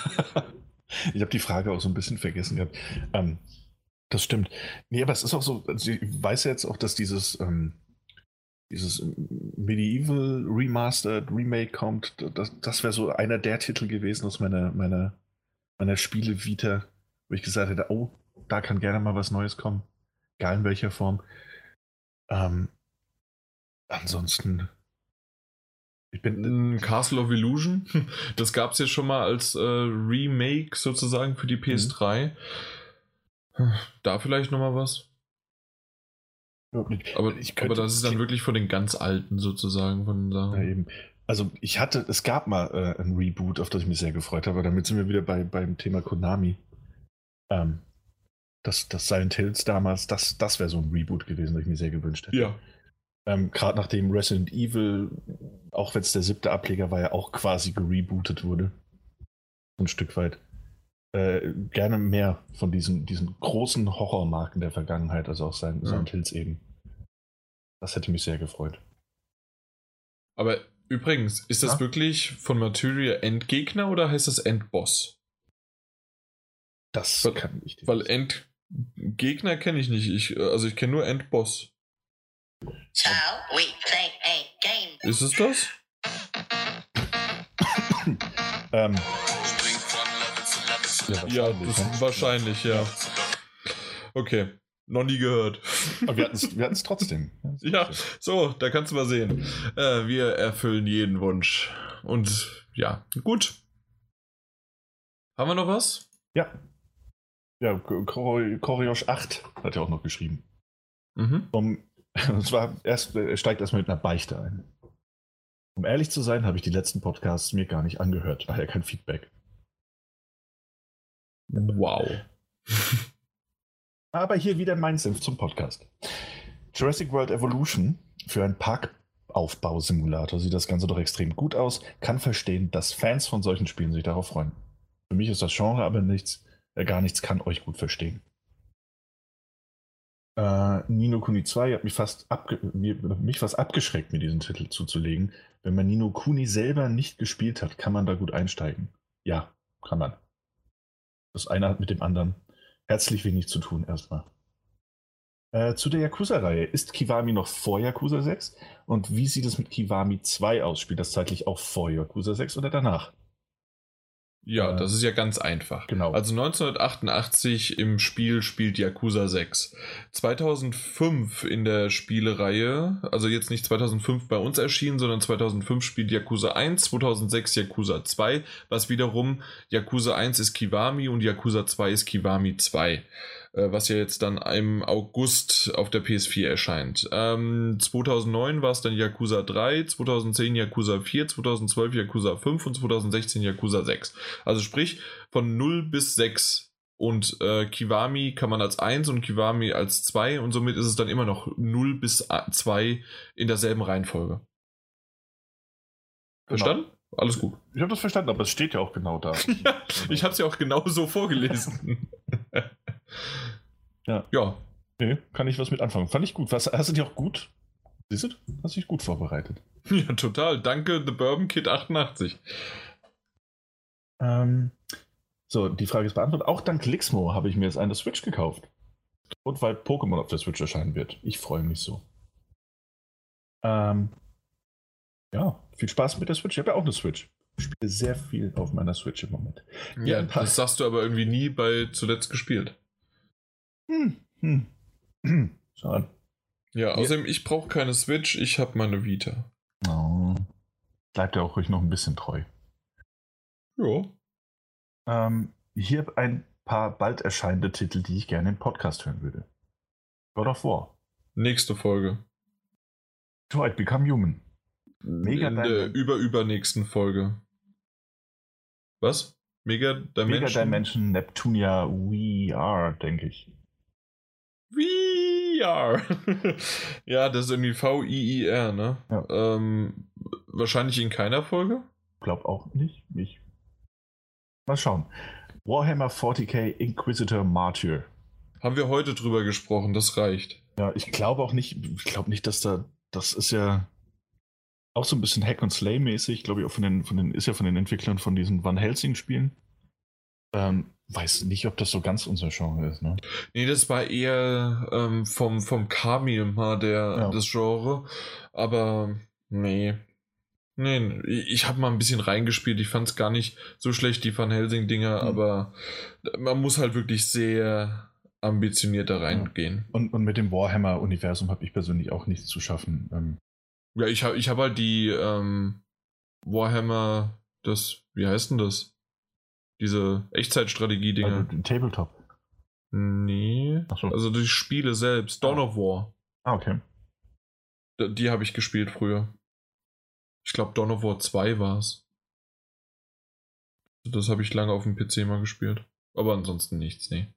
ich habe die Frage auch so ein bisschen vergessen gehabt. Ähm, das stimmt. Nee, aber es ist auch so, also ich weiß jetzt auch, dass dieses ähm, dieses Medieval Remastered Remake kommt, das, das wäre so einer der Titel gewesen aus meiner, meiner, meiner Spiele-Vita, wo ich gesagt hätte, oh, da kann gerne mal was Neues kommen. Egal in welcher Form. Ähm, ansonsten. Ich bin. Castle of Illusion. Das gab es ja schon mal als äh, Remake sozusagen für die PS3. Mhm. Da vielleicht nochmal was. Aber, ich könnte, aber das ist dann wirklich von den ganz alten sozusagen von Sachen. Ja, eben. Also ich hatte, es gab mal äh, ein Reboot, auf das ich mich sehr gefreut habe. Damit sind wir wieder bei, beim Thema Konami. Ähm, das, das Silent Hills damals, das, das wäre so ein Reboot gewesen, das ich mir sehr gewünscht hätte. Ja. Ähm, Gerade nachdem Resident Evil, auch wenn es der siebte Ableger war, ja auch quasi gerebootet wurde. Ein Stück weit. Äh, gerne mehr von diesen, diesen großen Horrormarken der Vergangenheit, also auch sein, ja. Hills eben. Das hätte mich sehr gefreut. Aber übrigens, ist das ja? wirklich von Materia Endgegner oder heißt das Endboss? Das weil, kann ich nicht. Weil Endgegner kenne ich nicht. Ich, also ich kenne nur Endboss. So we play a game. Ist es das? ähm. Ja, wahrscheinlich, ja, das, wahrscheinlich, ja. Okay. Noch nie gehört. Aber wir hatten es trotzdem. Ja, so, da kannst du mal sehen. Äh, wir erfüllen jeden Wunsch. Und ja, gut. Haben wir noch was? Ja. Ja, Koriosch 8 hat er auch noch geschrieben. Mhm. Um, und zwar, erst, er steigt erstmal mit einer Beichte ein. Um ehrlich zu sein, habe ich die letzten Podcasts mir gar nicht angehört, daher kein Feedback. Wow. Aber hier wieder mein Senf zum Podcast. Jurassic World Evolution für einen Parkaufbausimulator sieht das Ganze doch extrem gut aus. Kann verstehen, dass Fans von solchen Spielen sich darauf freuen. Für mich ist das Genre aber nichts, äh, gar nichts kann euch gut verstehen. Äh, Nino Kuni 2 hat mich fast, mich fast abgeschreckt, mir diesen Titel zuzulegen. Wenn man Nino Kuni selber nicht gespielt hat, kann man da gut einsteigen. Ja, kann man. Das eine hat mit dem anderen herzlich wenig zu tun erstmal. Äh, zu der Yakuza-Reihe. Ist Kiwami noch vor Yakuza 6? Und wie sieht es mit Kiwami 2 aus? Spielt das zeitlich auch vor Yakuza 6 oder danach? Ja, das ist ja ganz einfach. Genau. Also 1988 im Spiel spielt Yakuza 6. 2005 in der Spielereihe, also jetzt nicht 2005 bei uns erschienen, sondern 2005 spielt Yakuza 1, 2006 Yakuza 2, was wiederum Yakuza 1 ist Kiwami und Yakuza 2 ist Kiwami 2. Äh, was ja jetzt dann im August auf der PS4 erscheint. Ähm, 2009 war es dann Yakuza 3, 2010 Yakuza 4, 2012 Yakuza 5 und 2016 Yakuza 6. Also sprich von 0 bis 6 und äh, Kiwami kann man als 1 und Kiwami als 2 und somit ist es dann immer noch 0 bis 2 in derselben Reihenfolge. Genau. Verstanden? Genau. Alles gut. Ich habe das verstanden, aber es steht ja auch genau da. ja, ich habe es ja auch genau so vorgelesen. ja. Ja. Nee, kann ich was mit anfangen. Fand ich gut. Was, hast du dich auch gut? Siehst du? Hast dich gut vorbereitet. Ja, total. Danke, The Bourbon Kid 88. Ähm, so, die Frage ist beantwortet. Auch dank Lixmo habe ich mir jetzt eine Switch gekauft. Und weil Pokémon auf der Switch erscheinen wird. Ich freue mich so. Ähm, ja, viel Spaß mit der Switch. Ich habe ja auch eine Switch. Ich spiele sehr viel auf meiner Switch im Moment. Ja, das sagst du aber irgendwie nie bei zuletzt gespielt. Hm, hm. Schade. Ja, außerdem, ja. ich brauche keine Switch, ich habe meine Vita. Oh. Bleibt ja auch ruhig noch ein bisschen treu. Ja. Ähm, hier ein paar bald erscheinende Titel, die ich gerne im Podcast hören würde. God of War. Nächste Folge. Detroit Become Human. Mega in der überübernächsten Folge. Was? Mega Dimension? Mega Dimension Neptunia VR, denke ich. VR. ja, das ist irgendwie V-I-I-R, ne? Ja. Ähm, wahrscheinlich in keiner Folge? Glaub auch nicht. Ich. Mal schauen. Warhammer 40k Inquisitor Martyr. Haben wir heute drüber gesprochen, das reicht. Ja, ich glaube auch nicht, ich glaube nicht, dass da, das ist ja, auch so ein bisschen Hack and Slay mäßig, glaube ich, auch von den, von den, ist ja von den Entwicklern von diesen Van Helsing Spielen. Ähm, weiß nicht, ob das so ganz unser Genre ist, ne? Nee, das war eher ähm, vom, vom Kami mal der, ja. das Genre. Aber nee. Nee, ich habe mal ein bisschen reingespielt. Ich fand es gar nicht so schlecht, die Van Helsing-Dinger, mhm. aber man muss halt wirklich sehr ambitioniert da reingehen. Und, und mit dem Warhammer-Universum habe ich persönlich auch nichts zu schaffen. Ähm, ja, ich habe ich hab halt die ähm, Warhammer, das, wie heißt denn das? Diese Echtzeitstrategie-Dinger. Also Tabletop. Nee. So. Also die Spiele selbst. Dawn of War. Ah, okay. Die, die habe ich gespielt früher. Ich glaube, Dawn of War 2 war es. Das habe ich lange auf dem PC mal gespielt. Aber ansonsten nichts, nee.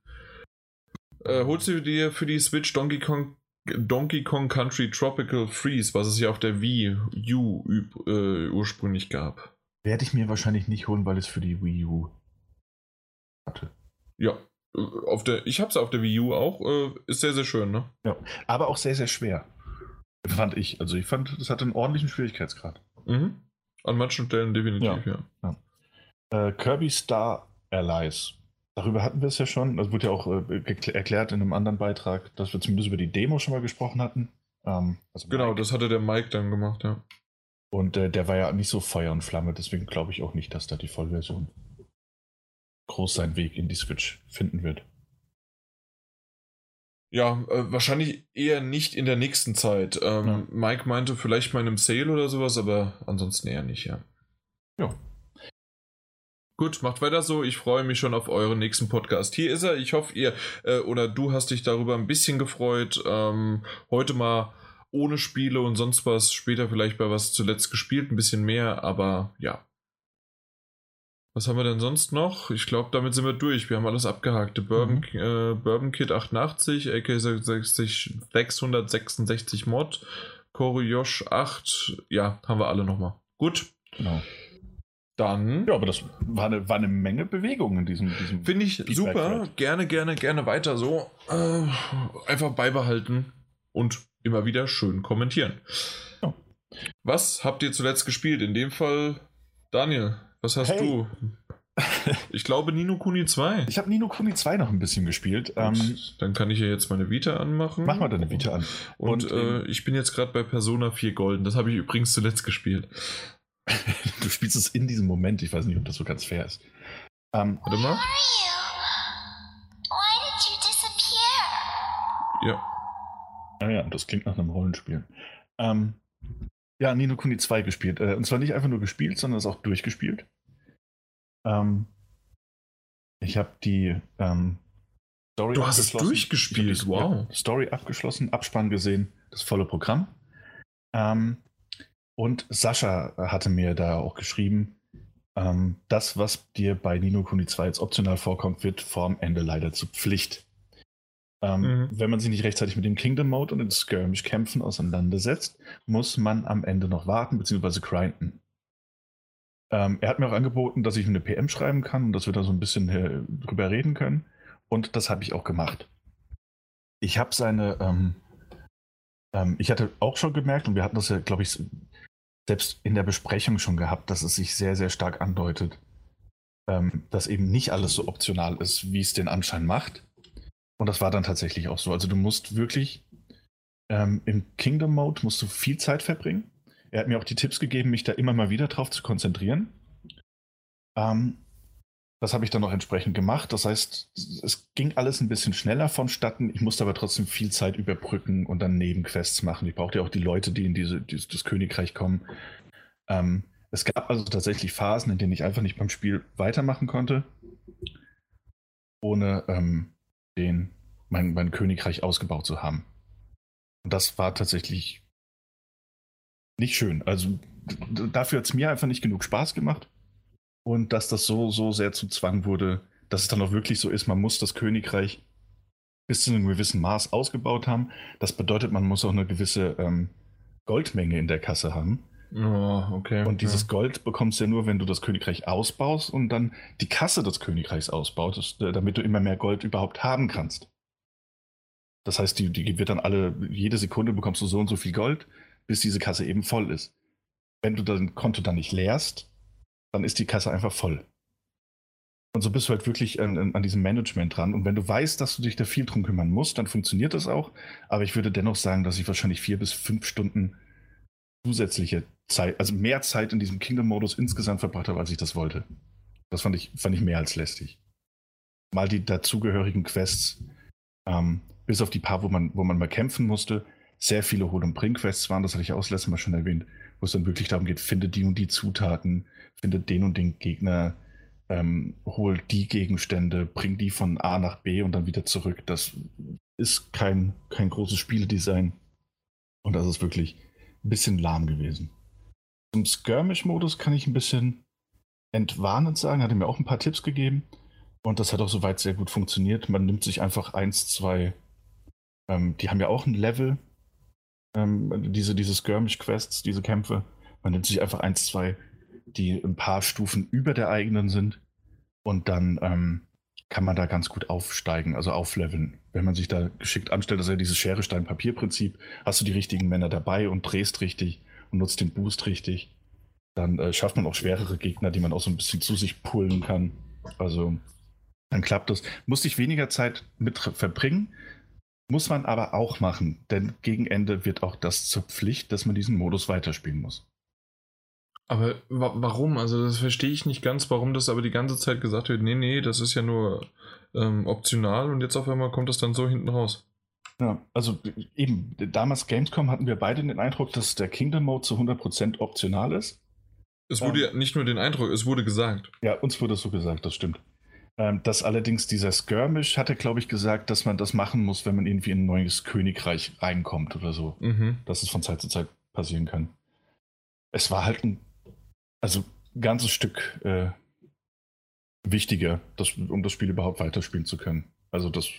Äh, holst du dir für die Switch Donkey Kong Donkey Kong Country Tropical Freeze, was es ja auf der Wii U äh, ursprünglich gab. Werde ich mir wahrscheinlich nicht holen, weil es für die Wii U hatte. Ja, auf der, ich habe es auf der Wii U auch. Äh, ist sehr, sehr schön, ne? Ja, aber auch sehr, sehr schwer. Fand ich. Also ich fand, das hatte einen ordentlichen Schwierigkeitsgrad. Mhm. An manchen Stellen definitiv, ja. ja. ja. Äh, Kirby Star Allies. Darüber hatten wir es ja schon. Das wurde ja auch äh, erklärt in einem anderen Beitrag, dass wir zumindest über die Demo schon mal gesprochen hatten. Ähm, also genau, Mike. das hatte der Mike dann gemacht, ja. Und äh, der war ja nicht so Feuer und Flamme, deswegen glaube ich auch nicht, dass da die Vollversion groß seinen Weg in die Switch finden wird. Ja, äh, wahrscheinlich eher nicht in der nächsten Zeit. Ähm, ja. Mike meinte vielleicht mal in einem Sale oder sowas, aber ansonsten eher nicht, ja. Ja. Gut, macht weiter so. Ich freue mich schon auf euren nächsten Podcast. Hier ist er. Ich hoffe, ihr äh, oder du hast dich darüber ein bisschen gefreut. Ähm, heute mal ohne Spiele und sonst was. Später vielleicht bei was zuletzt gespielt, ein bisschen mehr, aber ja. Was haben wir denn sonst noch? Ich glaube, damit sind wir durch. Wir haben alles abgehakt. Bourbon, mhm. äh, Bourbon Kit 88, AK 666 Mod, Koryosh 8. Ja, haben wir alle nochmal. Gut. Genau. Dann. Ja, aber das war eine, war eine Menge Bewegung in diesem. diesem Finde ich super. Gerne, gerne, gerne weiter so. Äh, einfach beibehalten und immer wieder schön kommentieren. Ja. Was habt ihr zuletzt gespielt? In dem Fall, Daniel. Was hast hey. du? Ich glaube Nino Kuni 2. Ich habe Nino Kuni 2 noch ein bisschen gespielt. Ähm, dann kann ich ja jetzt meine Vita anmachen. Mach mal deine Vita an. Und, Und äh, ich bin jetzt gerade bei Persona 4 Golden. Das habe ich übrigens zuletzt gespielt. du spielst es in diesem Moment. Ich weiß nicht, ob das so ganz fair ist. Ähm, Warte mal. Ja. Ah ja, das klingt nach einem Rollenspiel. Ähm, ja, Nino Kuni 2 gespielt. Äh, und zwar nicht einfach nur gespielt, sondern es auch durchgespielt. Ähm, ich habe die ähm, Story Du hast es durchgespielt, wow. Story abgeschlossen, Abspann gesehen, das volle Programm. Ähm, und Sascha hatte mir da auch geschrieben, ähm, das, was dir bei Nino Kuni 2 jetzt optional vorkommt, wird vorm Ende leider zur Pflicht. Ähm, mhm. Wenn man sich nicht rechtzeitig mit dem Kingdom Mode und den Skirmish-Kämpfen auseinandersetzt, muss man am Ende noch warten bzw. grinden. Ähm, er hat mir auch angeboten, dass ich eine PM schreiben kann und dass wir da so ein bisschen äh, drüber reden können. Und das habe ich auch gemacht. Ich habe seine, ähm, ähm, ich hatte auch schon gemerkt, und wir hatten das ja, glaube ich, selbst in der Besprechung schon gehabt, dass es sich sehr, sehr stark andeutet, ähm, dass eben nicht alles so optional ist, wie es den Anschein macht. Und das war dann tatsächlich auch so. Also du musst wirklich ähm, im Kingdom Mode musst du viel Zeit verbringen. Er hat mir auch die Tipps gegeben, mich da immer mal wieder drauf zu konzentrieren. Ähm, das habe ich dann noch entsprechend gemacht. Das heißt, es ging alles ein bisschen schneller vonstatten. Ich musste aber trotzdem viel Zeit überbrücken und dann Nebenquests machen. Ich brauchte ja auch die Leute, die in diese, dieses, das Königreich kommen. Ähm, es gab also tatsächlich Phasen, in denen ich einfach nicht beim Spiel weitermachen konnte, ohne ähm, den, mein, mein Königreich ausgebaut zu haben. Und das war tatsächlich nicht schön. Also dafür hat es mir einfach nicht genug Spaß gemacht. Und dass das so, so sehr zum Zwang wurde, dass es dann auch wirklich so ist, man muss das Königreich bis zu einem gewissen Maß ausgebaut haben. Das bedeutet, man muss auch eine gewisse ähm, Goldmenge in der Kasse haben. Oh, okay. Und dieses ja. Gold bekommst du ja nur, wenn du das Königreich ausbaust und dann die Kasse des Königreichs ausbaust, äh, damit du immer mehr Gold überhaupt haben kannst. Das heißt, die, die wird dann alle, jede Sekunde bekommst du so und so viel Gold bis diese Kasse eben voll ist. Wenn du dein Konto dann nicht leerst, dann ist die Kasse einfach voll. Und so bist du halt wirklich an, an, diesem Management dran. Und wenn du weißt, dass du dich da viel drum kümmern musst, dann funktioniert das auch. Aber ich würde dennoch sagen, dass ich wahrscheinlich vier bis fünf Stunden zusätzliche Zeit, also mehr Zeit in diesem Kingdom-Modus insgesamt verbracht habe, als ich das wollte. Das fand ich, fand ich mehr als lästig. Mal die dazugehörigen Quests, ähm, bis auf die paar, wo man, wo man mal kämpfen musste, sehr viele Hol- und Bring-Quests waren, das hatte ich auch das letzte Mal schon erwähnt, wo es dann wirklich darum geht, finde die und die Zutaten, finde den und den Gegner, ähm, hol die Gegenstände, bring die von A nach B und dann wieder zurück. Das ist kein, kein großes Spieldesign. Und das ist wirklich ein bisschen lahm gewesen. Zum Skirmish-Modus kann ich ein bisschen entwarnend sagen, hat er mir auch ein paar Tipps gegeben. Und das hat auch soweit sehr gut funktioniert. Man nimmt sich einfach eins, zwei, ähm, die haben ja auch ein Level, ähm, diese, diese Skirmish-Quests, diese Kämpfe. Man nimmt sich einfach eins, zwei, die ein paar Stufen über der eigenen sind. Und dann ähm, kann man da ganz gut aufsteigen, also aufleveln. Wenn man sich da geschickt anstellt, das ist ja dieses Schere-Stein-Papier-Prinzip, hast du die richtigen Männer dabei und drehst richtig und nutzt den Boost richtig, dann äh, schafft man auch schwerere Gegner, die man auch so ein bisschen zu sich pullen kann. Also dann klappt das. Muss ich weniger Zeit mit verbringen, muss man aber auch machen, denn gegen Ende wird auch das zur Pflicht, dass man diesen Modus weiterspielen muss. Aber wa warum? Also das verstehe ich nicht ganz, warum das aber die ganze Zeit gesagt wird, nee, nee, das ist ja nur ähm, optional und jetzt auf einmal kommt das dann so hinten raus. Ja, also eben, damals Gamescom hatten wir beide den Eindruck, dass der Kingdom Mode zu 100% optional ist. Es wurde ähm, ja nicht nur den Eindruck, es wurde gesagt. Ja, uns wurde es so gesagt, das stimmt. Ähm, dass allerdings dieser Skirmish hatte, glaube ich, gesagt, dass man das machen muss, wenn man irgendwie in ein neues Königreich reinkommt oder so. Mhm. Dass es von Zeit zu Zeit passieren kann. Es war halt ein also ein ganzes Stück äh, wichtiger, das, um das Spiel überhaupt weiterspielen zu können. Also das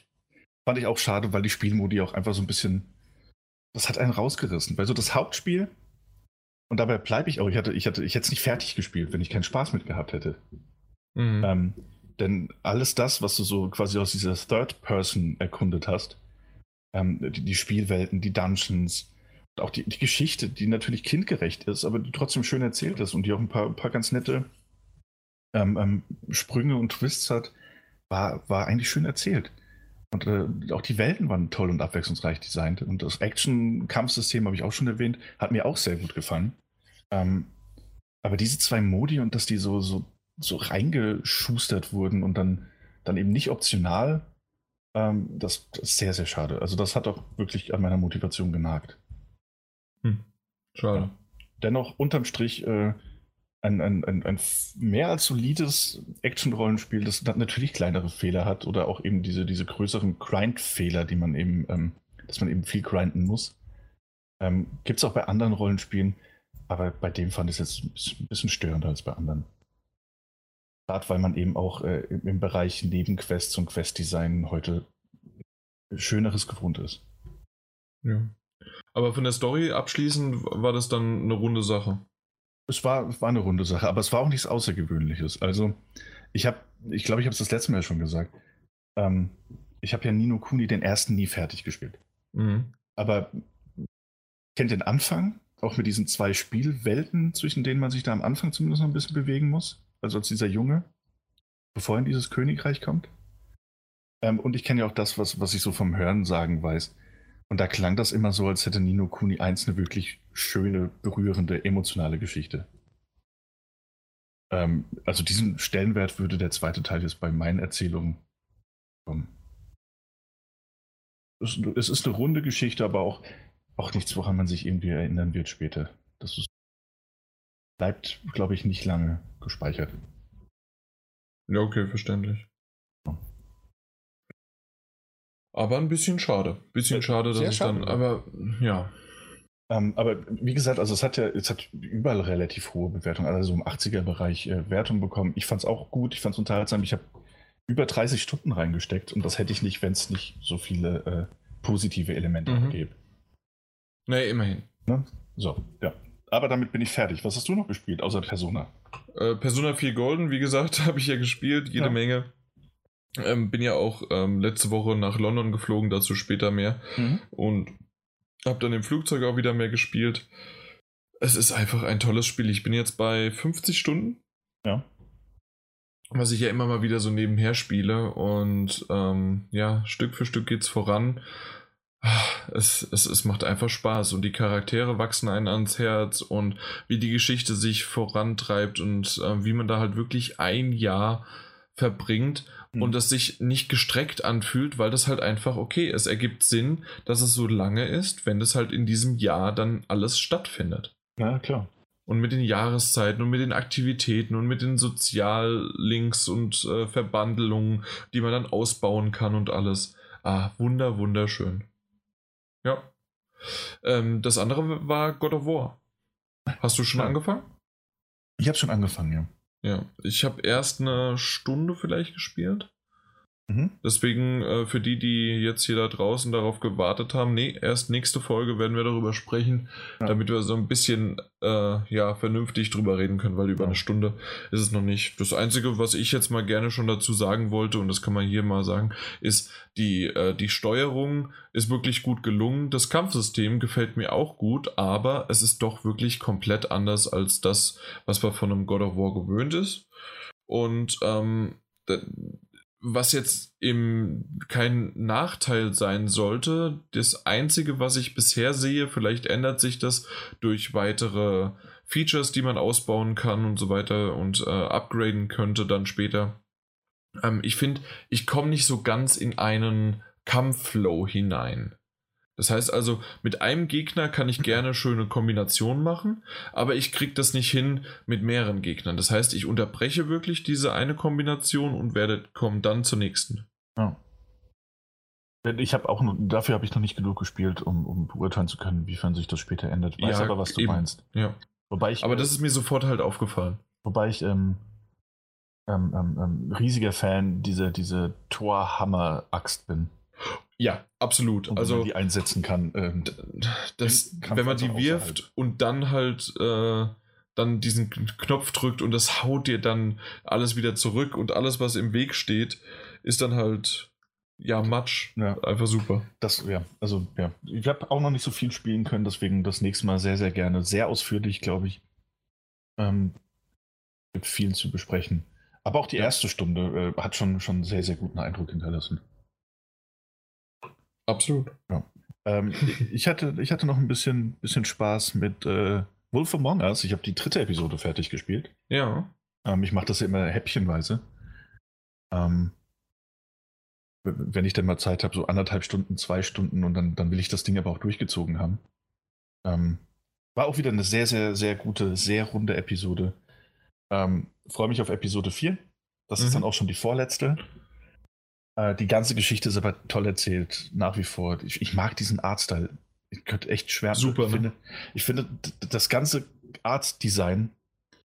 fand ich auch schade, weil die Spielmodi auch einfach so ein bisschen, das hat einen rausgerissen. Weil so das Hauptspiel, und dabei bleibe ich auch, ich, hatte, ich, hatte, ich hätte es nicht fertig gespielt, wenn ich keinen Spaß mit gehabt hätte. Mhm. Ähm, denn alles das, was du so quasi aus dieser Third Person erkundet hast, ähm, die, die, Spielwelten, die Dungeons, auch die, die Geschichte, die natürlich kindgerecht ist, aber die trotzdem schön erzählt ist und die auch ein paar, ein paar ganz nette ähm, ähm, Sprünge und Twists hat, war, war eigentlich schön erzählt. Und äh, auch die Welten waren toll und abwechslungsreich designt. Und das Action-Kampfsystem, habe ich auch schon erwähnt, hat mir auch sehr gut gefallen. Ähm, aber diese zwei Modi und dass die so, so, so reingeschustert wurden und dann, dann eben nicht optional, ähm, das, das, ist sehr, sehr schade. Also das hat auch wirklich an meiner Motivation genagt. Hm. Schade. Dennoch unterm Strich äh, ein, ein, ein, ein, mehr als solides Action-Rollenspiel, das natürlich kleinere Fehler hat oder auch eben diese, diese größeren Grind-Fehler, die man eben, ähm, dass man eben viel grinden muss. Ähm, Gibt es auch bei anderen Rollenspielen, aber bei dem fand ich es jetzt ein bisschen störender als bei anderen. Gerade weil man eben auch äh, im Bereich Nebenquests und Questdesign heute Schöneres gewohnt ist. Ja. Aber von der Story abschließend war das dann eine runde Sache. Es war, es war eine runde Sache, aber es war auch nichts Außergewöhnliches. Also, ich habe, ich glaube, ich habe es das letzte Mal schon gesagt. Ähm, ich habe ja Nino Kuni den ersten nie fertig gespielt. Mhm. Aber kennt den Anfang, auch mit diesen zwei Spielwelten, zwischen denen man sich da am Anfang zumindest noch ein bisschen bewegen muss. Also als dieser Junge, bevor er in dieses Königreich kommt. Ähm, und ich kenne ja auch das, was, was ich so vom Hören sagen weiß. Und da klang das immer so, als hätte Nino Kuni 1 eine wirklich schöne, berührende, emotionale Geschichte. Ähm, also diesen Stellenwert würde der zweite Teil jetzt bei meinen Erzählungen bekommen. Es, es, ist eine runde Geschichte, aber auch, auch nichts, woran man sich irgendwie erinnern wird später. Das ist, bleibt, glaube ich, nicht lange gespeichert. Ja, okay, verständlich. Aber ein bisschen schade. Bisschen äh, schade, dass es dann, aber ja. Ähm, aber wie gesagt, also es hat ja, es hat überall relativ hohe Bewertungen, also im 80er-Bereich äh, Wertung bekommen. Ich fand es auch gut, ich fand es unterhaltsam. Ich habe über 30 Stunden reingesteckt und das hätte ich nicht, wenn es nicht so viele äh, positive Elemente mhm. gäbe. Nee, immerhin. Ne? So, ja. Aber damit bin ich fertig. Was hast du noch gespielt, außer Persona? Äh, Persona 4 Golden, wie gesagt, habe ich ja gespielt, jede ja. Menge. Ähm, bin ja auch ähm, letzte Woche nach London geflogen, dazu später mehr. Mhm. Und habe dann im Flugzeug auch wieder mehr gespielt. Es ist einfach ein tolles Spiel. Ich bin jetzt bei 50 Stunden. Ja. Was ich ja immer mal wieder so nebenher spiele. Und ähm, ja, Stück für Stück geht's voran. Es, es, es macht einfach Spaß und die Charaktere wachsen einen ans Herz und wie die Geschichte sich vorantreibt und äh, wie man da halt wirklich ein Jahr verbringt mhm. und es sich nicht gestreckt anfühlt, weil das halt einfach okay ist. Es ergibt Sinn, dass es so lange ist, wenn das halt in diesem Jahr dann alles stattfindet. Ja, klar. Und mit den Jahreszeiten und mit den Aktivitäten und mit den Soziallinks und äh, Verbandelungen, die man dann ausbauen kann und alles. Ah, wunder, wunderschön. Ja. Ähm, das andere war God of War. Hast du schon ja. angefangen? Ich habe schon angefangen, ja. Ja, ich habe erst eine Stunde vielleicht gespielt. Mhm. Deswegen äh, für die, die jetzt hier da draußen darauf gewartet haben, nee, erst nächste Folge werden wir darüber sprechen, ja. damit wir so ein bisschen äh, ja, vernünftig drüber reden können, weil über ja. eine Stunde ist es noch nicht. Das Einzige, was ich jetzt mal gerne schon dazu sagen wollte, und das kann man hier mal sagen, ist, die, äh, die Steuerung ist wirklich gut gelungen. Das Kampfsystem gefällt mir auch gut, aber es ist doch wirklich komplett anders als das, was man von einem God of War gewöhnt ist. Und ähm, was jetzt eben kein Nachteil sein sollte. Das Einzige, was ich bisher sehe, vielleicht ändert sich das durch weitere Features, die man ausbauen kann und so weiter und äh, upgraden könnte dann später. Ähm, ich finde, ich komme nicht so ganz in einen Kampfflow hinein. Das heißt also, mit einem Gegner kann ich gerne schöne Kombinationen machen, aber ich kriege das nicht hin mit mehreren Gegnern. Das heißt, ich unterbreche wirklich diese eine Kombination und werde kommen dann zur nächsten. Ja. Ich habe auch noch, dafür habe ich noch nicht genug gespielt, um, um beurteilen zu können, wiefern sich das später ändert. Weiß ja, aber, was du eben. meinst. Ja. Wobei ich, aber das ist mir sofort halt aufgefallen. Wobei ich ähm, ähm, ähm, ähm riesiger Fan dieser diese Torhammer-Axt bin. Ja, absolut. Und also die einsetzen kann. Ähm, das, wenn man die wirft und dann halt äh, dann diesen Knopf drückt und das haut dir dann alles wieder zurück und alles, was im Weg steht, ist dann halt ja Matsch. Ja. Einfach super. Das ja, also ja, ich habe auch noch nicht so viel spielen können, deswegen das nächste Mal sehr sehr gerne, sehr ausführlich, glaube ich. Ähm, gibt viel zu besprechen. Aber auch die erste Stunde äh, hat schon schon sehr sehr guten Eindruck hinterlassen. Absolut. Ja. Ähm, ich, hatte, ich hatte noch ein bisschen, bisschen Spaß mit äh, Wolf Among Us. Ich habe die dritte Episode fertig gespielt. Ja. Ähm, ich mache das ja immer häppchenweise. Ähm, wenn ich dann mal Zeit habe, so anderthalb Stunden, zwei Stunden und dann, dann will ich das Ding aber auch durchgezogen haben. Ähm, war auch wieder eine sehr, sehr, sehr gute, sehr runde Episode. Ähm, Freue mich auf Episode 4. Das mhm. ist dann auch schon die vorletzte. Äh, die ganze Geschichte ist aber toll erzählt, nach wie vor. Ich, ich mag diesen Artstyle. Ich könnte echt schwer. Super. Ich finde, ne? ich finde das ganze Artdesign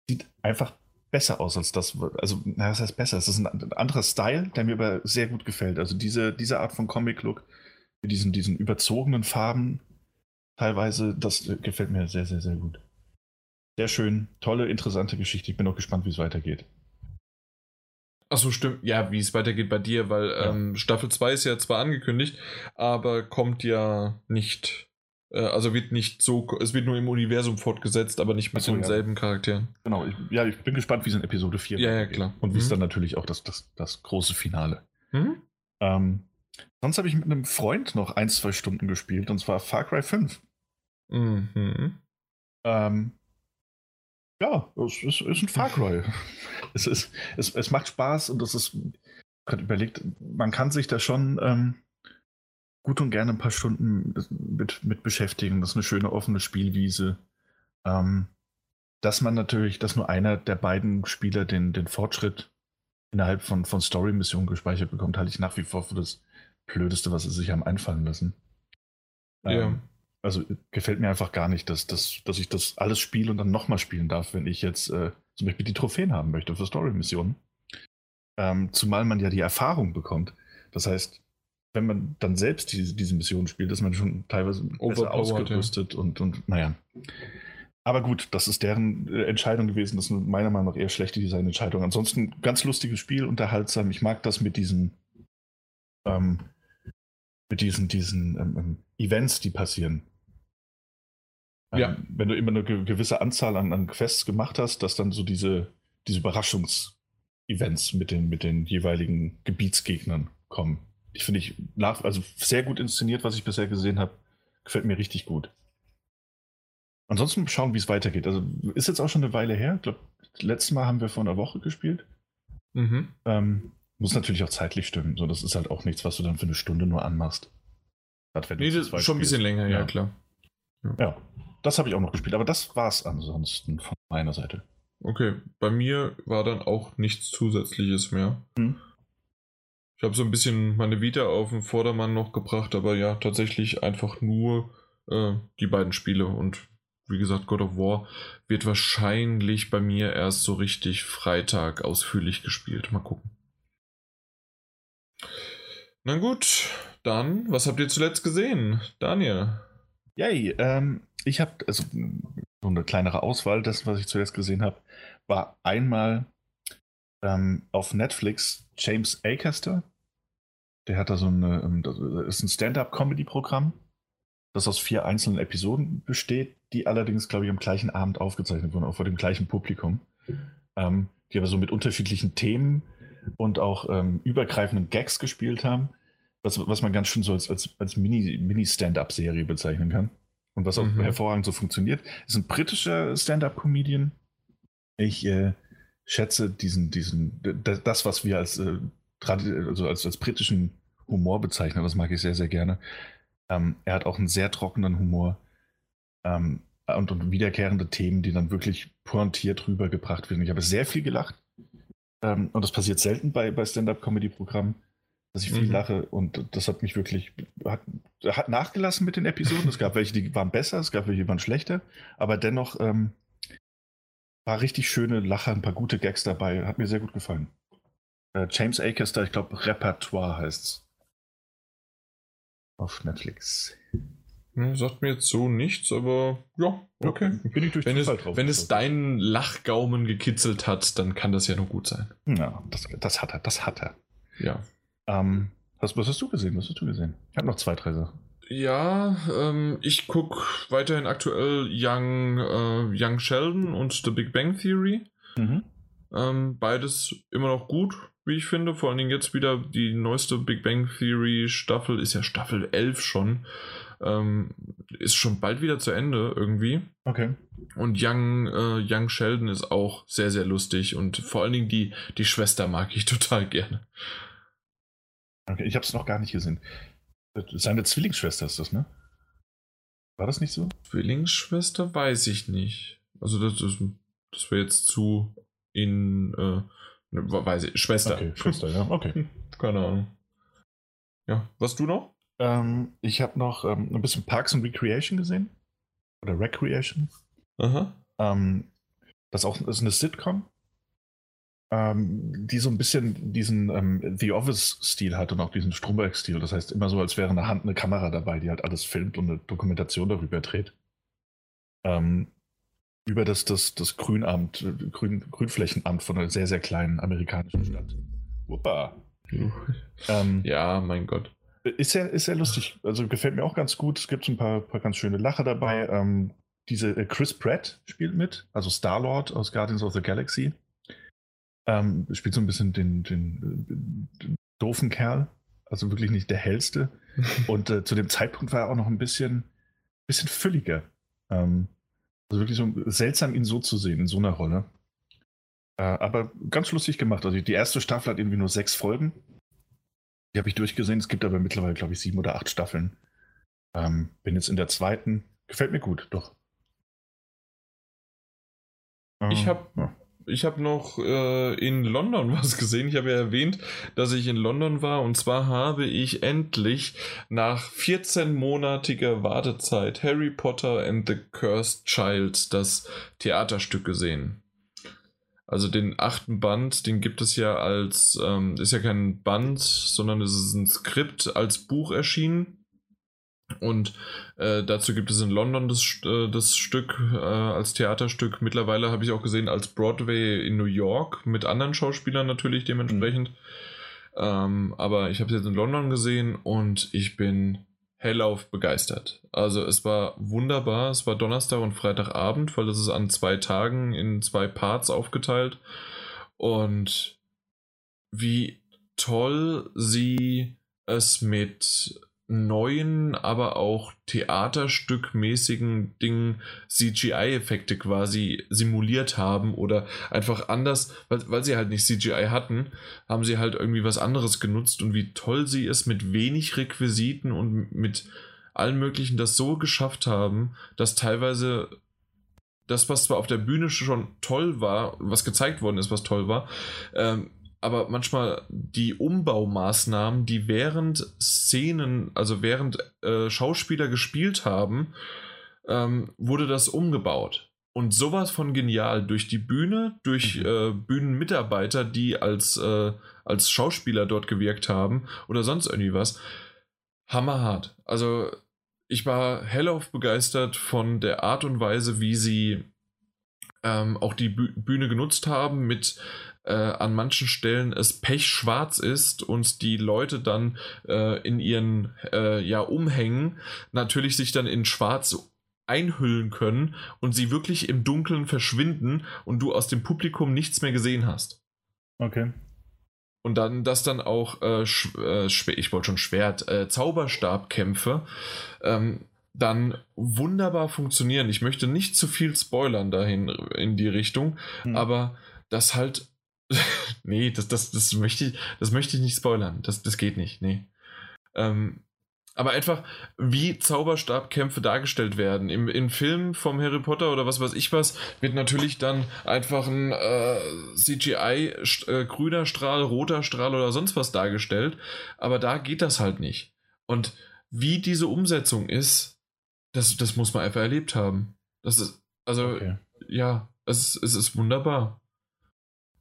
sieht einfach besser aus als das. Also, na, was heißt besser? Es ist ein anderer Style, der mir aber sehr gut gefällt. Also diese, diese Art von Comic-Look mit diesen, diesen überzogenen Farben teilweise, das gefällt mir sehr, sehr, sehr gut. Sehr schön, tolle, interessante Geschichte. Ich bin auch gespannt, wie es weitergeht. Achso, stimmt. Ja, wie es weitergeht bei dir, weil ja. ähm, Staffel 2 ist ja zwar angekündigt, aber kommt ja nicht. Äh, also wird nicht so. Es wird nur im Universum fortgesetzt, aber nicht mit so, denselben ja. Charakteren. Genau, ich, ja, ich bin gespannt, wie es in Episode 4 Ja, ja, klar. Und wie mhm. es dann natürlich auch das, das, das große Finale. Mhm. Ähm, sonst habe ich mit einem Freund noch ein, zwei Stunden gespielt, und zwar Far Cry 5. Mhm. Ähm, ja, es ist, ist ein Far Cry. es, ist, es, es macht Spaß und es ist, gerade überlegt, man kann sich da schon ähm, gut und gerne ein paar Stunden mit, mit beschäftigen. Das ist eine schöne offene Spielwiese. Ähm, dass man natürlich, dass nur einer der beiden Spieler den, den Fortschritt innerhalb von, von Story-Missionen gespeichert bekommt, halte ich nach wie vor für das Blödeste, was sie sich haben einfallen lassen. Ja. Ähm, also gefällt mir einfach gar nicht, dass, dass, dass ich das alles spiele und dann nochmal spielen darf, wenn ich jetzt äh, zum Beispiel die Trophäen haben möchte für Story-Missionen. Ähm, zumal man ja die Erfahrung bekommt. Das heißt, wenn man dann selbst diese, diese Mission spielt, ist man schon teilweise besser ausgerüstet ja. und, und naja. Aber gut, das ist deren äh, Entscheidung gewesen. Das ist meiner Meinung nach eher schlechte Designentscheidung. Ansonsten ganz lustiges Spiel, unterhaltsam. Ich mag das mit diesen, ähm, mit diesen, diesen ähm, ähm Events, die passieren. Ja. Ähm, wenn du immer eine gewisse Anzahl an, an, Quests gemacht hast, dass dann so diese, diese Überraschungsevents mit den, mit den jeweiligen Gebietsgegnern kommen. Ich finde ich nach, also sehr gut inszeniert, was ich bisher gesehen habe. Gefällt mir richtig gut. Ansonsten schauen, wie es weitergeht. Also ist jetzt auch schon eine Weile her. Ich glaube, letztes Mal haben wir vor einer Woche gespielt. Mhm. Ähm, muss natürlich auch zeitlich stimmen. So, das ist halt auch nichts, was du dann für eine Stunde nur anmachst. nee, das ist schon ein bisschen länger, ja, ja klar. Ja. ja. Das habe ich auch noch gespielt, aber das war es ansonsten von meiner Seite. Okay, bei mir war dann auch nichts Zusätzliches mehr. Hm. Ich habe so ein bisschen meine Vita auf den Vordermann noch gebracht, aber ja, tatsächlich einfach nur äh, die beiden Spiele und wie gesagt, God of War wird wahrscheinlich bei mir erst so richtig Freitag ausführlich gespielt. Mal gucken. Na gut, dann, was habt ihr zuletzt gesehen, Daniel? Yay, ähm, ich habe, also so eine kleinere Auswahl dessen, was ich zuletzt gesehen habe, war einmal ähm, auf Netflix James Acaster. Der hat da so eine, ähm, das ist ein Stand-up-Comedy-Programm, das aus vier einzelnen Episoden besteht, die allerdings, glaube ich, am gleichen Abend aufgezeichnet wurden, auch vor dem gleichen Publikum. Ähm, die aber so mit unterschiedlichen Themen und auch ähm, übergreifenden Gags gespielt haben, was, was man ganz schön so als, als, als Mini-Stand-up-Serie bezeichnen kann. Und was auch mhm. hervorragend so funktioniert. Ist ein britischer Stand-up-Comedian. Ich äh, schätze diesen, diesen, das, was wir als, äh, also als, als britischen Humor bezeichnen, das mag ich sehr, sehr gerne. Ähm, er hat auch einen sehr trockenen Humor ähm, und, und, wiederkehrende Themen, die dann wirklich pointiert rübergebracht werden. Ich habe sehr viel gelacht. Ähm, und das passiert selten bei, bei Stand-Up-Comedy-Programmen, dass ich viel mhm. lache. Und das hat mich wirklich, hat, hat, nachgelassen mit den Episoden. Es gab welche, die waren besser, es gab welche, die waren schlechter. Aber dennoch ähm, paar richtig schöne Lacher, ein paar gute Gags dabei. Hat mir sehr gut gefallen. Äh, James Acaster, ich glaube, Repertoire heißt es. Auf Netflix. Sagt mir jetzt so nichts, aber ja, okay. Bin ich durch wenn es, drauf. Wenn es deinen Lachgaumen gekitzelt hat, dann kann das ja nur gut sein. Ja, das, das hat er, das hat er. Ja. Ähm, was, was hast du gesehen? Was hast du gesehen? Ich habe noch zwei, drei Sachen. Ja, ähm, ich gucke weiterhin aktuell Young, äh, Young Sheldon und The Big Bang Theory. Mhm. Ähm, beides immer noch gut, wie ich finde. Vor allen Dingen jetzt wieder die neueste Big Bang Theory Staffel, ist ja Staffel 11 schon. Ähm, ist schon bald wieder zu Ende irgendwie. Okay. Und Young, äh, Young Sheldon ist auch sehr, sehr lustig und vor allen Dingen die, die Schwester mag ich total gerne. Okay, ich habe es noch gar nicht gesehen. Seine Zwillingsschwester ist das, ne? War das nicht so? Zwillingsschwester weiß ich nicht. Also das, das, das wäre jetzt zu in äh, ne, weiß ich, Schwester. Okay, Schwester, ja, okay. Keine Ahnung. Ja, was du noch? Ähm, ich habe noch ähm, ein bisschen Parks and Recreation gesehen. Oder Recreation. Aha. Ähm, das, auch, ist eine Sitcom ähm, die so ein bisschen diesen ähm, The Office-Stil hat und auch diesen Stromberg-Stil. Das heißt, immer so, als wäre eine Hand eine Kamera dabei, die halt alles filmt und eine Dokumentation darüber dreht. Ähm, über das, das, das Grünamt, Grün, Grünflächenamt von einer sehr, sehr kleinen amerikanischen Stadt. Wuppa. Ähm, ja, mein Gott. Ist sehr, ist sehr lustig. Also gefällt mir auch ganz gut. Es gibt ein paar, paar ganz schöne Lacher dabei. Ähm, diese äh, Chris Pratt spielt mit, also Star-Lord aus Guardians of the Galaxy. Ähm, spielt so ein bisschen den, den, den, doofen Kerl, also wirklich nicht der hellste. Und äh, zu dem Zeitpunkt war er auch noch ein bisschen, bisschen fülliger. Ähm, also wirklich so seltsam, ihn so zu sehen, in so einer Rolle. Äh, aber ganz lustig gemacht. Also die erste Staffel hat irgendwie nur sechs Folgen. Die habe ich durchgesehen. Es gibt aber mittlerweile, glaube ich, sieben oder acht Staffeln. Ähm, bin jetzt in der zweiten. Gefällt mir gut, doch. Ich habe ja ich habe noch äh, in London was gesehen. Ich habe ja erwähnt, dass ich in London war. Und zwar habe ich endlich nach 14-monatiger Wartezeit Harry Potter and the Cursed Child, das Theaterstück gesehen. Also den achten Band, den gibt es ja als, ähm, ist ja kein Band, sondern es ist ein Skript als Buch erschienen. Und äh, dazu gibt es in London das, äh, das Stück äh, als Theaterstück. Mittlerweile habe ich auch gesehen als Broadway in New York mit anderen Schauspielern natürlich dementsprechend. Mhm. Ähm, aber ich habe es jetzt in London gesehen und ich bin hellauf begeistert. Also es war wunderbar. Es war Donnerstag und Freitagabend, weil das ist an zwei Tagen in zwei Parts aufgeteilt. Und wie toll sie es mit neuen, aber auch theaterstückmäßigen Dingen CGI-Effekte quasi simuliert haben oder einfach anders, weil, weil sie halt nicht CGI hatten, haben sie halt irgendwie was anderes genutzt und wie toll sie es mit wenig Requisiten und mit allen möglichen das so geschafft haben, dass teilweise das, was zwar auf der Bühne schon toll war, was gezeigt worden ist, was toll war, ähm, aber manchmal die Umbaumaßnahmen, die während Szenen, also während äh, Schauspieler gespielt haben, ähm, wurde das umgebaut. Und sowas von genial durch die Bühne, durch mhm. äh, Bühnenmitarbeiter, die als, äh, als Schauspieler dort gewirkt haben oder sonst irgendwie was. Hammerhart. Also ich war hellauf begeistert von der Art und Weise, wie sie ähm, auch die Bühne genutzt haben, mit äh, an manchen Stellen es pechschwarz ist und die Leute dann äh, in ihren äh, ja, Umhängen natürlich sich dann in schwarz einhüllen können und sie wirklich im Dunkeln verschwinden und du aus dem Publikum nichts mehr gesehen hast. Okay. Und dann, dass dann auch, äh, äh, ich wollte schon Schwert, äh, Zauberstabkämpfe ähm, dann wunderbar funktionieren. Ich möchte nicht zu viel spoilern dahin in die Richtung, hm. aber das halt. nee, das, das, das, möchte ich, das möchte ich nicht spoilern. Das, das geht nicht. Nee. Ähm, aber einfach, wie Zauberstabkämpfe dargestellt werden. Im, Im Film vom Harry Potter oder was weiß ich was, wird natürlich dann einfach ein äh, CGI äh, grüner Strahl, roter Strahl oder sonst was dargestellt. Aber da geht das halt nicht. Und wie diese Umsetzung ist, das, das muss man einfach erlebt haben. Das ist, also, okay. ja, es, es ist wunderbar.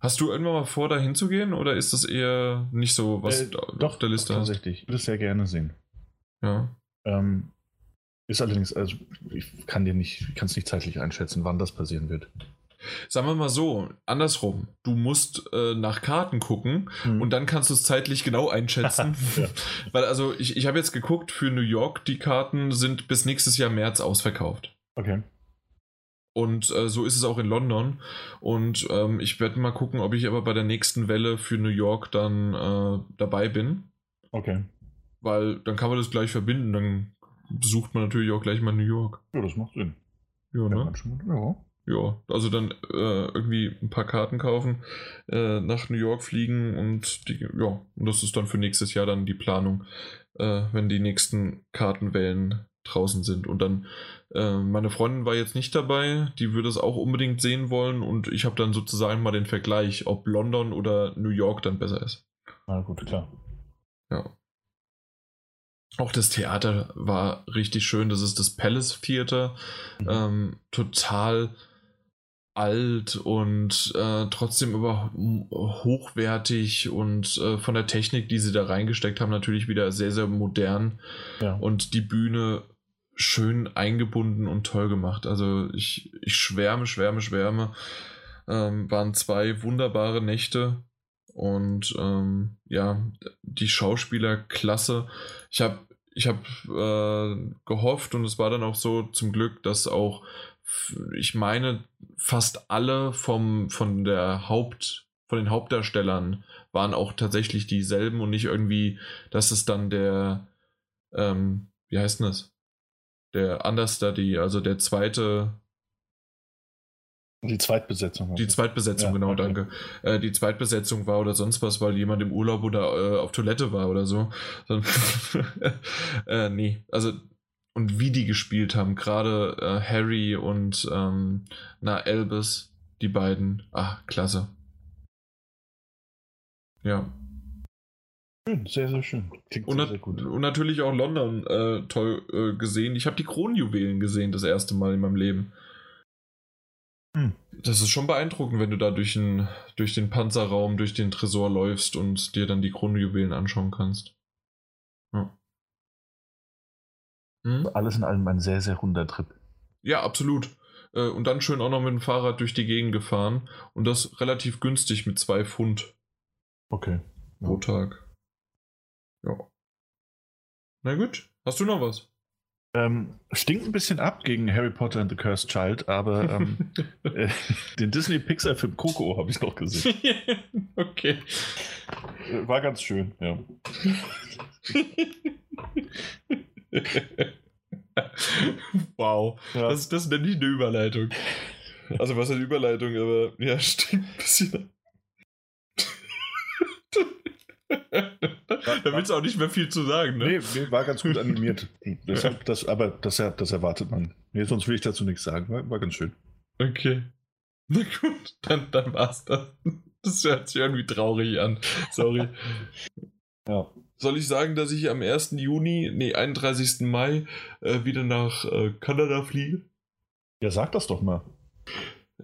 Hast du irgendwann mal vor, da hinzugehen oder ist das eher nicht so, was äh, doch, auf der Liste doch, tatsächlich. Ich würde es sehr gerne sehen. Ja. Ähm, ist allerdings, also ich kann dir nicht, kann es nicht zeitlich einschätzen, wann das passieren wird. Sagen wir mal so, andersrum. Du musst äh, nach Karten gucken mhm. und dann kannst du es zeitlich genau einschätzen. ja. Weil also ich, ich habe jetzt geguckt, für New York, die Karten sind bis nächstes Jahr März ausverkauft. Okay. Und äh, so ist es auch in London. Und ähm, ich werde mal gucken, ob ich aber bei der nächsten Welle für New York dann äh, dabei bin. Okay weil dann kann man das gleich verbinden. Dann besucht man natürlich auch gleich mal New York. Ja, das macht Sinn. Ja, ne? Ja. Ja, also dann äh, irgendwie ein paar Karten kaufen, äh, nach New York fliegen und die, ja, und das ist dann für nächstes Jahr dann die Planung, äh, wenn die nächsten Kartenwellen draußen sind. Und dann, äh, meine Freundin war jetzt nicht dabei, die würde es auch unbedingt sehen wollen und ich habe dann sozusagen mal den Vergleich, ob London oder New York dann besser ist. Na gut, klar. Ja. Auch das Theater war richtig schön. Das ist das Palace Theater. Mhm. Ähm, total alt und äh, trotzdem aber hochwertig und äh, von der Technik, die sie da reingesteckt haben, natürlich wieder sehr, sehr modern. Ja. Und die Bühne schön eingebunden und toll gemacht. Also ich, ich schwärme, schwärme, schwärme. Ähm, waren zwei wunderbare Nächte. Und ähm, ja, die Schauspieler klasse. Ich habe ich hab, äh, gehofft und es war dann auch so zum Glück, dass auch, ich meine, fast alle vom, von der Haupt, von den Hauptdarstellern waren auch tatsächlich dieselben und nicht irgendwie, dass es dann der, ähm, wie heißt denn das? Der Understudy, also der zweite die Zweitbesetzung. Die Zweitbesetzung, ja, genau, okay. danke. Äh, die Zweitbesetzung war oder sonst was, weil jemand im Urlaub oder äh, auf Toilette war oder so. äh, nee, also und wie die gespielt haben, gerade äh, Harry und ähm, na, Elvis, die beiden. Ah, klasse. Ja. Schön, sehr, sehr schön. Klingt und, sehr, sehr gut. und natürlich auch London äh, toll äh, gesehen. Ich habe die Kronjuwelen gesehen, das erste Mal in meinem Leben. Hm. Das ist schon beeindruckend, wenn du da durch den, durch den Panzerraum, durch den Tresor läufst und dir dann die Kronjuwelen anschauen kannst. Ja. Hm? Alles in allem ein sehr, sehr runder Trip. Ja, absolut. Äh, und dann schön auch noch mit dem Fahrrad durch die Gegend gefahren. Und das relativ günstig mit zwei Pfund. Okay. Pro. Tag. Ja. Na gut. Hast du noch was? Ähm, stinkt ein bisschen ab gegen Harry Potter and the Cursed Child, aber ähm, äh, den Disney-Pixar-Film Coco habe ich noch gesehen. okay. Äh, war ganz schön, ja. wow, ja. Das, das nenne ich eine Überleitung. Also was eine Überleitung, aber ja, stinkt ein bisschen ab. Da willst du auch nicht mehr viel zu sagen, ne? Nee, nee war ganz gut animiert. Deshalb, das, aber das, das erwartet man. Nee, sonst will ich dazu nichts sagen. War, war ganz schön. Okay. Na gut, dann, dann war's das. Das hört sich irgendwie traurig an. Sorry. ja. Soll ich sagen, dass ich am 1. Juni, nee, 31. Mai äh, wieder nach äh, Kanada fliege? Ja, sag das doch mal.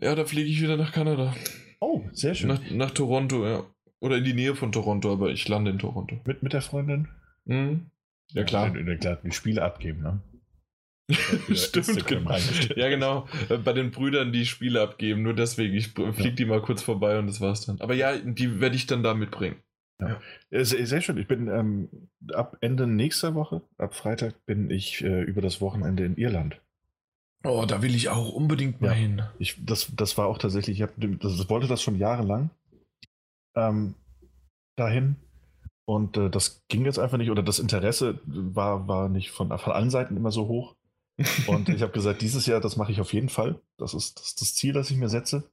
Ja, da fliege ich wieder nach Kanada. Oh, sehr schön. Nach, nach, Toronto, ja. Oder in die Nähe von Toronto, aber ich lande in Toronto. Mit, mit der Freundin? Mhm. Ja, klar. Ja, klar, die Spiele abgeben, ne? Stimmt, genau. Ja, genau. Äh, bei den Brüdern die Spiele abgeben. Nur deswegen. Ich fliege ja. die mal kurz vorbei und das war's dann. Aber ja, die werde ich dann da mitbringen. Ja. ja. Sehr, sehr, schön. Ich bin ähm, ab Ende nächster Woche, ab Freitag, bin ich äh, über das Wochenende in Irland. Oh, da will ich auch unbedingt mal ja. hin. Ich, das, das war auch tatsächlich, ich hab, das, wollte das schon jahrelang ähm, dahin. Und äh, das ging jetzt einfach nicht, oder das Interesse war, war nicht von, von allen Seiten immer so hoch. Und ich habe gesagt, dieses Jahr, das mache ich auf jeden Fall. Das ist das, das Ziel, das ich mir setze.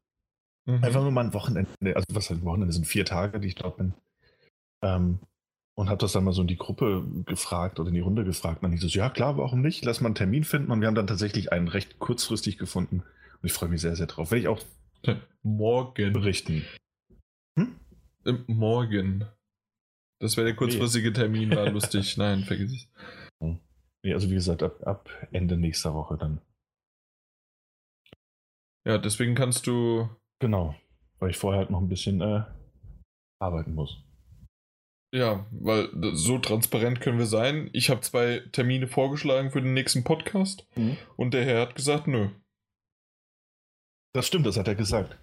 Mhm. Einfach nur mal ein Wochenende, also was ein Wochenende sind vier Tage, die ich dort bin. Ähm, und habe das dann mal so in die Gruppe gefragt oder in die Runde gefragt. Und dann hieß es, ja klar, warum nicht? Lass mal einen Termin finden. Und wir haben dann tatsächlich einen recht kurzfristig gefunden. Und ich freue mich sehr, sehr drauf. Werde ich auch morgen berichten. Hm? Morgen. Das wäre der kurzfristige Termin, war lustig. Nein, vergiss es. Nee, also wie gesagt, ab, ab Ende nächster Woche dann. Ja, deswegen kannst du. Genau, weil ich vorher halt noch ein bisschen äh, arbeiten muss. Ja, weil so transparent können wir sein. Ich habe zwei Termine vorgeschlagen für den nächsten Podcast mhm. und der Herr hat gesagt, nö. Das stimmt, das hat er gesagt.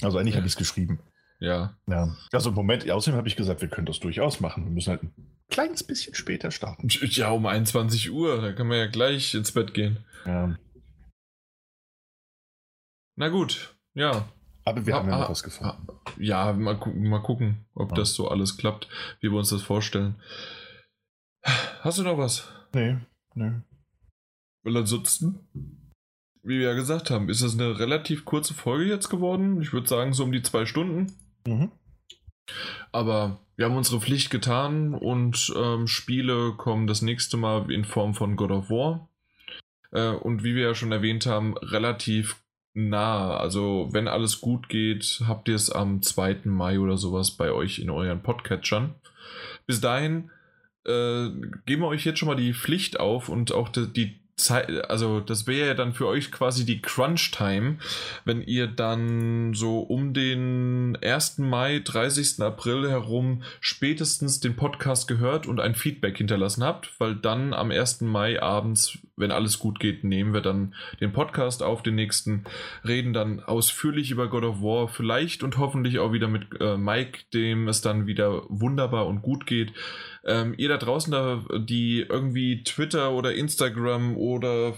Also eigentlich ja. habe ich es geschrieben. Ja. Ja. Also im Moment, außerdem habe ich gesagt, wir können das durchaus machen. Wir müssen halt ein kleines bisschen später starten. Ja, um 21 Uhr, da kann man ja gleich ins Bett gehen. Ja. Na gut, ja. Aber wir ha, haben ja noch was gefunden. Ja, mal, mal gucken, ob ja. das so alles klappt, wie wir uns das vorstellen. Hast du noch was? Nee, nee. Weil ansonsten, wie wir ja gesagt haben, ist das eine relativ kurze Folge jetzt geworden. Ich würde sagen, so um die zwei Stunden. Mhm. Aber wir haben unsere Pflicht getan und ähm, Spiele kommen das nächste Mal in Form von God of War. Äh, und wie wir ja schon erwähnt haben, relativ nah. Also, wenn alles gut geht, habt ihr es am 2. Mai oder sowas bei euch in euren Podcatchern. Bis dahin äh, geben wir euch jetzt schon mal die Pflicht auf und auch die, die Zeit, also das wäre ja dann für euch quasi die Crunch-Time, wenn ihr dann so um den 1. Mai, 30. April herum spätestens den Podcast gehört und ein Feedback hinterlassen habt, weil dann am 1. Mai abends, wenn alles gut geht, nehmen wir dann den Podcast auf, den nächsten, reden dann ausführlich über God of War, vielleicht und hoffentlich auch wieder mit äh, Mike, dem es dann wieder wunderbar und gut geht. Ähm, ihr da draußen, da, die irgendwie Twitter oder Instagram oder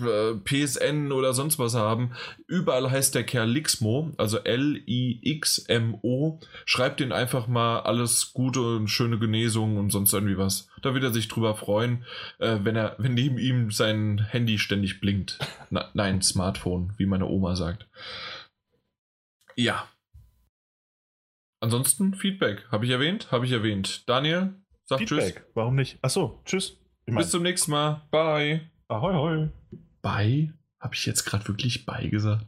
äh, PSN oder sonst was haben. Überall heißt der Kerl Lixmo, also L-I-X-M-O. Schreibt ihn einfach mal alles Gute und schöne Genesung und sonst irgendwie was. Da wird er sich drüber freuen, äh, wenn er, wenn neben ihm sein Handy ständig blinkt. Na, nein, Smartphone, wie meine Oma sagt. Ja, Ansonsten Feedback. Habe ich erwähnt? Habe ich erwähnt. Daniel, sag Feedback. Tschüss. Warum nicht? Achso, tschüss. Bis zum nächsten Mal. Bye. Ahoi, hoi. Bye? Habe ich jetzt gerade wirklich Bye gesagt?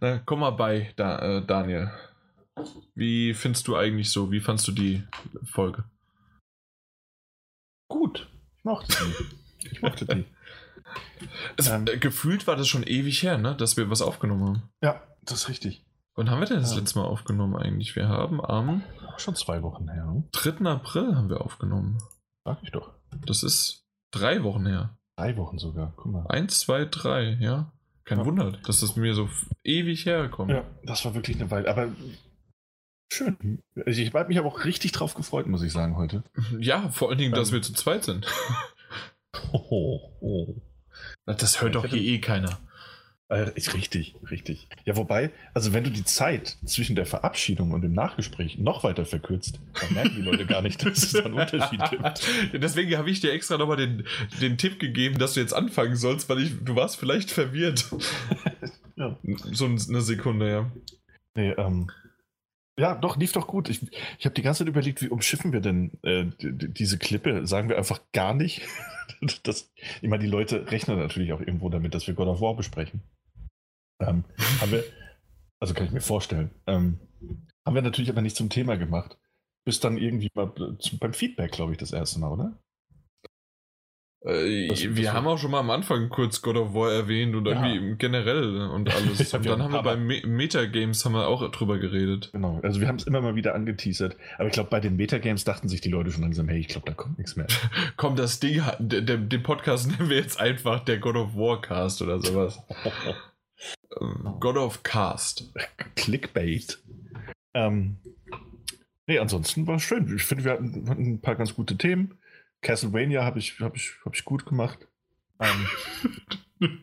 Na, komm mal bei, da, äh, Daniel. Wie findest du eigentlich so? Wie fandst du die Folge? Gut. Ich mochte die. Ich mochte die. Also, ähm, gefühlt war das schon ewig her, ne? dass wir was aufgenommen haben. Ja, das ist richtig. Wann haben wir denn das letzte Mal aufgenommen eigentlich? Wir haben am. Schon zwei Wochen her. 3. April haben wir aufgenommen. Sag ich doch. Das ist drei Wochen her. Drei Wochen sogar, guck mal. Eins, zwei, drei, ja. Kein ja. Wunder, dass das mir so ewig herkommt. Ja, das war wirklich eine Weile. Aber schön. Also ich habe mich aber auch richtig drauf gefreut, muss ich sagen, heute. Ja, vor allen Dingen, dass ähm. wir zu zweit sind. Oh, oh. Das hört doch hier eh keiner. Äh, ist richtig, richtig. Ja, wobei, also wenn du die Zeit zwischen der Verabschiedung und dem Nachgespräch noch weiter verkürzt, dann merken die Leute gar nicht, dass es da einen Unterschied gibt. Deswegen habe ich dir extra nochmal den, den Tipp gegeben, dass du jetzt anfangen sollst, weil ich, du warst vielleicht verwirrt. ja. So eine Sekunde, ja. Nee, ähm, ja, doch, lief doch gut. Ich, ich habe die ganze Zeit überlegt, wie umschiffen wir denn äh, diese Klippe? Sagen wir einfach gar nicht. das, ich meine, die Leute rechnen natürlich auch irgendwo damit, dass wir God of War besprechen. Ähm, haben wir, also kann ich mir vorstellen. Ähm, haben wir natürlich aber nicht zum Thema gemacht. Bis dann irgendwie mal zum, beim Feedback, glaube ich, das erste Mal, oder? Äh, das, wir das haben auch schon mal am Anfang kurz God of War erwähnt und ja. irgendwie generell und alles. und dann haben wir bei Me Metagames haben wir auch drüber geredet. Genau, also wir haben es immer mal wieder angeteasert. Aber ich glaube, bei den Metagames dachten sich die Leute schon langsam, hey, ich glaube, da kommt nichts mehr. Komm, das Ding, den Podcast nehmen wir jetzt einfach der God of War Cast oder sowas. Ähm, God of Cast. Clickbait. Ähm, nee, ansonsten war es schön. Ich finde, wir hatten, hatten ein paar ganz gute Themen. Castlevania habe ich, hab ich, hab ich gut gemacht. Ähm,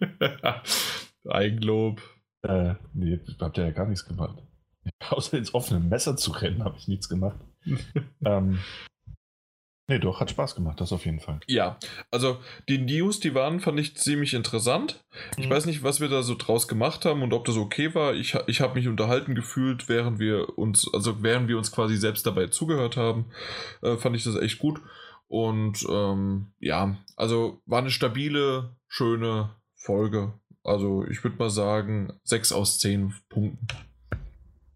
Eigenlob. Äh, nee, habt ihr ja gar nichts gemacht. Außer ins offene Messer zu rennen, habe ich nichts gemacht. ähm, nee, doch, hat Spaß gemacht, das auf jeden Fall. Ja, also die News, die waren, fand ich ziemlich interessant. Ich mhm. weiß nicht, was wir da so draus gemacht haben und ob das okay war. Ich, ich habe mich unterhalten gefühlt, während wir uns, also während wir uns quasi selbst dabei zugehört haben, äh, fand ich das echt gut. Und ähm, ja, also war eine stabile, schöne Folge. Also ich würde mal sagen, 6 aus 10 Punkten.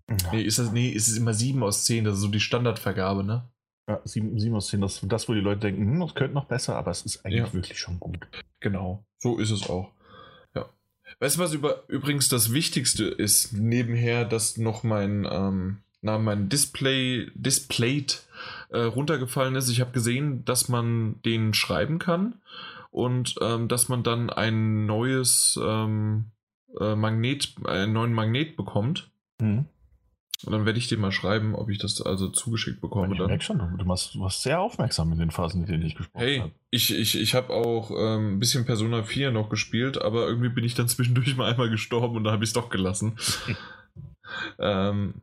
Ja. Nee, ist das, nee, ist es immer 7 aus 10, das ist so die Standardvergabe, ne? Ja, 7, 7 aus 10, das, das, wo die Leute denken, hm, das könnte noch besser, aber es ist eigentlich ja. wirklich schon gut. Genau, so ist es auch. Ja. Weißt du, was über, übrigens das Wichtigste ist, nebenher, dass noch mein, ähm, na, mein Display, Displayed äh, runtergefallen ist. Ich habe gesehen, dass man den schreiben kann und ähm, dass man dann ein neues ähm, äh, Magnet, einen neuen Magnet bekommt. Mhm. Und dann werde ich dir mal schreiben, ob ich das also zugeschickt bekomme. Ich merke schon, du, warst, du warst sehr aufmerksam in den Phasen, in denen ich gesprochen habe. Hey, ich, ich, ich habe auch ähm, ein bisschen Persona 4 noch gespielt, aber irgendwie bin ich dann zwischendurch mal einmal gestorben und dann habe ich es doch gelassen. ähm,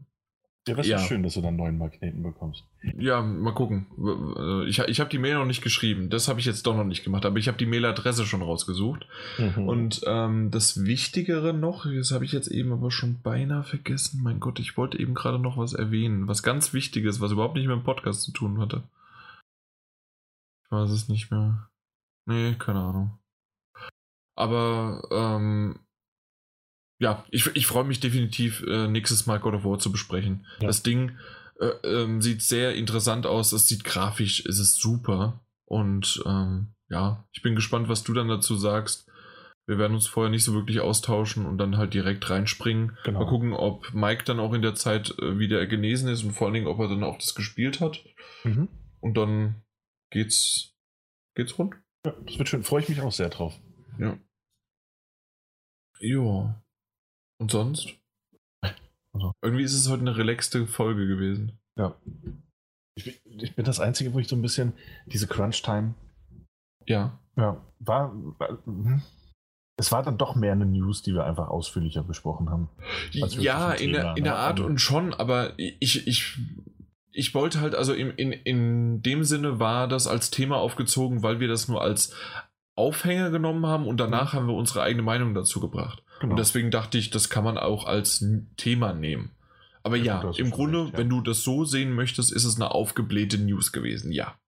ja, das ja. ist schön, dass du dann neuen Magneten bekommst. Ja, mal gucken. Ich, ich habe die Mail noch nicht geschrieben. Das habe ich jetzt doch noch nicht gemacht. Aber ich habe die Mailadresse schon rausgesucht. Mhm. Und ähm, das Wichtigere noch, das habe ich jetzt eben aber schon beinahe vergessen. Mein Gott, ich wollte eben gerade noch was erwähnen. Was ganz Wichtiges, was überhaupt nicht mit dem Podcast zu tun hatte. Ich weiß es nicht mehr. Nee, keine Ahnung. Aber ähm, ja, ich, ich freue mich definitiv, äh, nächstes Mal God of War zu besprechen. Ja. Das Ding äh, ähm, sieht sehr interessant aus. Es sieht grafisch, es ist super. Und ähm, ja, ich bin gespannt, was du dann dazu sagst. Wir werden uns vorher nicht so wirklich austauschen und dann halt direkt reinspringen. Genau. Mal gucken, ob Mike dann auch in der Zeit äh, wieder genesen ist und vor allen Dingen, ob er dann auch das gespielt hat. Mhm. Und dann geht's, geht's rund. Ja, das wird schön. Freue ich mich auch sehr drauf. Ja. Ja. Und sonst? Also. Irgendwie ist es heute eine relaxte Folge gewesen. Ja. Ich, ich, bin das Einzige, wo ich so ein bisschen diese Crunch-Time. Ja. Ja, war, war hm. es war dann doch mehr eine News, die wir einfach ausführlicher besprochen haben. Ja, in, Thema, der, in ne? der Art also und schon, aber ich, ich, ich wollte halt, also in, in, in dem Sinne war das als Thema aufgezogen, weil wir das nur als Aufhänger genommen haben und danach mhm. haben wir unsere eigene Meinung dazu gebracht. Genau. Und deswegen dachte ich, das kann man auch als Thema nehmen. Aber ja, ja im Grunde, recht, ja. wenn du das so sehen möchtest, ist es eine aufgeblähte News gewesen, ja.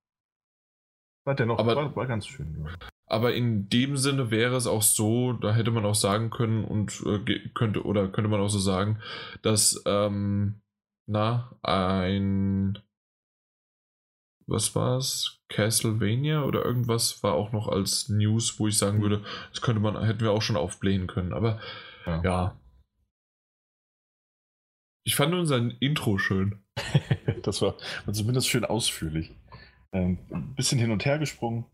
War dennoch aber, war, war ganz schön. Ja. Aber in dem Sinne wäre es auch so, da hätte man auch sagen können und äh, könnte oder könnte man auch so sagen, dass ähm, na ein was war es? Castlevania oder irgendwas war auch noch als News, wo ich sagen hm. würde, das könnte man, hätten wir auch schon aufblähen können. Aber ja. ja. Ich fand unser Intro schön. das war zumindest schön ausführlich. Ähm, ein bisschen hin und her gesprungen.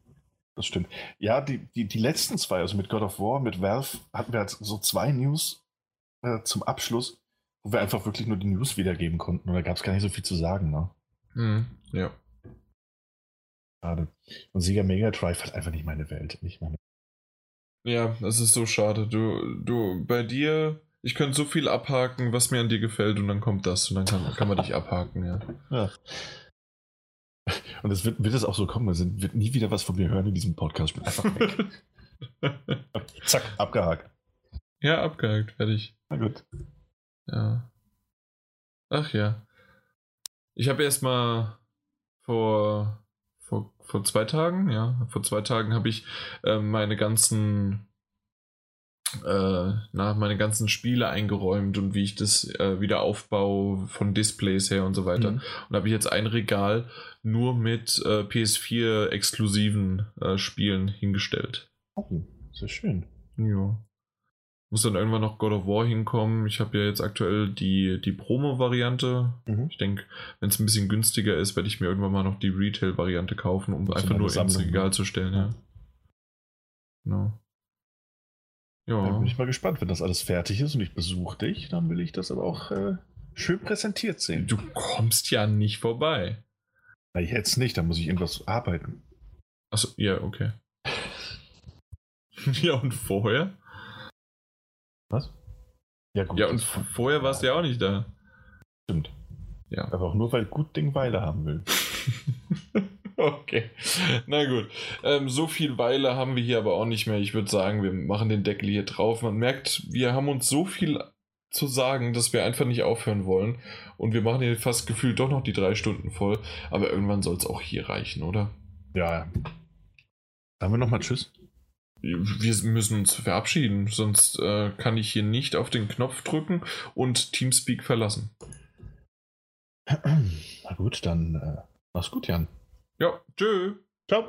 Das stimmt. Ja, die, die, die letzten zwei, also mit God of War, mit Valve, hatten wir halt so zwei News äh, zum Abschluss, wo wir einfach wirklich nur die News wiedergeben konnten. Und da gab es gar nicht so viel zu sagen. Ne? Mhm, ja. Schade. Und Sega Mega Drive hat einfach nicht meine Welt. Nicht meine ja, das ist so schade. Du, du, bei dir, ich könnte so viel abhaken, was mir an dir gefällt, und dann kommt das und dann kann, kann man dich abhaken, ja. ja. Und es wird, wird es auch so kommen, es wird nie wieder was von mir hören in diesem Podcast. Ich bin einfach weg. Zack, abgehakt. Ja, abgehakt, fertig. Na gut. Ja. Ach ja. Ich habe erstmal vor vor, vor zwei Tagen, ja, vor zwei Tagen habe ich äh, meine ganzen äh, nach meine ganzen Spiele eingeräumt und wie ich das äh, wieder aufbaue von Displays her und so weiter. Mhm. Und habe ich jetzt ein Regal nur mit äh, PS4 exklusiven äh, Spielen hingestellt. Oh, sehr schön. Ja. Muss dann irgendwann noch God of War hinkommen. Ich habe ja jetzt aktuell die, die Promo-Variante. Mhm. Ich denke, wenn es ein bisschen günstiger ist, werde ich mir irgendwann mal noch die Retail-Variante kaufen, um einfach nur ins Regal ne? zu stellen. Ja. Genau. Ja. Dann bin ich mal gespannt, wenn das alles fertig ist und ich besuche dich, dann will ich das aber auch äh, schön präsentiert sehen. Du kommst ja nicht vorbei. Na, jetzt nicht, da muss ich irgendwas arbeiten. Achso, ja, okay. ja, und vorher? Was? Ja, gut. Ja, und vorher warst du ja auch nicht da. Stimmt. Ja. Aber auch nur, weil gut Ding Weile haben will. Okay, na gut. Ähm, so viel Weile haben wir hier aber auch nicht mehr. Ich würde sagen, wir machen den Deckel hier drauf. Man merkt, wir haben uns so viel zu sagen, dass wir einfach nicht aufhören wollen. Und wir machen hier fast gefühlt doch noch die drei Stunden voll. Aber irgendwann soll es auch hier reichen, oder? Ja. Sagen wir nochmal Tschüss. Wir müssen uns verabschieden, sonst äh, kann ich hier nicht auf den Knopf drücken und Teamspeak verlassen. Na gut, dann äh, mach's gut, Jan. Ja, tschö. Ciao.